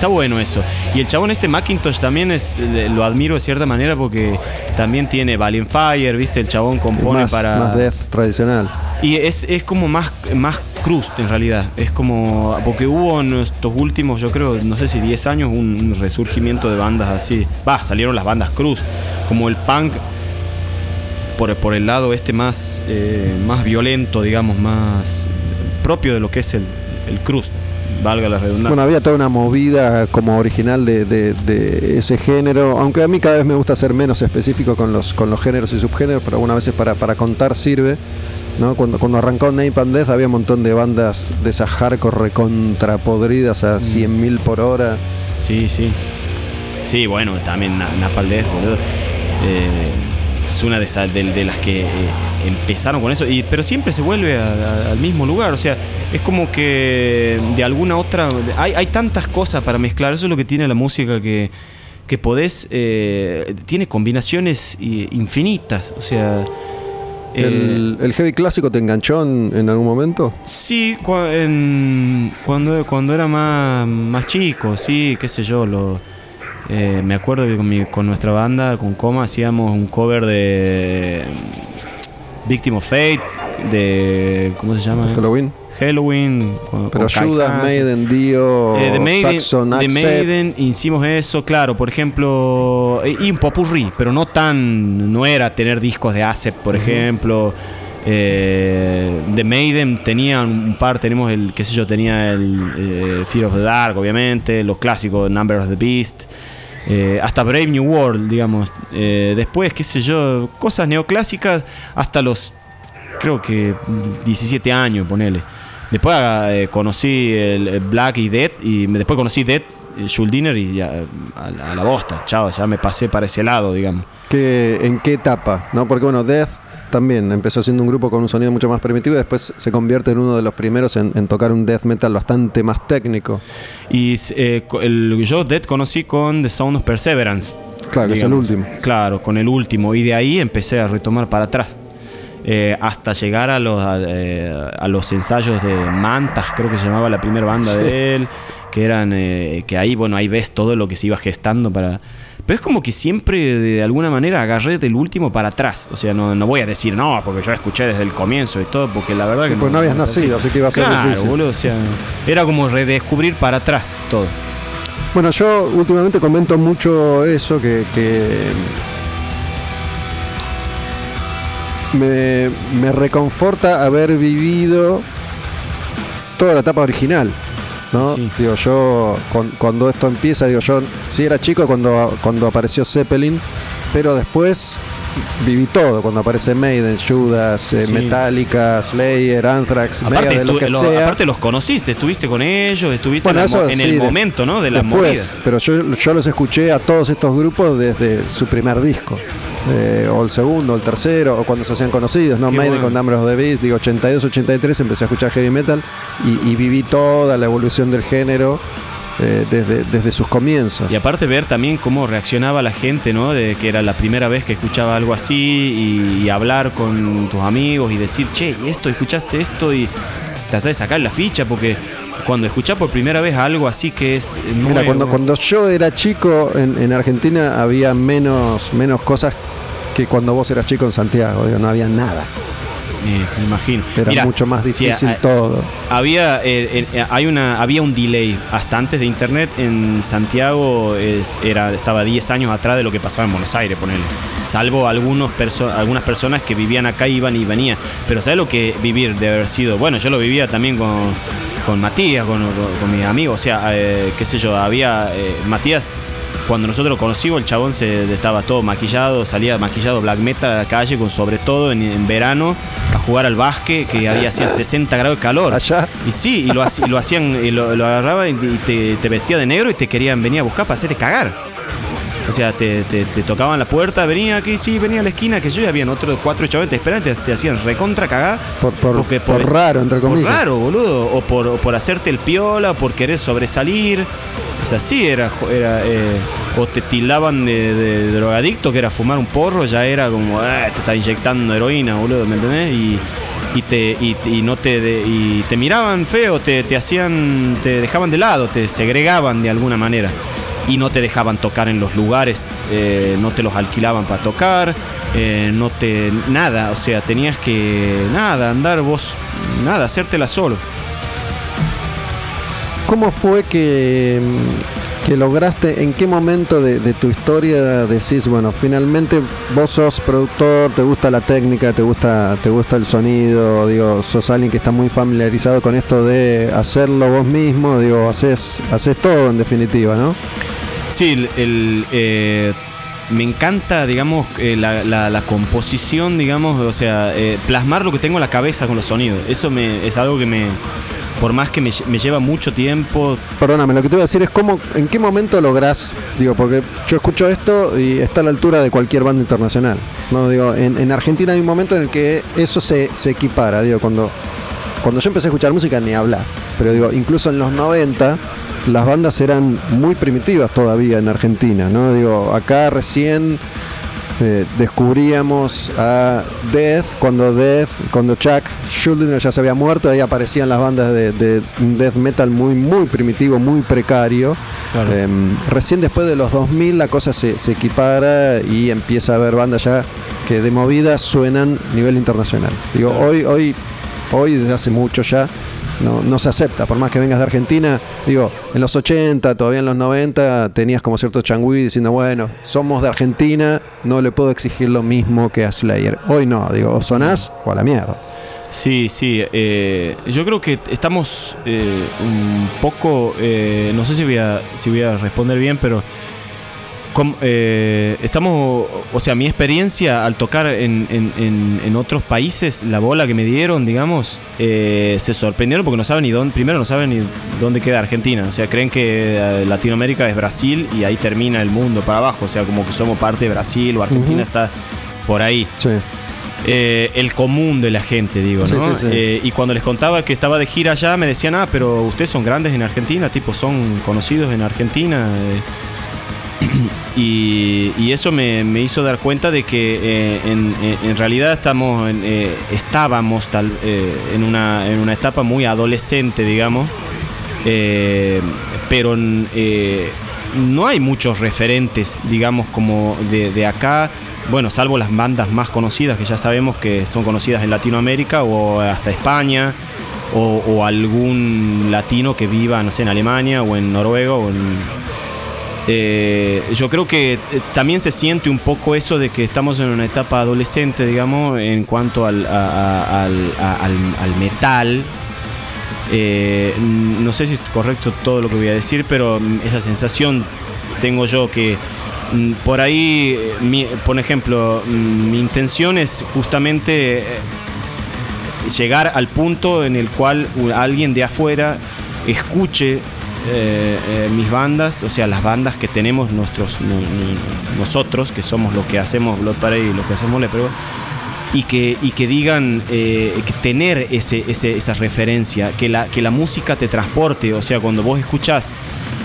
Speaker 2: Está bueno eso. Y el chabón este Macintosh también es lo admiro de cierta manera porque también tiene Valiant Fire, ¿viste? El chabón compone
Speaker 1: Más,
Speaker 2: para
Speaker 1: más death tradicional.
Speaker 2: y es, es como más más crust en realidad. Es como porque hubo en estos últimos, yo creo, no sé si 10 años un, un resurgimiento de bandas así. Va, salieron las bandas crust, como el punk por, por el lado este más eh, más violento, digamos, más propio de lo que es el el crust, valga la redundancia.
Speaker 1: Bueno, había toda una movida como original de, de- de ese género, aunque a mí cada vez me gusta ser menos específico con los, con los géneros y subgéneros, pero algunas veces para, para contar sirve. ¿no? Cuando, cuando arrancó Napalm Death había un montón de bandas de esas hardcore recontrapodridas a 100.000 por hora.
Speaker 2: Sí, sí. Sí, bueno, también Na- Napalm Death. Eh, es una de, esas, de, de las que eh, empezaron con eso, y, pero siempre se vuelve a- a- al mismo lugar. O sea, es como que de alguna otra. Hay, hay tantas cosas para mezclar, eso es lo que tiene la música que, que podés. eh, tiene combinaciones eh, infinitas. O sea. eh,
Speaker 1: ¿El, el heavy clásico te enganchó en, en algún momento?
Speaker 2: Sí, en- cuando, cuando era más, más chico, sí, qué sé yo, lo, eh, me acuerdo que con, mi- con nuestra banda, con Coma, hacíamos un cover de Victim of Fate, de, ¿cómo se llama?
Speaker 1: Halloween.
Speaker 2: Halloween. con-
Speaker 1: Pero
Speaker 2: con
Speaker 1: Judas. Maiden, Dio,
Speaker 2: Eh, de Maiden,
Speaker 1: Saxon,
Speaker 2: de. Maiden hicimos eso, claro, por ejemplo, eh, y un popurrí, pero no tan, no era tener discos de Acep, por ejemplo. Eh, de Maiden tenía un par, tenemos el, qué sé yo, tenía el eh, Fear of the Dark, obviamente, los clásicos Number of the Beast, eh, hasta Brave New World, digamos. Eh, después, qué sé yo, cosas neoclásicas hasta los, creo que 17 años, ponele. Después eh, conocí el, el Black y Dead y después conocí Dead, eh, Schuldiner y ya eh, a, la- bosta, chao, ya me pasé para ese lado, digamos.
Speaker 1: ¿Qué- ¿En qué etapa? ¿No? Porque bueno, Death también empezó siendo un grupo con un sonido mucho más primitivo y después se convierte en uno de los primeros en, en tocar un death metal bastante más técnico.
Speaker 2: Y eh, el, yo Dead conocí con The Sound of Perseverance.
Speaker 1: Claro, que es el último.
Speaker 2: Claro, con el último. Y de ahí empecé a retomar para atrás. Eh, hasta llegar a los, a, eh, a los ensayos de Mantas, creo que se llamaba la primera banda de él. Que eran. que ahí, bueno, ahí ves todo lo que se iba gestando para. Pero es como que siempre de alguna manera agarré del último para atrás. O sea, no, no voy a decir no, porque yo escuché desde el comienzo y todo, porque la verdad que.
Speaker 1: Pues no habías
Speaker 2: así.
Speaker 1: nacido, así que iba a ser
Speaker 2: Claro,
Speaker 1: difícil.
Speaker 2: boludo, o sea, era como redescubrir para atrás todo.
Speaker 1: Bueno, yo últimamente comento mucho eso, que, que me, me reconforta haber vivido toda la etapa original. ¿No?
Speaker 2: Sí.
Speaker 1: Digo, yo cuan- cuando esto empieza, digo, yo sí era chico cuando, cuando apareció Zeppelin, pero después viví todo, cuando aparece Maiden, Judas, eh,
Speaker 2: Sí.
Speaker 1: Metallica, Slayer, Anthrax,
Speaker 2: Aparte,
Speaker 1: Megadeth, lo que
Speaker 2: lo-
Speaker 1: sea.
Speaker 2: aparte los conociste, estuviste con ellos, estuviste
Speaker 1: Bueno,
Speaker 2: en, la mo-
Speaker 1: eso
Speaker 2: en
Speaker 1: sí,
Speaker 2: el
Speaker 1: de-
Speaker 2: momento, ¿no? De la
Speaker 1: Después,
Speaker 2: movida.
Speaker 1: pero yo, yo los escuché a todos estos grupos desde su primer disco. eh, o el segundo, o el tercero, o cuando se hacían conocidos, ¿no?
Speaker 2: Qué
Speaker 1: Maiden
Speaker 2: bueno.
Speaker 1: con Number of the Beast, digo 82, 83 empecé a escuchar heavy metal y, y viví toda la evolución del género eh, desde, desde sus comienzos.
Speaker 2: Y aparte ver también cómo reaccionaba la gente, ¿no? De que era la primera vez que escuchaba algo así y, y hablar con tus amigos y decir, che, ¿y esto? ¿Escuchaste esto? Y tratar de sacar la ficha porque cuando escuchás por primera vez algo así que es nuevo,
Speaker 1: Mira, cuando, cuando yo era chico en, en Argentina había menos, menos cosas que cuando vos eras chico en Santiago, digo, no había nada.
Speaker 2: Eh, me imagino.
Speaker 1: Era
Speaker 2: Mira,
Speaker 1: mucho más difícil
Speaker 2: a-
Speaker 1: todo.
Speaker 2: Había, eh, eh, hay una, había un delay hasta antes de internet en Santiago es- era, estaba 10 años atrás de lo que pasaba en Buenos Aires, ponele. Salvo algunos perso- algunas personas que vivían acá, iban y venían. Pero ¿sabes lo que vivir de haber sido? Bueno, yo lo vivía también con, con Matías, con, con- con mis amigos. O sea, qué sé yo, había. Matías cuando nosotros lo conocimos, el chabón se estaba todo maquillado, salía maquillado black metal a la calle con sobre todo en, en verano a jugar al básquet que había hacía 60 grados de calor.
Speaker 1: Allá.
Speaker 2: Y sí, y lo, haci- y lo hacían, y lo, lo agarraban y te, te vestía de negro y te querían venir a buscar para hacerte cagar. O sea, te, te- te tocaban la puerta, venía aquí, sí, venía a la esquina, que yo, y habían otros cuatro chavales te esperaban, te, te hacían recontra cagar.
Speaker 1: Por, por,
Speaker 2: Porque
Speaker 1: por raro, entre
Speaker 2: por
Speaker 1: comillas.
Speaker 2: raro, boludo. O por, o por hacerte el piola, por querer sobresalir. O sea, sí, era. era eh, o te tildaban de, de drogadicto, que era fumar un porro, ya era como, ah, te está inyectando heroína, boludo, ¿me entendés? Y, y te, y, y no te, de- y te miraban feo, te, te hacían, te dejaban de lado, te segregaban de alguna manera. Y no te dejaban tocar en los lugares, eh, no te los alquilaban para tocar, eh, no te. nada, o sea, tenías que. nada, andar vos, nada, hacértela solo.
Speaker 1: ¿Cómo fue que, que lograste, en qué momento de, de tu historia decís, bueno, finalmente vos sos productor, te gusta la técnica, te gusta, te gusta el sonido, digo, sos alguien que está muy familiarizado con esto de hacerlo vos mismo, digo, haces, haces todo en definitiva, ¿no?
Speaker 2: Sí, el, eh, me encanta, digamos, eh, la, composición, digamos, o sea, eh, plasmar lo que tengo en la cabeza con los sonidos. Eso me, es algo que me, por más que me, me lleva mucho tiempo,
Speaker 1: Perdóname, lo que te voy a decir es cómo, en qué momento lográs, digo, porque yo escucho esto y está a la altura de cualquier banda internacional. No, digo, en, en Argentina hay un momento en el que eso se, se equipara, digo, cuando, cuando yo empecé a escuchar música ni hablar, pero digo, incluso en los 90 las bandas eran muy primitivas todavía en Argentina, ¿no? Digo, acá recién eh, descubríamos a Death, cuando Death, cuando Chuck Schuldiner ya se había muerto, ahí aparecían las bandas de, de death metal muy, muy primitivo, muy precario.
Speaker 2: Claro.
Speaker 1: Eh, recién después de los 2000 la cosa se, se equipara y empieza a haber bandas ya que de movida suenan a nivel internacional. Digo,
Speaker 2: Claro.
Speaker 1: hoy, hoy, hoy desde hace mucho ya no, no se acepta, por más que vengas de Argentina, digo, en los 80, todavía en los 90, tenías como cierto changüí diciendo, bueno, somos de Argentina, no le puedo exigir lo mismo que a Slayer. Hoy no, digo, o sonás o a la mierda.
Speaker 2: Sí, sí. eh, yo creo que estamos eh, un poco. eh, no sé si voy, a, si voy a responder bien, pero. Com- eh, estamos. O sea, mi experiencia al tocar en, en- en- en otros países, la bola que me dieron, digamos, eh, se sorprendieron porque no saben ni dónde. Primero, no saben ni dónde queda Argentina. O sea, creen que eh, Latinoamérica es Brasil y ahí termina el mundo para abajo. O sea, como que somos parte de Brasil o Argentina está por ahí.
Speaker 1: Sí.
Speaker 2: Eh, el común de la gente, digo,
Speaker 1: Sí,
Speaker 2: ¿no?
Speaker 1: sí, sí.
Speaker 2: Eh, y cuando les contaba que estaba de gira allá, me decían, ah, pero ustedes son grandes en Argentina, tipo, son conocidos en Argentina. eh". y, eso me, me hizo dar cuenta de que eh, en, en- realidad estamos en, eh, estábamos tal, eh, en, una, en una etapa muy adolescente, digamos. Eh, pero eh, no hay muchos referentes, digamos, como de, de acá. Bueno, salvo las bandas más conocidas que ya sabemos que son conocidas en Latinoamérica o hasta España. o, o algún latino que viva, no sé, en Alemania o en Noruega o en eh, yo creo que eh, también se siente un poco eso de que estamos en una etapa adolescente, digamos, en cuanto al, al- al- al metal. Eh, no sé si es correcto todo lo que voy a decir, pero mm, esa sensación tengo yo que mm, por ahí, por ejemplo, mm, mi intención es justamente llegar al punto en el cual alguien de afuera escuche eh, eh, mis bandas, o sea, las bandas que tenemos nuestros, no- no- nosotros, que somos lo que hacemos Blood Parade y lo que hacemos Leprego, y que, y que digan eh, que tener ese, esa referencia, que la, que la música te transporte, o sea, cuando vos escuchás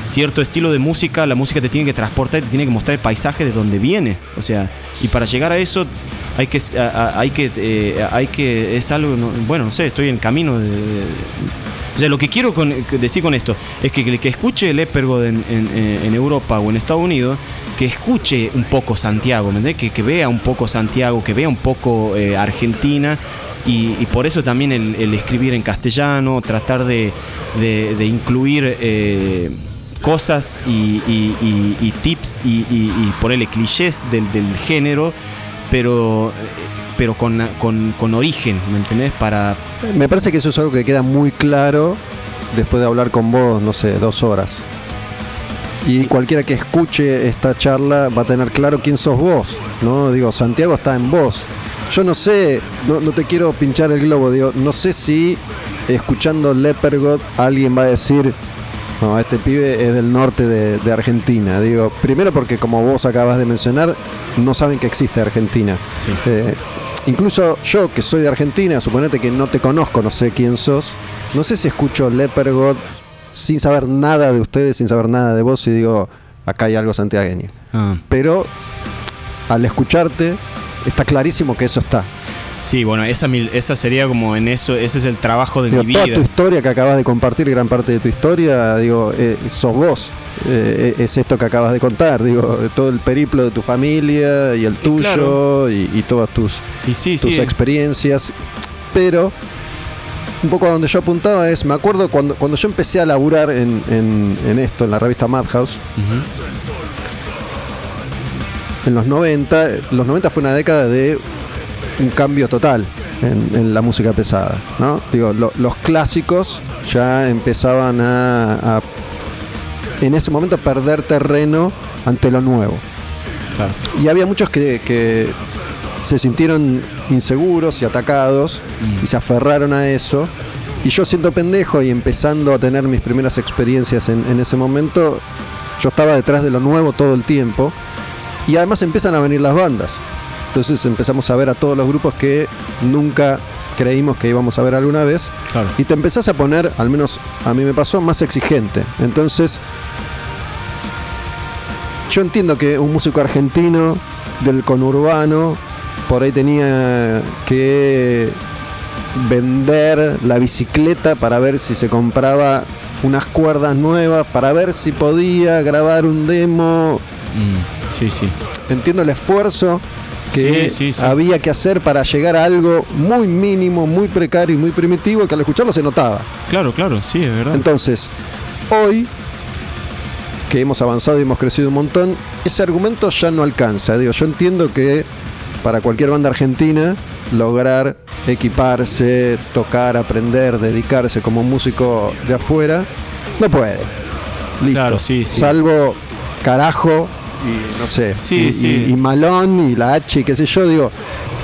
Speaker 2: cierto estilo de música, la música te tiene que transportar, te tiene que mostrar el paisaje de donde viene, o sea, y para llegar a eso hay que, hay que, hay que, es algo, no- bueno, no sé, estoy en camino de- o sea, lo que quiero decir con esto es que el que escuche el Eppergod en, en- en Europa o en Estados Unidos, que escuche un poco Santiago, ¿me? Que, que vea un poco Santiago, que vea un poco eh, Argentina. Y, por eso también el, escribir en castellano, tratar de, de- incluir eh, cosas y, tips y ponerle clichés del, del género, pero, pero con, con- con origen, ¿me entendés? Para,
Speaker 1: Me parece que eso es algo que queda muy claro después de hablar con vos, no sé, dos horas. Y cualquiera que escuche esta charla va a tener claro quién sos vos, ¿no? Digo, Santiago está en vos. Yo no sé, no, no te quiero pinchar el globo, digo, no sé si escuchando Lepergot alguien va a decir, no, este pibe es del norte de, de Argentina. Digo, primero porque como vos acabas de mencionar, no saben que existe Argentina.
Speaker 2: Sí.
Speaker 1: Eh, incluso yo que soy de Argentina, suponete que no te conozco, no sé quién sos, no sé si escucho Lepergot sin saber nada de ustedes, sin saber nada de vos y digo, acá hay algo santiagueño.
Speaker 2: ah.
Speaker 1: Pero al escucharte, está clarísimo que eso está.
Speaker 2: Sí, bueno, esa, mil- esa sería como en eso, ese es el trabajo de
Speaker 1: Digo,
Speaker 2: mi
Speaker 1: toda
Speaker 2: vida.
Speaker 1: tu historia que acabas de compartir, gran parte de tu historia, digo, eh, sos vos. Eh, es esto que acabas de contar, digo, todo el periplo de tu familia y el tuyo
Speaker 2: claro.
Speaker 1: y, y todas tus,
Speaker 2: Y sí,
Speaker 1: tus
Speaker 2: sí.
Speaker 1: experiencias. Pero un poco a donde yo apuntaba es, me acuerdo cuando, cuando yo empecé a laburar en, en- en esto, en la revista Madhouse, en los 90, los 90 fue una década de un cambio total en, en la música pesada, ¿no? Digo, lo- los clásicos ya empezaban a, a, en ese momento, a perder terreno ante lo nuevo.
Speaker 2: Claro.
Speaker 1: Y había muchos que, que se sintieron inseguros y atacados y se aferraron a eso. Y yo siendo pendejo y empezando a tener mis primeras experiencias en, en ese momento, yo estaba detrás de lo nuevo todo el tiempo. Y además empiezan a venir las bandas. Entonces empezamos a ver a todos los grupos que nunca creímos que íbamos a ver alguna vez.
Speaker 2: Claro.
Speaker 1: Y te empezás a poner, al menos a mí me pasó, más exigente. Entonces, yo entiendo que un músico argentino del conurbano por ahí tenía que vender la bicicleta para ver si se compraba unas cuerdas nuevas, para ver si podía grabar un demo.
Speaker 2: Mm, sí, sí.
Speaker 1: Entiendo el esfuerzo que
Speaker 2: Sí, sí, sí.
Speaker 1: había que hacer para llegar a algo muy mínimo, muy precario y muy primitivo que al escucharlo se notaba.
Speaker 2: Claro, claro, sí, es verdad.
Speaker 1: Entonces, hoy que hemos avanzado y hemos crecido un montón, ese argumento ya no alcanza. Digo, yo entiendo que para cualquier banda argentina lograr equiparse, tocar, aprender, dedicarse como músico de afuera, no puede. Listo.
Speaker 2: Claro, sí, sí.
Speaker 1: Salvo carajo y no sé,
Speaker 2: Sí,
Speaker 1: y,
Speaker 2: sí.
Speaker 1: y- y malón y la H y qué sé yo, digo,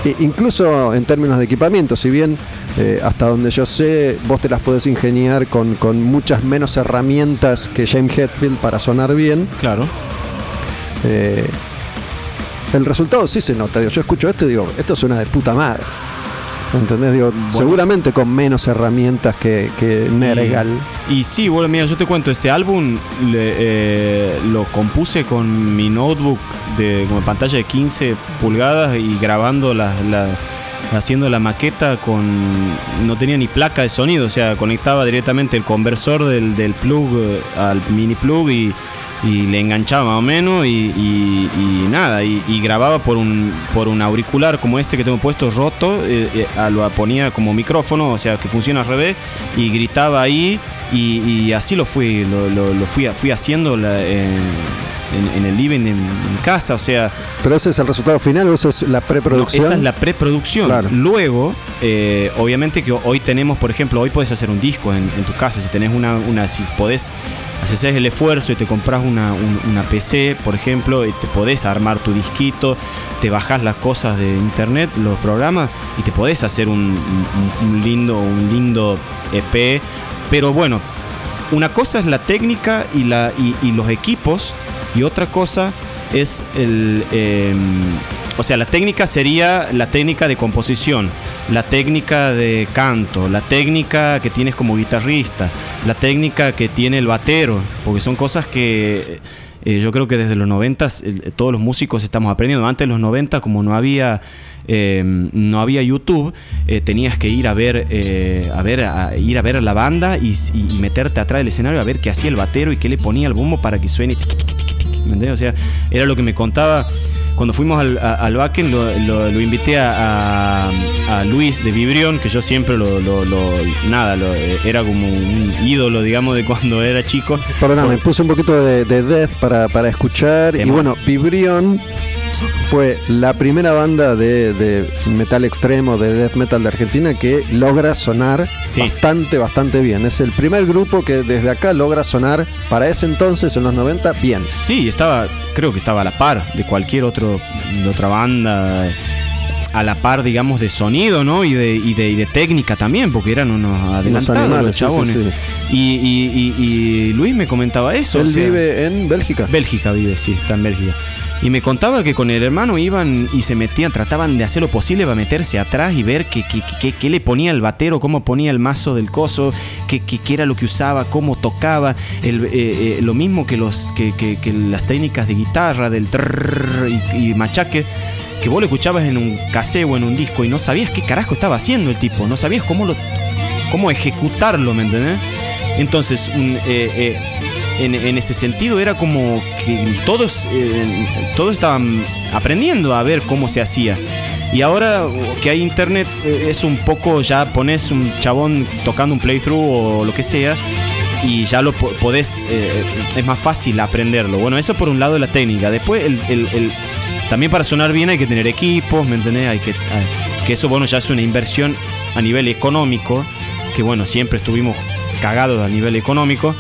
Speaker 1: i- incluso en términos de equipamiento, si bien eh, hasta donde yo sé, vos te las podés ingeniar con, con muchas menos herramientas que James Hetfield para sonar bien,
Speaker 2: Claro.
Speaker 1: eh, el resultado sí se nota. Digo, yo escucho esto y digo, esto suena de puta madre. ¿Entendés? Digo, seguramente con menos herramientas que, que Nergal.
Speaker 2: Y sí, bueno, mira, yo te cuento, este álbum le- eh, lo compuse con mi notebook de pantalla de 15 pulgadas y grabando la, la- haciendo la maqueta con no tenía ni placa de sonido, o sea, conectaba directamente el conversor del, del plug eh, al mini plug y, y le enganchaba más o menos y, nada, y, grababa por un, por un auricular como este que tengo puesto roto, eh, eh, lo ponía como micrófono, o sea que funciona al revés, y gritaba ahí y, así lo fui, lo, lo- lo fui, fui haciendo la- en, en- en el living mi casa, o sea...
Speaker 1: Pero ese es el resultado final o eso es la preproducción.
Speaker 2: No, esa es la preproducción.
Speaker 1: Claro.
Speaker 2: Luego, eh, obviamente que hoy tenemos, por ejemplo, hoy puedes hacer un disco en, en tu casa. Si tenés una, una si podés, haces el esfuerzo y te compras una, un- una PC, por ejemplo, y te podés armar tu disquito, te bajás las cosas de internet, los programas, y te podés hacer un, un- un lindo, un lindo EP. Pero bueno, una cosa es la técnica y, la, y, y los equipos y otra cosa es el... eh, o sea, la técnica sería la técnica de composición, la técnica de canto, la técnica que tienes como guitarrista, la técnica que tiene el batero, porque son cosas que eh, yo creo que desde los 90 eh, todos los músicos estamos aprendiendo. Antes de los 90, como no había eh, no había YouTube, eh, tenías que ir a ver, eh, a ver, a ir a ver a la banda y, meterte atrás del escenario a ver qué hacía el batero y qué le ponía al bombo para que suene. ¿Me entendés? O sea, era lo que me contaba. Cuando fuimos al, a- al Wacken, lo, lo- lo invité a, a- Luis de Vibrión, que yo siempre lo, lo- nada, lo- era como un ídolo, digamos, de cuando era chico.
Speaker 1: Perdóname, puse un poquito de, de Death para, para escuchar. Y
Speaker 2: Temón.
Speaker 1: bueno, Vibrión fue la primera banda de, de metal extremo, de death metal de Argentina que logra sonar
Speaker 2: Sí.
Speaker 1: bastante, bastante bien. Es el primer grupo que desde acá logra sonar para ese entonces, en los 90, bien.
Speaker 2: Sí, estaba, creo que estaba a la par de cualquier otro, de otra banda, a la par, digamos, de sonido, ¿no? Y de, y de, y de técnica también, porque eran unos adelantados
Speaker 1: animales,
Speaker 2: los
Speaker 1: sí, sí,
Speaker 2: chabones.
Speaker 1: sí.
Speaker 2: Y, y- y- y Luis me comentaba eso.
Speaker 1: Él
Speaker 2: o sea,
Speaker 1: vive en Bélgica.
Speaker 2: Bélgica vive, sí, está en Bélgica. Y me contaba que con el hermano iban y se metían, trataban de hacer lo posible para meterse atrás y ver qué, qué- qué- qué le ponía el batero, cómo ponía el mazo del coso, qué, era lo que usaba, cómo tocaba. El- eh, eh, lo mismo que, los, que, que- que las técnicas de guitarra, del trrr y, y machaque, que vos lo escuchabas en un cassette o en un disco y no sabías qué carajo estaba haciendo el tipo, no sabías cómo, lo, cómo ejecutarlo, ¿me entendés? Entonces, un, eh, eh, en, en ese sentido era como que todos, eh, todos estaban aprendiendo a ver cómo se hacía. Y ahora que hay internet, eh, es un poco, ya pones un chabón tocando un playthrough o lo que sea, y ya lo po- podés, eh, es más fácil aprenderlo. Bueno, eso por un lado la técnica. Después, el, el- el- también para sonar bien hay que tener equipos, ¿me entendés? Hay que, hay- que eso, bueno, ya es una inversión a nivel económico, que bueno, siempre estuvimos cagados a nivel económico.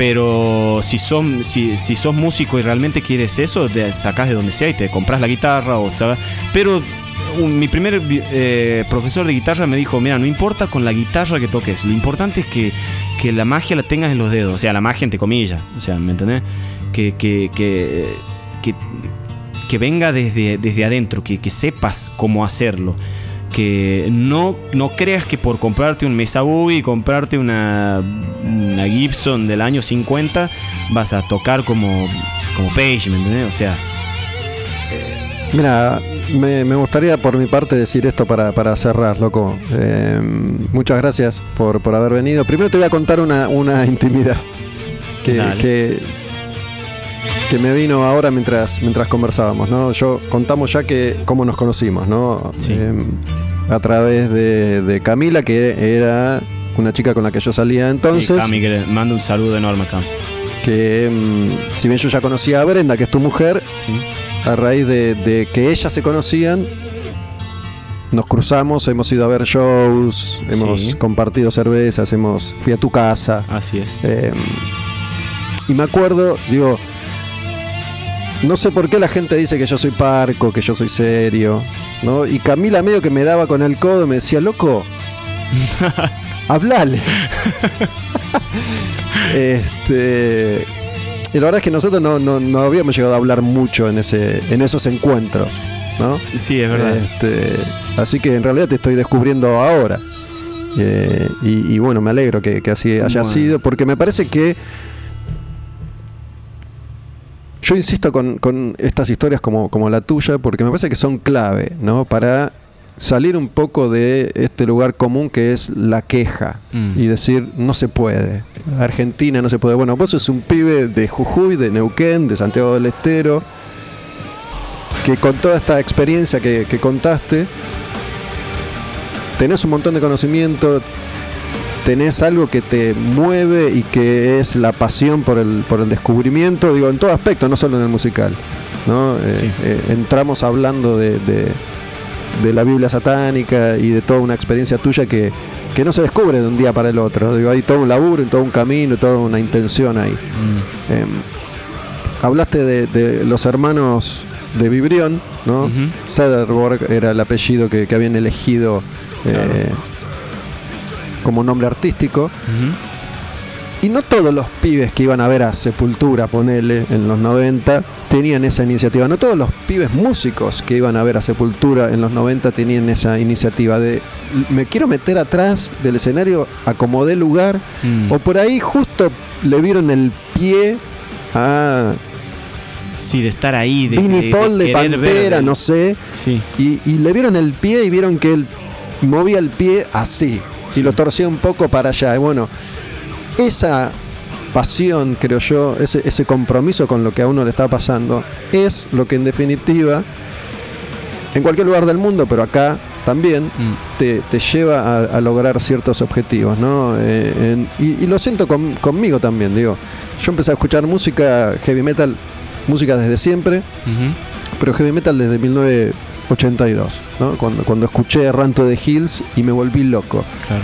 Speaker 2: Pero si sos, si, si sos músico y realmente quieres eso, te sacás de donde sea y te compras la guitarra o ¿sabes? Pero mi primer eh, profesor de guitarra me dijo, mira, no importa con la guitarra que toques, lo importante es que, que la magia la tengas en los dedos, o sea, la magia entre comillas, o sea, ¿me entendés? Que, que, que, que, que venga desde, desde adentro, que, que sepas cómo hacerlo. Que no, no creas que por comprarte un Mesa Boogie y comprarte una, una Gibson del año 50 vas a tocar como, como Page, ¿me entendés? O sea,
Speaker 1: Mira, me, me gustaría por mi parte decir esto para, para cerrar, loco. Eh, muchas gracias por, por haber venido. Primero te voy a contar una, una intimidad que, que me vino ahora mientras, mientras conversábamos, ¿no? Yo contamos ya que cómo nos conocimos, ¿no?
Speaker 2: Sí.
Speaker 1: Eh, a través de, de Camila, que era una chica con la que yo salía entonces.
Speaker 2: Cami, que le mando un saludo enorme, Cam.
Speaker 1: que mm, si bien yo ya conocía a Brenda, que es tu mujer,
Speaker 2: ¿Sí?
Speaker 1: a raíz de, de que ellas se conocían, nos cruzamos, hemos ido a ver shows, hemos
Speaker 2: Sí.
Speaker 1: compartido cervezas, hemos fui a tu casa.
Speaker 2: Así es.
Speaker 1: eh, y me acuerdo, digo, no sé por qué la gente dice que yo soy parco, que yo soy serio, ¿no? Y Camila medio que me daba con el codo y me decía, loco, hablale. este, y la verdad es que nosotros no, no- no habíamos llegado a hablar mucho en, ese, en esos encuentros, ¿no?
Speaker 2: Sí, es verdad.
Speaker 1: Este, así que en realidad te estoy descubriendo ahora. Eh, y, y bueno, me alegro que, que así haya
Speaker 2: Bueno.
Speaker 1: sido, porque me parece que yo insisto con, con estas historias como, como la tuya, porque me parece que son clave, ¿no? Para salir un poco de este lugar común que es la queja
Speaker 2: Mm.
Speaker 1: y decir no se puede. Argentina, no se puede. Bueno, vos sos un pibe de Jujuy, de Neuquén, de Santiago del Estero, que con toda esta experiencia que, que contaste, tenés un montón de conocimiento, tenés algo que te mueve y que es la pasión por el, por el descubrimiento, digo, en todo aspecto, no solo en el musical. ¿no? Eh,
Speaker 2: Sí.
Speaker 1: eh, entramos hablando de, de- de la Biblia satánica y de toda una experiencia tuya que, que no se descubre de un día para el otro. Digo, hay todo un laburo, todo un camino, toda una intención ahí.
Speaker 2: Mm.
Speaker 1: Eh, hablaste de, de los hermanos de Vibrión, ¿no? Söderborg era el apellido que, que habían elegido eh, como nombre artístico. Y no todos los pibes que iban a ver a Sepultura, ponele, en los 90, tenían esa iniciativa. No todos los pibes músicos que iban a ver a Sepultura en los 90 tenían esa iniciativa de me quiero meter atrás del escenario, acomodé lugar,
Speaker 2: Mm.
Speaker 1: o por ahí justo le vieron el pie a
Speaker 2: Sí, de estar ahí, de,
Speaker 1: Vinnie
Speaker 2: de-
Speaker 1: Paul de
Speaker 2: ver
Speaker 1: Pantera, no sé,
Speaker 2: Sí,
Speaker 1: y, y le vieron el pie y vieron que él movía el pie así
Speaker 2: Sí.
Speaker 1: y lo torcía un poco para allá. Y bueno, esa pasión, creo yo, ese, ese compromiso con lo que a uno le está pasando, es lo que en definitiva, en cualquier lugar del mundo, pero acá también,
Speaker 2: Mm.
Speaker 1: te, te lleva a, a lograr ciertos objetivos, ¿no? Eh, en- y, y lo siento con- conmigo también, digo. Yo empecé a escuchar música, heavy metal, música desde siempre, pero heavy metal desde 1982, ¿no? Cuando, cuando escuché Ranto de Hills y me volví loco.
Speaker 2: claro.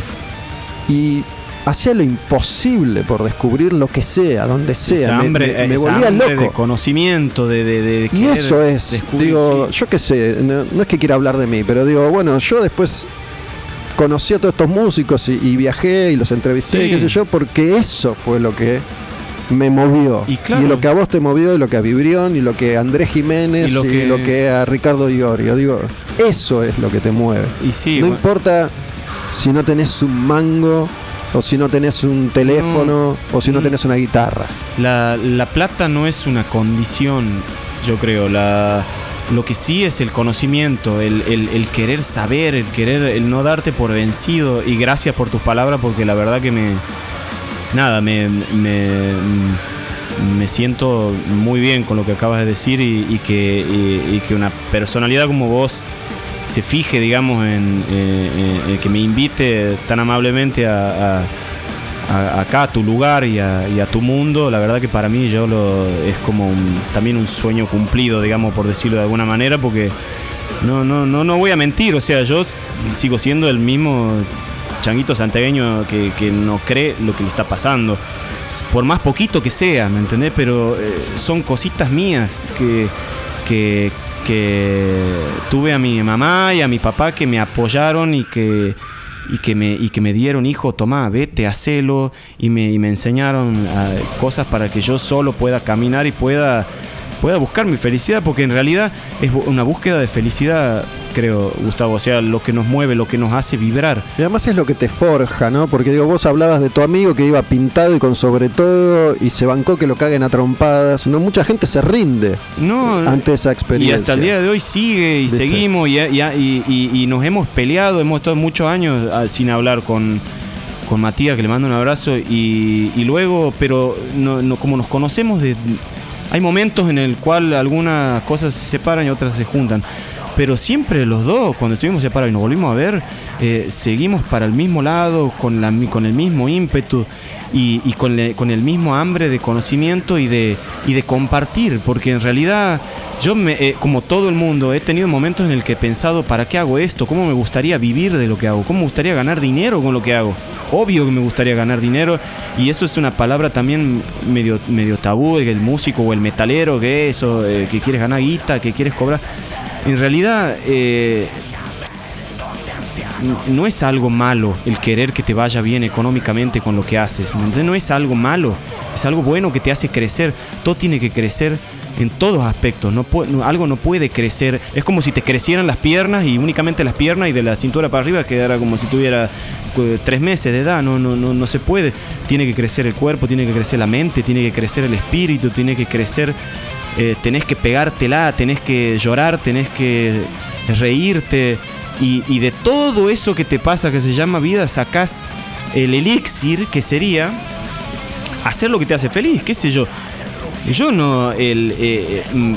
Speaker 1: Y hacía lo imposible por descubrir lo que sea, donde sea.
Speaker 2: Esa
Speaker 1: Me-
Speaker 2: hambre,
Speaker 1: me, me
Speaker 2: esa
Speaker 1: volvía
Speaker 2: hambre
Speaker 1: loco.
Speaker 2: de conocimiento, de, de, de
Speaker 1: Y eso es, digo,
Speaker 2: sí.
Speaker 1: yo qué sé, no, no es que quiera hablar de mí, pero digo, bueno, yo después conocí a todos estos músicos y, y viajé y los entrevisté,
Speaker 2: Sí.
Speaker 1: qué sé yo, porque eso fue lo que me movió.
Speaker 2: Y claro.
Speaker 1: lo que a vos te movió, y lo que a Vibrión, y lo que a Andrés Jiménez,
Speaker 2: Y
Speaker 1: y
Speaker 2: lo
Speaker 1: lo
Speaker 2: que-
Speaker 1: a Ricardo Iorio. Digo, eso es lo que te mueve.
Speaker 2: Y sí,
Speaker 1: no
Speaker 2: bueno,
Speaker 1: importa si no tenés un mango, o si no tenés un teléfono, o si no
Speaker 2: Mm.
Speaker 1: tenés una guitarra.
Speaker 2: la, la plata no es una condición, yo creo. La, lo que sí es el conocimiento, el, el- el querer saber, el querer, el no darte por vencido. Y gracias por tus palabras, porque la verdad que me. Nada, me. me siento muy bien con lo que acabas de decir y, que, que una personalidad como vos se fije, digamos, en, eh, eh, que me invite tan amablemente a- acá a tu lugar y a, y a tu mundo, la verdad que para mí yo lo, es como un- también un sueño cumplido, digamos, por decirlo de alguna manera, porque no, no, no, no voy a mentir, o sea, yo sigo siendo el mismo changuito santiagueño que, que no cree lo que le está pasando. Por más poquito que sea, ¿me entendés? Pero eh, son cositas mías que, que, que tuve a mi mamá y a mi papá que me apoyaron y que, y que, me, y que me dieron, hijo, tomá, vete, hacelo, y me, me enseñaron ah, cosas para que yo solo pueda caminar y pueda, pueda buscar mi felicidad, porque en realidad es una búsqueda de felicidad, creo, Gustavo, o sea, lo que nos mueve, lo que nos hace vibrar.
Speaker 1: Y además es lo que te forja, ¿no? Porque digo, vos hablabas de tu amigo que iba pintado y con sobre todo y se bancó que lo caguen a trompadas. No, mucha gente se rinde
Speaker 2: No,
Speaker 1: ante esa
Speaker 2: Y
Speaker 1: experiencia.
Speaker 2: hasta el día de hoy sigue y
Speaker 1: ¿Viste?
Speaker 2: seguimos y, y- y- y- y nos hemos peleado, hemos estado muchos años ah, sin hablar con, con Matías, que le mando un abrazo, y, y luego, pero no, no- como nos conocemos, de, hay momentos en el cual algunas cosas se separan y otras se juntan. Pero siempre los dos, cuando estuvimos separados y nos volvimos a ver, eh, seguimos para el mismo lado, con, la, con el mismo ímpetu y, con, con el mismo hambre de conocimiento y de, y de compartir. Porque en realidad yo, me, eh, como todo el mundo, he tenido momentos en el que he pensado, ¿para qué hago esto? ¿Cómo me gustaría vivir de lo que hago? ¿Cómo me gustaría ganar dinero con lo que hago? Obvio que me gustaría ganar dinero y eso es una palabra también medio, medio tabú, el músico o el metalero, que eso, eh, que quieres ganar guita, que quieres cobrar. En realidad, eh, no es algo malo el querer que te vaya bien económicamente con lo que haces. No es algo malo, es algo bueno que te hace crecer. Todo tiene que crecer en todos aspectos. Algo no puede crecer. Es como si te crecieran las piernas y únicamente las piernas y de la cintura para arriba quedara como si tuviera tres meses de edad. No, no, no, no se puede. Tiene que crecer el cuerpo, tiene que crecer la mente, tiene que crecer el espíritu, tiene que crecer eh, tenés que pegártela, tenés que llorar, tenés que reírte. Y, y de todo eso que te pasa, que se llama vida, sacás el elixir, que sería hacer lo que te hace feliz, qué sé yo. Yo no el, eh, mm,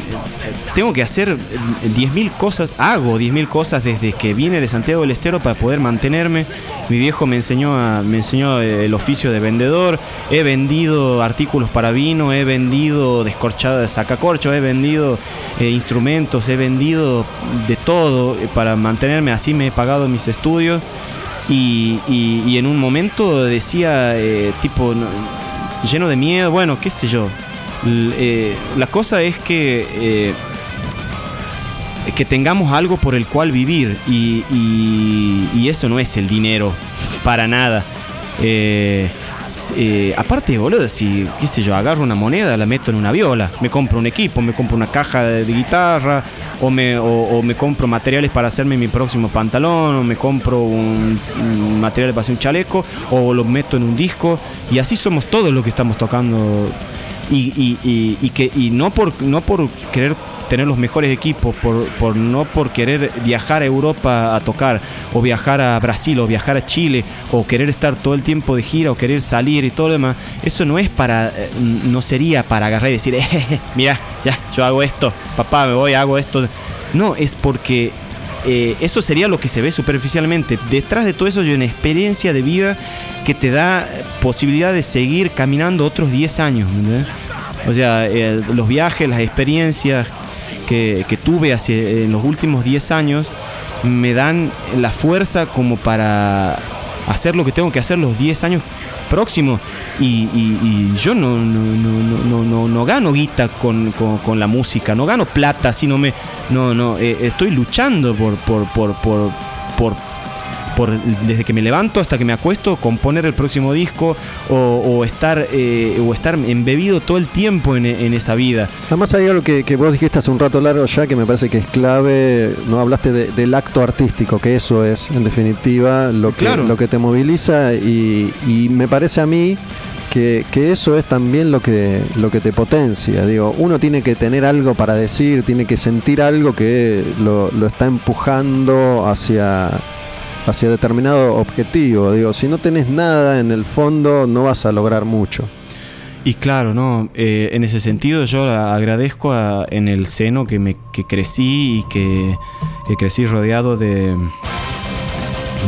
Speaker 2: tengo que hacer 10.000 cosas, hago 10.000 cosas desde que vine de Santiago del Estero para poder mantenerme. Mi viejo me enseñó, me enseñó el oficio de vendedor, he vendido artículos para vino, he vendido descorchada de sacacorcho, he vendido eh, instrumentos, he vendido de todo eh, para mantenerme, así me he pagado mis estudios. Y, en un momento decía, eh, tipo, no- lleno de miedo, bueno, qué sé yo. Eh, la cosa es que, eh, que tengamos algo por el cual vivir y, eso no es el dinero, para nada. Eh, eh, aparte, boludo, si, qué sé yo, agarro una moneda, la meto en una viola, me compro un equipo, me compro una caja de, guitarra, o me, o, me compro materiales para hacerme mi próximo pantalón, o me compro un material para hacer un chaleco, o lo meto en un disco, y así somos todos los que estamos tocando y, y- y- y no por no por querer tener los mejores equipos por, por no por querer viajar a Europa a tocar o viajar a Brasil o viajar a Chile o querer estar todo el tiempo de gira o querer salir y todo lo demás eso no es para eh, no sería para agarrar y decir eh, mira ya yo hago esto papá me voy hago esto no es porque eh, eso sería lo que se ve superficialmente. Detrás de todo eso hay una experiencia de vida que te da posibilidad de seguir caminando otros 10 años. O sea, eh, los viajes, las experiencias que, que tuve en los últimos 10 años me dan la fuerza como para hacer lo que tengo que hacer los 10 años próximos. Y, y- yo no, no, no, no, no, no- no gano guita con, con- la música, no gano plata, sino me. No, no, eh, estoy luchando por, por, por, por, por- desde que me levanto hasta que me acuesto, componer el próximo disco o, o estar, eh, o estar embebido todo el tiempo en, en esa vida.
Speaker 1: Además hay algo que, que vos dijiste hace un rato largo ya que me parece que es clave, no hablaste de- del acto artístico, que eso es en definitiva lo que,
Speaker 2: Claro.
Speaker 1: lo que te moviliza y, y me parece a mí que, que eso es también lo que, lo que te potencia. Digo, uno tiene que tener algo para decir, tiene que sentir algo que lo, lo está empujando hacia, hacia determinado objetivo. Digo, si no tenés nada en el fondo no vas a lograr mucho.
Speaker 2: Y claro, no, Eh, en ese sentido yo agradezco a- en el seno que me que crecí y que, crecí rodeado de,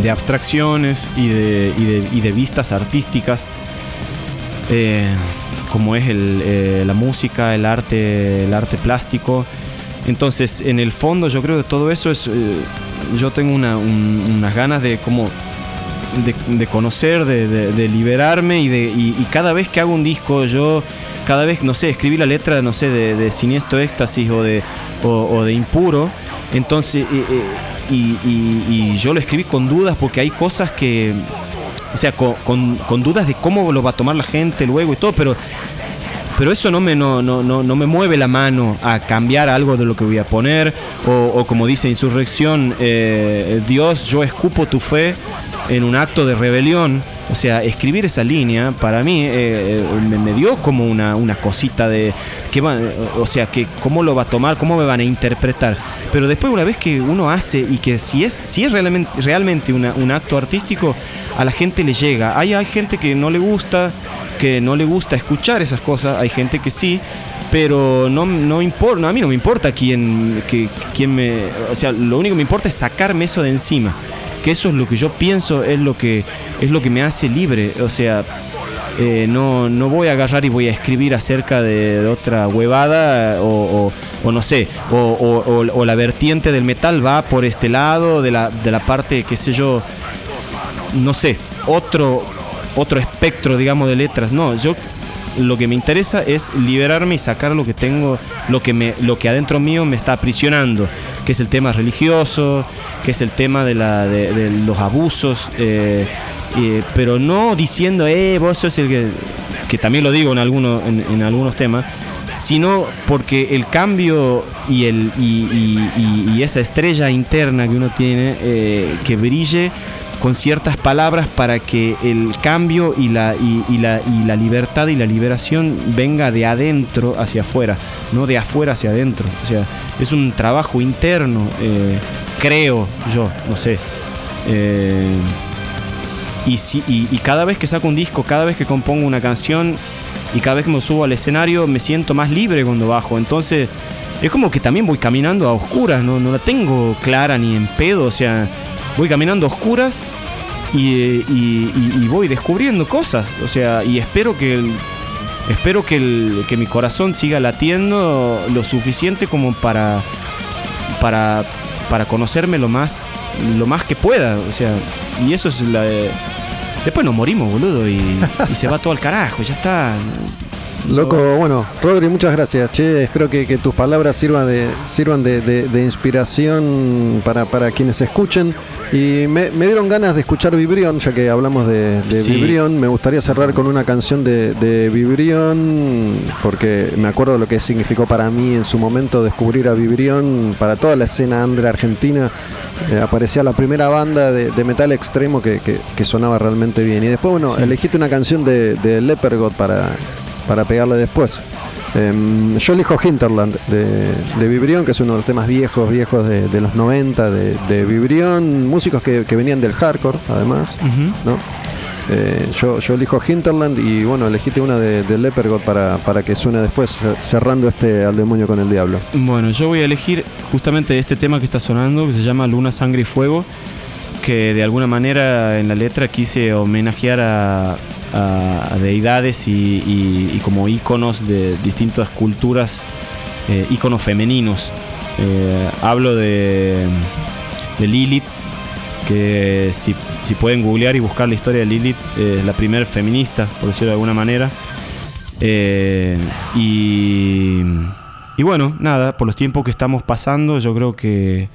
Speaker 2: de abstracciones y de, y de, vistas artísticas, eh, como es el, eh, la música, el arte, el arte plástico. Entonces, en el fondo yo creo que todo eso es, yo tengo una- un- unas ganas de como de, de conocer, de, liberarme y, de, y, cada vez que hago un disco yo, cada vez, no sé, escribí la letra, no sé, de, Siniestro Éxtasis o de, o, de Impuro, entonces, eh, eh, y, yo lo escribí con dudas porque hay cosas que, o sea, con- con dudas de cómo lo va a tomar la gente luego y todo, pero... Pero eso no me, no, no, no, no me mueve la mano a cambiar algo de lo que voy a poner. O, como dice Insurrección, eh, Dios, yo escupo tu fe en un acto de rebelión. O sea, escribir esa línea para mí eh, eh, me, dio como una, una cosita de, que va- o sea, que cómo lo va a tomar, cómo me van a interpretar. Pero después una vez que uno hace y que si es, si es realmente, realmente una- un acto artístico, a la gente le llega. Hay, hay gente que no le gusta, que no le gusta escuchar esas cosas, hay gente que sí, pero no, no importa, a mí no me importa quién, quién me, o sea, lo único que me importa es sacarme eso de encima, que eso es lo que yo pienso, es lo que, es lo que me hace libre, o sea, eh, no, no voy a agarrar y voy a escribir acerca de, otra huevada o, no sé, o- o la vertiente del metal va por este lado, de la, de la parte, qué sé yo, no sé, otro, otro espectro, digamos, de letras. No, yo lo que me interesa es liberarme y sacar lo que tengo, lo que, me, lo que adentro mío me está aprisionando, que es el tema religioso, que es el tema de, la, de, los abusos, eh, pero no diciendo, eh, vos sos el que, que también lo digo en, algunos en, algunos temas, sino porque el cambio y, el, y- y esa estrella interna que uno tiene, eh, que brille con ciertas palabras para que el cambio y la, y, la, y la libertad y la liberación venga de adentro hacia afuera, no de afuera hacia adentro. O sea, es un trabajo interno, eh, creo yo, no sé. Eh, y, si- y cada vez que saco un disco, cada vez que compongo una canción, y cada vez que me subo al escenario me siento más libre cuando bajo. Entonces es como que también voy caminando a oscuras, no, no la tengo clara ni en pedo, o sea, voy caminando a oscuras y, y- y voy descubriendo cosas, o sea, y espero que espero que, que mi corazón siga latiendo lo suficiente como para para para conocerme lo más lo más que pueda, o sea, y eso es la después nos morimos, boludo, y, y se va todo al carajo, ya está.
Speaker 1: Loco, bueno, Rodri, muchas gracias. Che, espero que, que tus palabras sirvan de, sirvan de, de- de inspiración para, para quienes escuchen. Y me, me dieron ganas de escuchar Vibrión, ya que hablamos de, de
Speaker 2: Sí.
Speaker 1: Vibrión. Me gustaría cerrar con una canción de, de Vibrión, porque me acuerdo lo que significó para mí en su momento descubrir a Vibrión, para toda la escena under argentina. Eh, aparecía la primera banda de, de metal extremo que, que- que sonaba realmente bien. Y después, bueno,
Speaker 2: Sí.
Speaker 1: elegiste una canción de, de Lepergot para, para pegarle después. Em, yo elijo Hinterland de, de Vibrión, que es uno de los temas viejos, viejos de, de los 90 de, de Vibrión, músicos que, que venían del hardcore, además, ¿no? Eh, yo, yo elijo Hinterland y bueno, elegiste una de, de Lepergot para, para que suene después, eh, cerrando este al demonio con el diablo.
Speaker 2: Bueno, yo voy a elegir justamente este tema que está sonando, que se llama Luna, Sangre y Fuego, que de alguna manera en la letra quise homenajear a, a- a deidades y, como íconos de distintas culturas, eh, íconos femeninos. Eh, hablo de, de Lilith, que si, si pueden googlear y buscar la historia de Lilith, es la primer feminista, por decirlo de alguna manera. Eh, y, y bueno, nada, por los tiempos que estamos pasando, yo creo que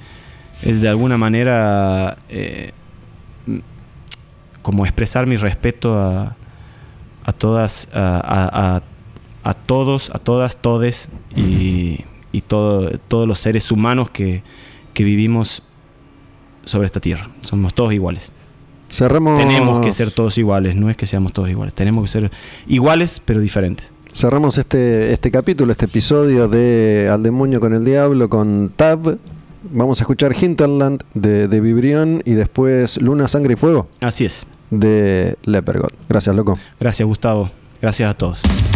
Speaker 2: es de alguna manera eh, como expresar mi respeto a, a todas, a, a- a- todos, a todas, todes y, y todo- todos los seres humanos que, que vivimos sobre esta tierra. Somos todos iguales.
Speaker 1: Cerramos,
Speaker 2: Tenemos que ser todos iguales, no es que seamos todos iguales. Tenemos que ser iguales pero diferentes.
Speaker 1: Cerramos este, este capítulo, este episodio de Al demonio con el diablo con Tab. Vamos a escuchar Hinterland de, de Vibrión y después Luna, Sangre y Fuego
Speaker 2: Así es.
Speaker 1: De Lepergot. Gracias, loco.
Speaker 2: Gracias Gustavo. Gracias a todos.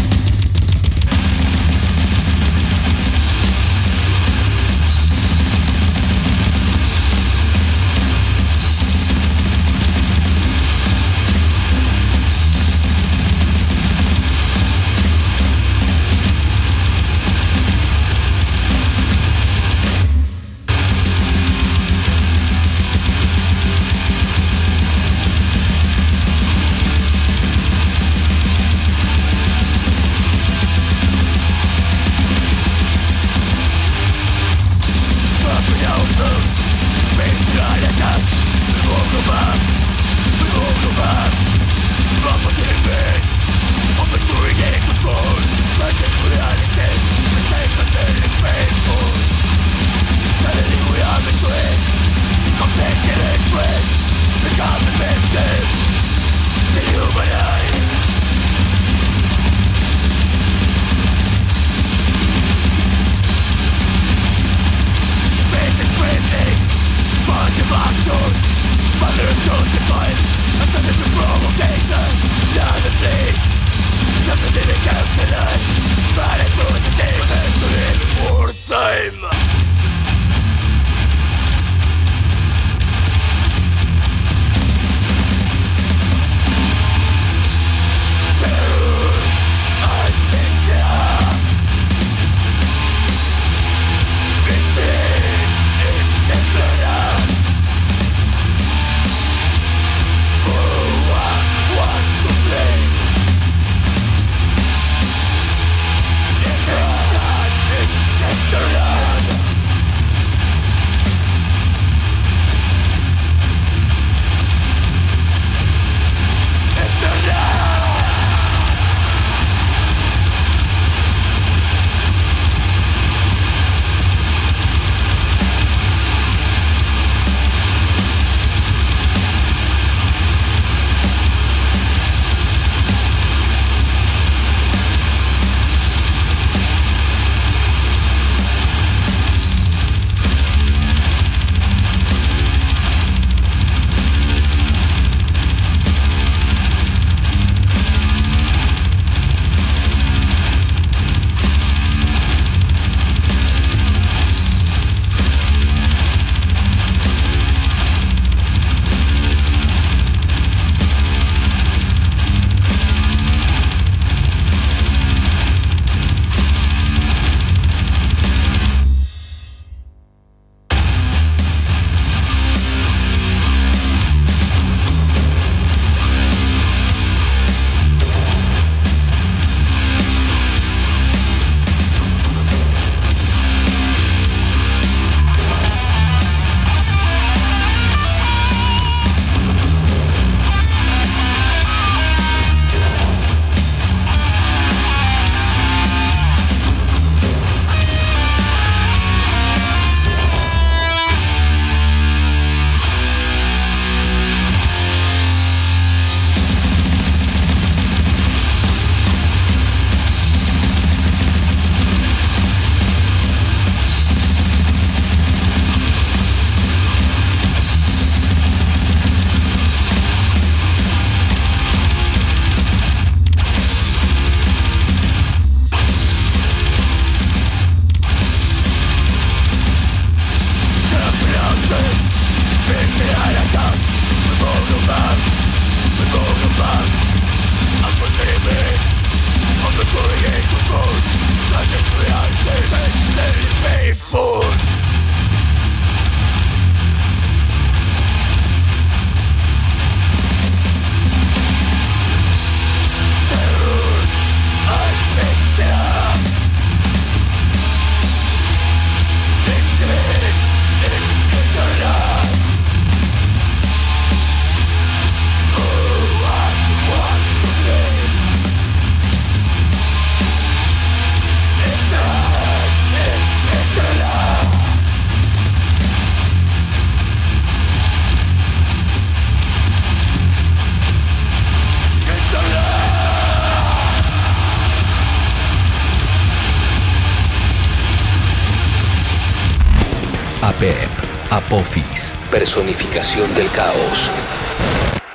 Speaker 3: Personificación del caos.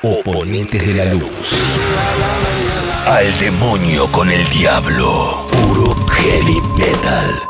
Speaker 3: Oponentes de la luz. Al demonio con el diablo. Puro heavy metal.